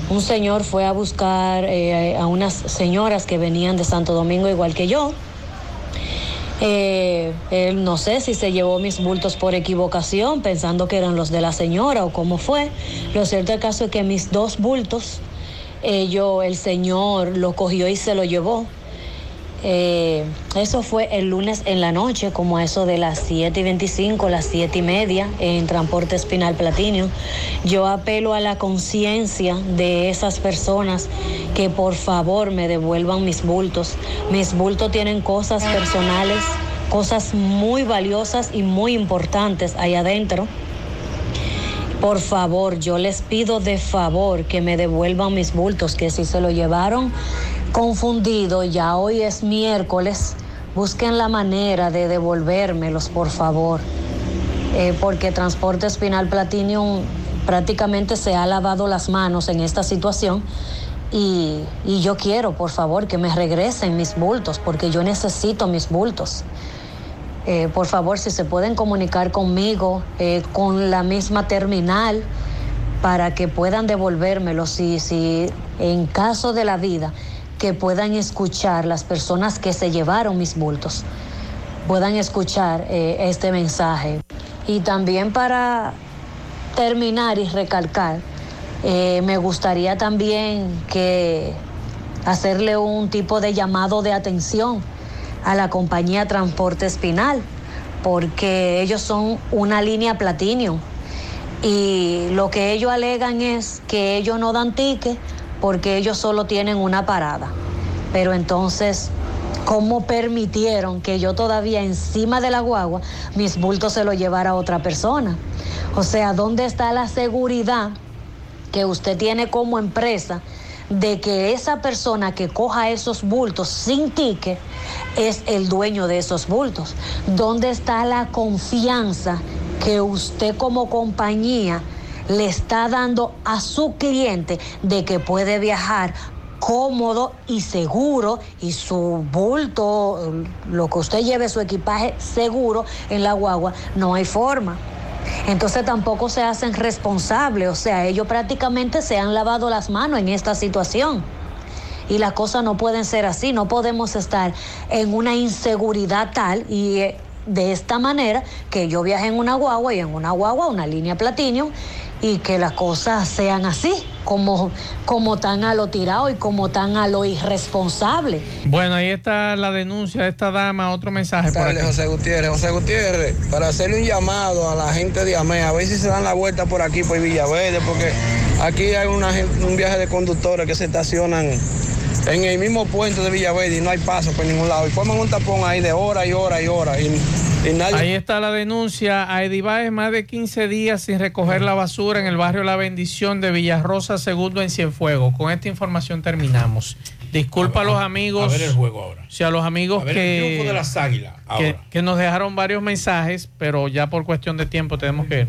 un señor fue a buscar eh, a unas señoras que venían de Santo Domingo igual que yo. Eh, él no sé si se llevó mis bultos por equivocación, pensando que eran los de la señora o cómo fue. Lo cierto del caso es que mis dos bultos, eh, yo, el señor lo cogió y se lo llevó. Eh, eso fue el lunes en la noche, como a eso de las 7 y 25, las 7 y media, en Transporte Espinal Platinum. Yo apelo a la conciencia de esas personas que por favor me devuelvan mis bultos. Mis bultos tienen cosas personales, cosas muy valiosas y muy importantes ahí adentro. Por favor, yo les pido de favor que me devuelvan mis bultos, que si se lo llevaron confundido, ya hoy es miércoles, busquen la manera de devolvérmelos, por favor. Eh, porque Transporte Espinal Platinum prácticamente se ha lavado las manos en esta situación y, y yo quiero, por favor, que me regresen mis bultos, porque yo necesito mis bultos. Eh, por favor, si se pueden comunicar conmigo, eh, con la misma terminal, para que puedan devolvérmelo. Si, si en caso de la vida que puedan escuchar las personas que se llevaron mis bultos, puedan escuchar eh, este mensaje. Y también para terminar y recalcar, eh, me gustaría también que hacerle un tipo de llamado de atención a la compañía Transporte Espinal, porque ellos son una línea Platinum y lo que ellos alegan es que ellos no dan ticket porque ellos solo tienen una parada. Pero entonces, ¿cómo permitieron que yo todavía encima de la guagua mis bultos se los llevara a otra persona? O sea, ¿dónde está la seguridad que usted tiene como empresa de que esa persona que coja esos bultos sin ticket es el dueño de esos bultos? ¿Dónde está la confianza que usted como compañía le está dando a su cliente de que puede viajar cómodo y seguro y su bulto, lo que usted lleve, su equipaje seguro en la guagua, no hay forma. Entonces tampoco se hacen responsables, o sea, ellos prácticamente se han lavado las manos en esta situación. Y las cosas no pueden ser así, no podemos estar en una inseguridad tal y eh, de esta manera que yo viaje en una guagua y en una guagua, una línea Platinum, y que las cosas sean así, como, como tan a lo tirado y como tan a lo irresponsable. Bueno, ahí está la denuncia de esta dama, otro mensaje por Dale, aquí. José Gutiérrez, José Gutiérrez, para hacerle un llamado a la gente de AME, a ver si se dan la vuelta por aquí, por Villaverde, porque aquí hay una un viaje de conductores que se estacionan en el mismo puente de Villaverde y no hay paso por ningún lado. Y forman un tapón ahí de hora y hora y hora. Y. Ahí está la denuncia. A Edivaes más de 15 días sin recoger la basura en el barrio La Bendición de Villarrosa Segundo en Cienfuegos. Con esta información terminamos. Disculpa a, los amigos. A ver el juego ahora. Si a los amigos A ver que, el triunfo de las águilas que, ahora. que nos dejaron varios mensajes, pero ya por cuestión de tiempo tenemos que ir.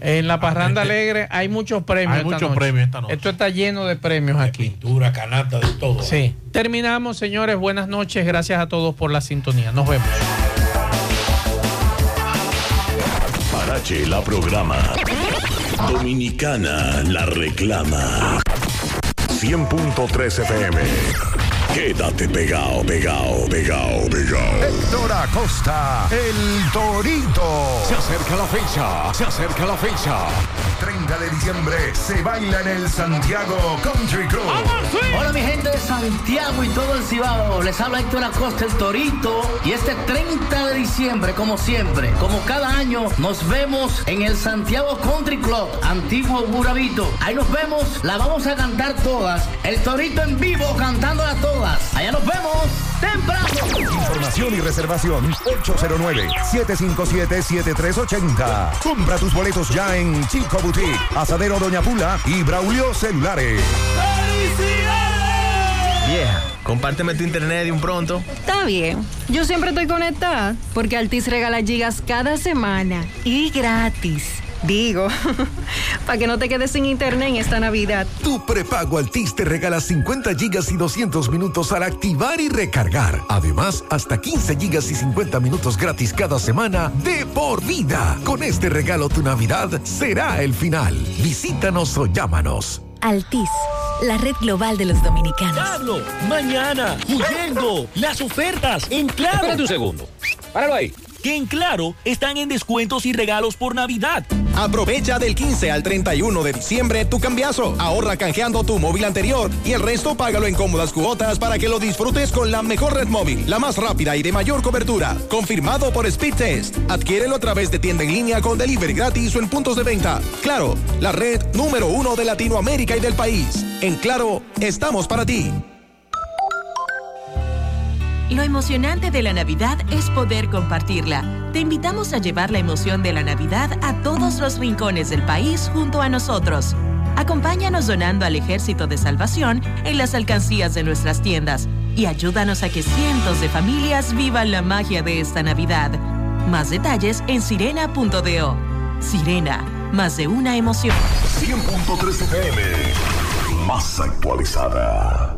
En la parranda alegre hay muchos premios. Hay esta muchos noche. premios esta noche. Esto está lleno de premios aquí. Pintura, canasta, de todo. Sí. Terminamos, señores. Buenas noches. Gracias a todos por la sintonía. Nos vemos. La programa. Dominicana la reclama. 100.3 FM. Quédate pegado, pegado, pegado, pegado. Héctor Acosta, el Torito. Se acerca la fecha, se acerca la fecha. 30 de diciembre se baila en el Santiago Country Club. Hola mi gente de Santiago y todo el Cibao, les habla Héctor Acosta el Torito y este 30 de diciembre como siempre, como cada año nos vemos en el Santiago Country Club, antiguo Burabito. Ahí nos vemos, la vamos a cantar todas, el Torito en vivo cantándola todas. Allá nos vemos temprano. Información y reservación 809-757-7380. Compra tus boletos ya en Chico Boutique, Asadero Doña Pula y Braulio Celulares. Vieja, compárteme tu internet de un pronto. Está bien. Yo siempre estoy conectada porque Altis regala gigas cada semana y gratis. Digo, para que no te quedes sin internet en esta Navidad. Tu prepago Altis te regala 50 gigas y 200 minutos al activar y recargar. Además, hasta 15 gigas y 50 minutos gratis cada semana de por vida. Con este regalo tu Navidad será el final. Visítanos o llámanos. Altis, la red global de los dominicanos. Pablo, mañana, huyendo, las ofertas en Claro. Espérate un segundo. Páralo ahí. Que en Claro están en descuentos y regalos por Navidad. Aprovecha del 15 al 31 de diciembre tu cambiazo. Ahorra canjeando tu móvil anterior y el resto págalo en cómodas cuotas para que lo disfrutes con la mejor red móvil, la más rápida y de mayor cobertura. Confirmado por Speed Test. Adquiérelo a través de tienda en línea con delivery gratis o en puntos de venta. Claro, la red número uno de Latinoamérica y del país. En Claro, estamos para ti. Lo emocionante de la Navidad es poder compartirla. Te invitamos a llevar la emoción de la Navidad a todos los rincones del país junto a nosotros. Acompáñanos donando al Ejército de Salvación en las alcancías de nuestras tiendas y ayúdanos a que cientos de familias vivan la magia de esta Navidad. Más detalles en sirena.do. Sirena, más de una emoción. 100.3 FM. Más actualizada.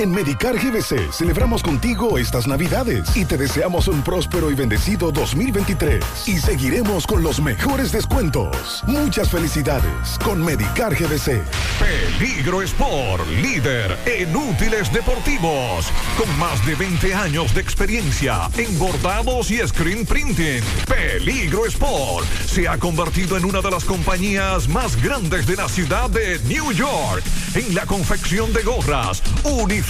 En Medicar GBC celebramos contigo estas Navidades y te deseamos un próspero y bendecido 2023. Y seguiremos con los mejores descuentos. Muchas felicidades con Medicar GBC. Peligro Sport, líder en útiles deportivos, con más de 20 años de experiencia en bordados y screen printing. Peligro Sport se ha convertido en una de las compañías más grandes de la ciudad de New York en la confección de gorras, uniformes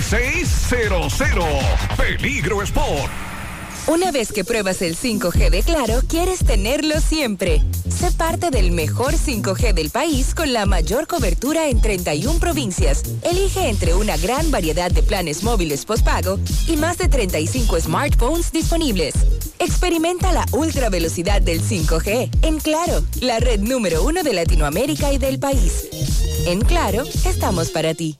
809-971-9600. Peligro Sport. Una vez que pruebas el 5G de Claro, quieres tenerlo siempre. Sé parte del mejor 5G del país con la mayor cobertura en 31 provincias. Elige entre una gran variedad de planes móviles postpago y más de 35 smartphones disponibles. Experimenta la ultra velocidad del 5G en Claro, la red número uno de Latinoamérica y del país. En Claro, estamos para ti.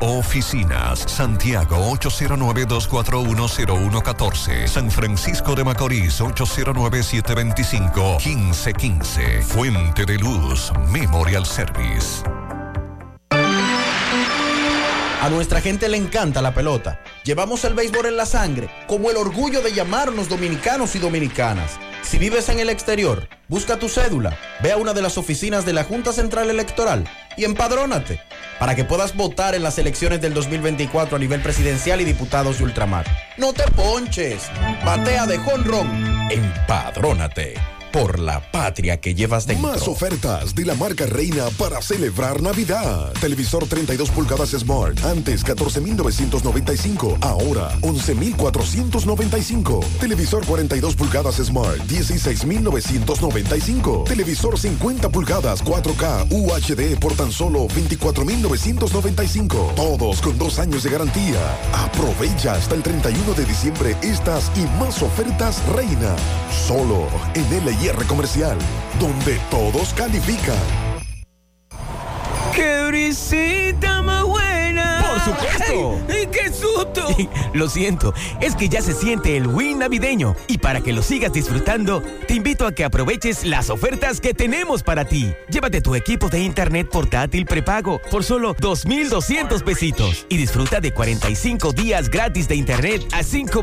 oficinas. Santiago 809-241-0114. San Francisco de Macorís 809-725-1515. Fuente de Luz Memorial Service. A nuestra gente le encanta la pelota. Llevamos el béisbol en la sangre, como el orgullo de llamarnos dominicanos y dominicanas. Si vives en el exterior, busca tu cédula, ve a una de las oficinas de la Junta Central Electoral y empadrónate para que puedas votar en las elecciones del 2024 a nivel presidencial y diputados de ultramar. No te ponches, batea de jonrón, empadrónate por la patria que llevas dentro. Más ofertas de la marca Reina para celebrar Navidad. Televisor 32 pulgadas Smart, antes 14.995, ahora 11.495. Televisor 42 pulgadas Smart, 16.995. Televisor 50 pulgadas 4K UHD por tan solo 24.995. Todos con dos años de garantía. Aprovecha hasta el 31 de diciembre estas y más ofertas Reina. Solo en Comercial, donde todos califican. ¡Qué brisita más buena! ¡Por supuesto! ¡Ay, ¡Qué susto! Lo siento, es que ya se siente el win navideño y para que lo sigas disfrutando, te invito a que aproveches las ofertas que tenemos para ti. Llévate tu equipo de internet portátil prepago por solo 2,200 pesitos y disfruta de 45 días gratis de internet a 5